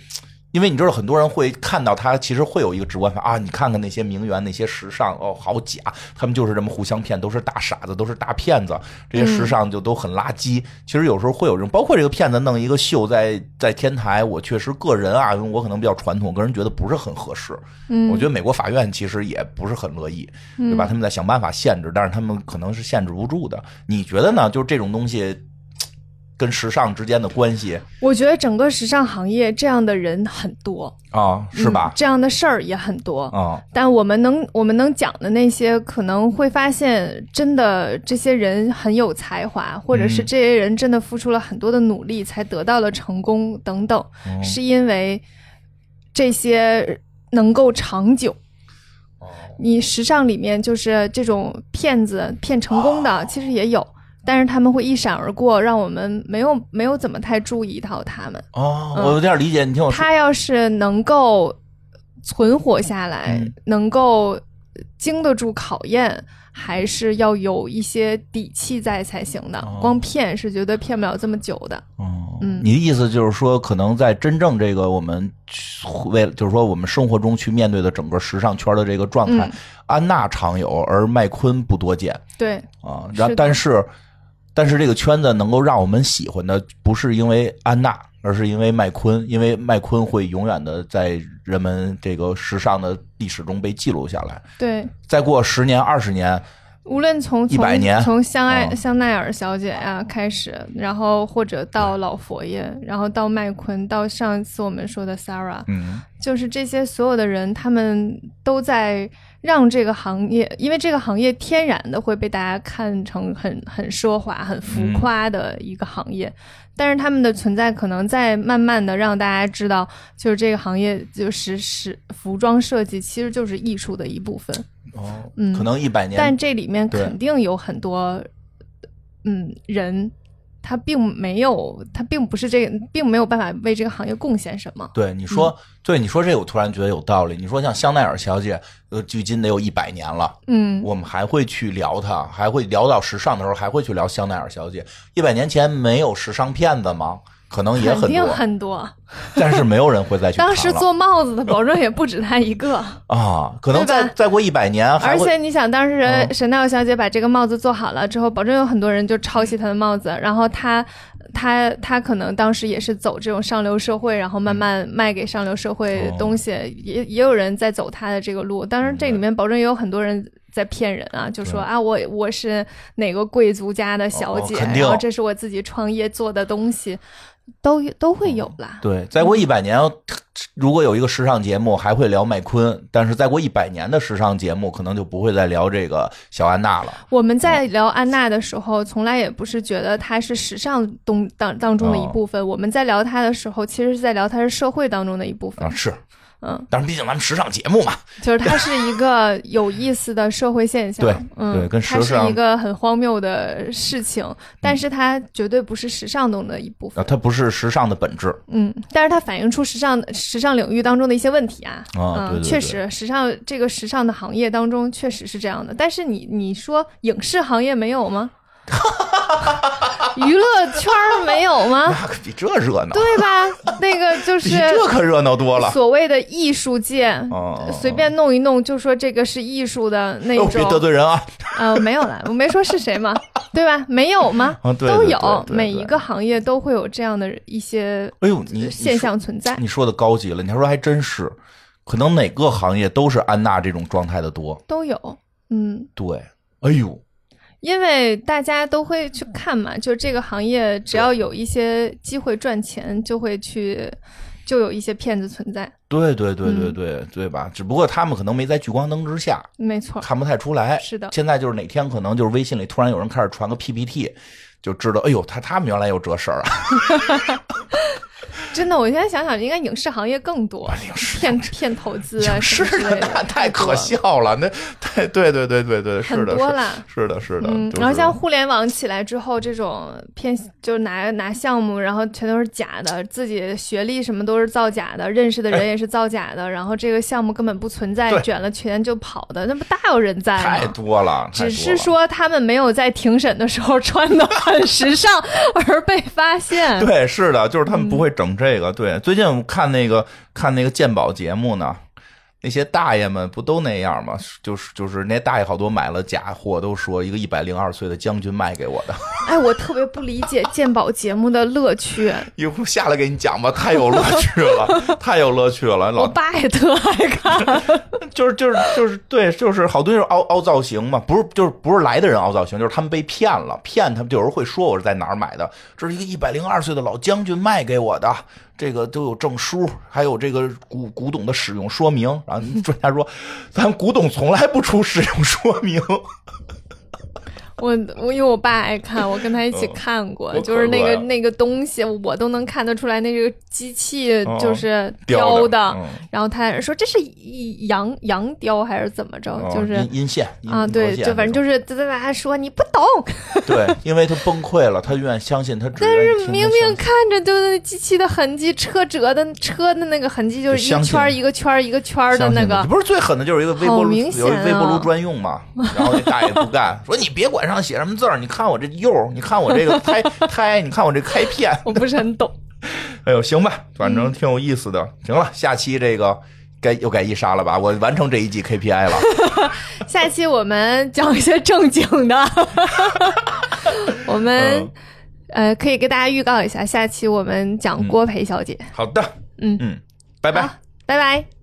因为你知道，很多人会看到他，其实会有一个直观法啊！你看看那些名媛，那些时尚哦，好假，他们就是这么互相骗，都是大傻子，都是大骗子。这些时尚就都很垃圾。其实有时候会有这种，包括这个骗子弄一个秀在在天台，我确实个人啊，我可能比较传统，个人觉得不是很合适。嗯，我觉得美国法院其实也不是很乐意，对吧？他们在想办法限制，但是他们可能是限制不住的。你觉得呢？就是这种东西。跟时尚之间的关系，我觉得整个时尚行业这样的人很多啊，是吧？这样的事儿也很多啊。但我们能我们能讲的那些，可能会发现，真的这些人很有才华，或者是这些人真的付出了很多的努力才得到了成功等等，是因为这些能够长久。你时尚里面就是这种骗子骗成功的，其实也有。但是他们会一闪而过，让我们没有没有怎么太注意到他们。哦，我有点理解，你听我说。他要是能够存活下来，能够经得住考验，还是要有一些底气在才行的。光骗是绝对骗不了这么久的。哦，嗯，你的意思就是说，可能在真正这个我们为了，就是说我们生活中去面对的整个时尚圈的这个状态，安娜常有，而麦昆不多见。对啊，然但是。但是这个圈子能够让我们喜欢的，不是因为安娜，而是因为麦昆，因为麦昆会永远的在人们这个时尚的历史中被记录下来。对，再过十年、二十年，无论从一百年，从香爱香奈儿小姐呀开始，然后或者到老佛爷，然后到麦昆，到上次我们说的 Sarah，嗯，就是这些所有的人，他们都在。让这个行业，因为这个行业天然的会被大家看成很很奢华、很浮夸的一个行业，但是他们的存在可能在慢慢的让大家知道，就是这个行业就是是服装设计其实就是艺术的一部分。哦，嗯，可能一百年，但这里面肯定有很多，嗯，人。他并没有，他并不是这个，并没有办法为这个行业贡献什么。对你说，对你说这个，我突然觉得有道理。你说像香奈儿小姐，呃，距今得有一百年了，嗯，我们还会去聊她，还会聊到时尚的时候，还会去聊香奈儿小姐。一百年前没有时尚骗子吗？可能也很多，很多，但是没有人会再去。当时做帽子的，保证也不止他一个 [LAUGHS] 啊。可能再再过一百年，而且你想，当时沈奈尔小姐把这个帽子做好了之后，保证有很多人就抄袭她的帽子。然后她，她，她可能当时也是走这种上流社会，然后慢慢卖给上流社会东西。也也有人在走她的这个路。当然，这里面保证也有很多人。在骗人啊，就说啊，我我是哪个贵族家的小姐，然后这是我自己创业做的东西，都都会有啦。对，再过一百年，如果有一个时尚节目还会聊麦昆，但是再过一百年的时尚节目，可能就不会再聊这个小安娜了。我们在聊安娜的时候，从来也不是觉得她是时尚东当当中的一部分，我们在聊她的时候，其实是在聊她是社会当中的一部分。啊，是。嗯，但是毕竟咱们时尚节目嘛，就是它是一个有意思的社会现象，对，嗯，跟它是一个很荒谬的事情，但是它绝对不是时尚中的一部分，它不是时尚的本质，嗯，但是它反映出时尚时尚领域当中的一些问题啊，啊，对，确实，时尚这个时尚的行业当中确实是这样的，但是你你说影视行业没有吗？[LAUGHS] 娱乐圈没有吗？[LAUGHS] 那可比这热闹，对吧？那个就是这可热闹多了。所谓的艺术界，随便弄一弄就说这个是艺术的那种，别得罪人啊！呃，没有了，我没说是谁嘛，[LAUGHS] 对吧？没有吗？都有，每一个行业都会有这样的一些哎呦，你现象存在。你说的高级了，你还说还真是，可能哪个行业都是安娜这种状态的多，都有。嗯，对，哎呦。因为大家都会去看嘛，就这个行业，只要有一些机会赚钱，就会去，就有一些骗子存在。对对对对对对吧？只不过他们可能没在聚光灯之下，没错，看不太出来。是的，现在就是哪天可能就是微信里突然有人开始传个 PPT，就知道，哎呦，他他们原来有这事儿啊。[LAUGHS] [LAUGHS] 真的，我现在想想，应该影视行业更多，骗骗投资啊，是的，[LAUGHS] 那太可笑了，那太对对对对对，很多了，是的，是的。然后像互联网起来之后，这种骗就拿拿项目，然后全都是假的，自己学历什么都是造假的，认识的人也是造假的，然后这个项目根本不存在，卷了钱就跑的，那不大有人在吗？太多了，只是说他们没有在庭审的时候穿的很时尚 [LAUGHS] 而被发现。对，是的，就是他们不会整这。个对，最近我看那个看那个鉴宝节目呢。那些大爷们不都那样吗？就是就是那大爷好多买了假货，都说一个一百零二岁的将军卖给我的。哎，我特别不理解鉴宝节目的乐趣。[LAUGHS] 一会儿下来给你讲吧，太有乐趣了，太有乐趣了。我爸也特爱看，[LAUGHS] 就是就是就是对，就是好多就是凹凹造型嘛，不是就是不是来的人凹造型，就是他们被骗了，骗他们就有人会说我是在哪儿买的，这是一个一百零二岁的老将军卖给我的。这个都有证书，还有这个古古董的使用说明。然后专家说，咱古董从来不出使用说明。[LAUGHS] 我我因为我爸爱看，我跟他一起看过，就是那个那个东西，我都能看得出来，那个机器就是雕的。然后他说这是羊羊雕还是怎么着？就是阴线啊，对，就反正就是在在他说你不懂。[LAUGHS] 对，因为他崩溃了，他永远相信他。但是明明看着就是机器的痕迹，车辙的车的那个痕迹，就是一圈一个圈一个圈的那个。不是最狠的，就是一个微波炉，有微波炉专用嘛。然后那大爷不干，[LAUGHS] 说你别管。上写什么字儿？你看我这釉，你看我这个 [LAUGHS] 开开，你看我这开片，我不是很懂。哎呦，行吧，反正挺有意思的。行了，下期这个该又该一杀了吧？我完成这一季 KPI 了。[LAUGHS] 下期我们讲一些正经的。[LAUGHS] 我们呃，可以给大家预告一下，下期我们讲郭培小姐。好的，嗯嗯，拜拜，拜拜。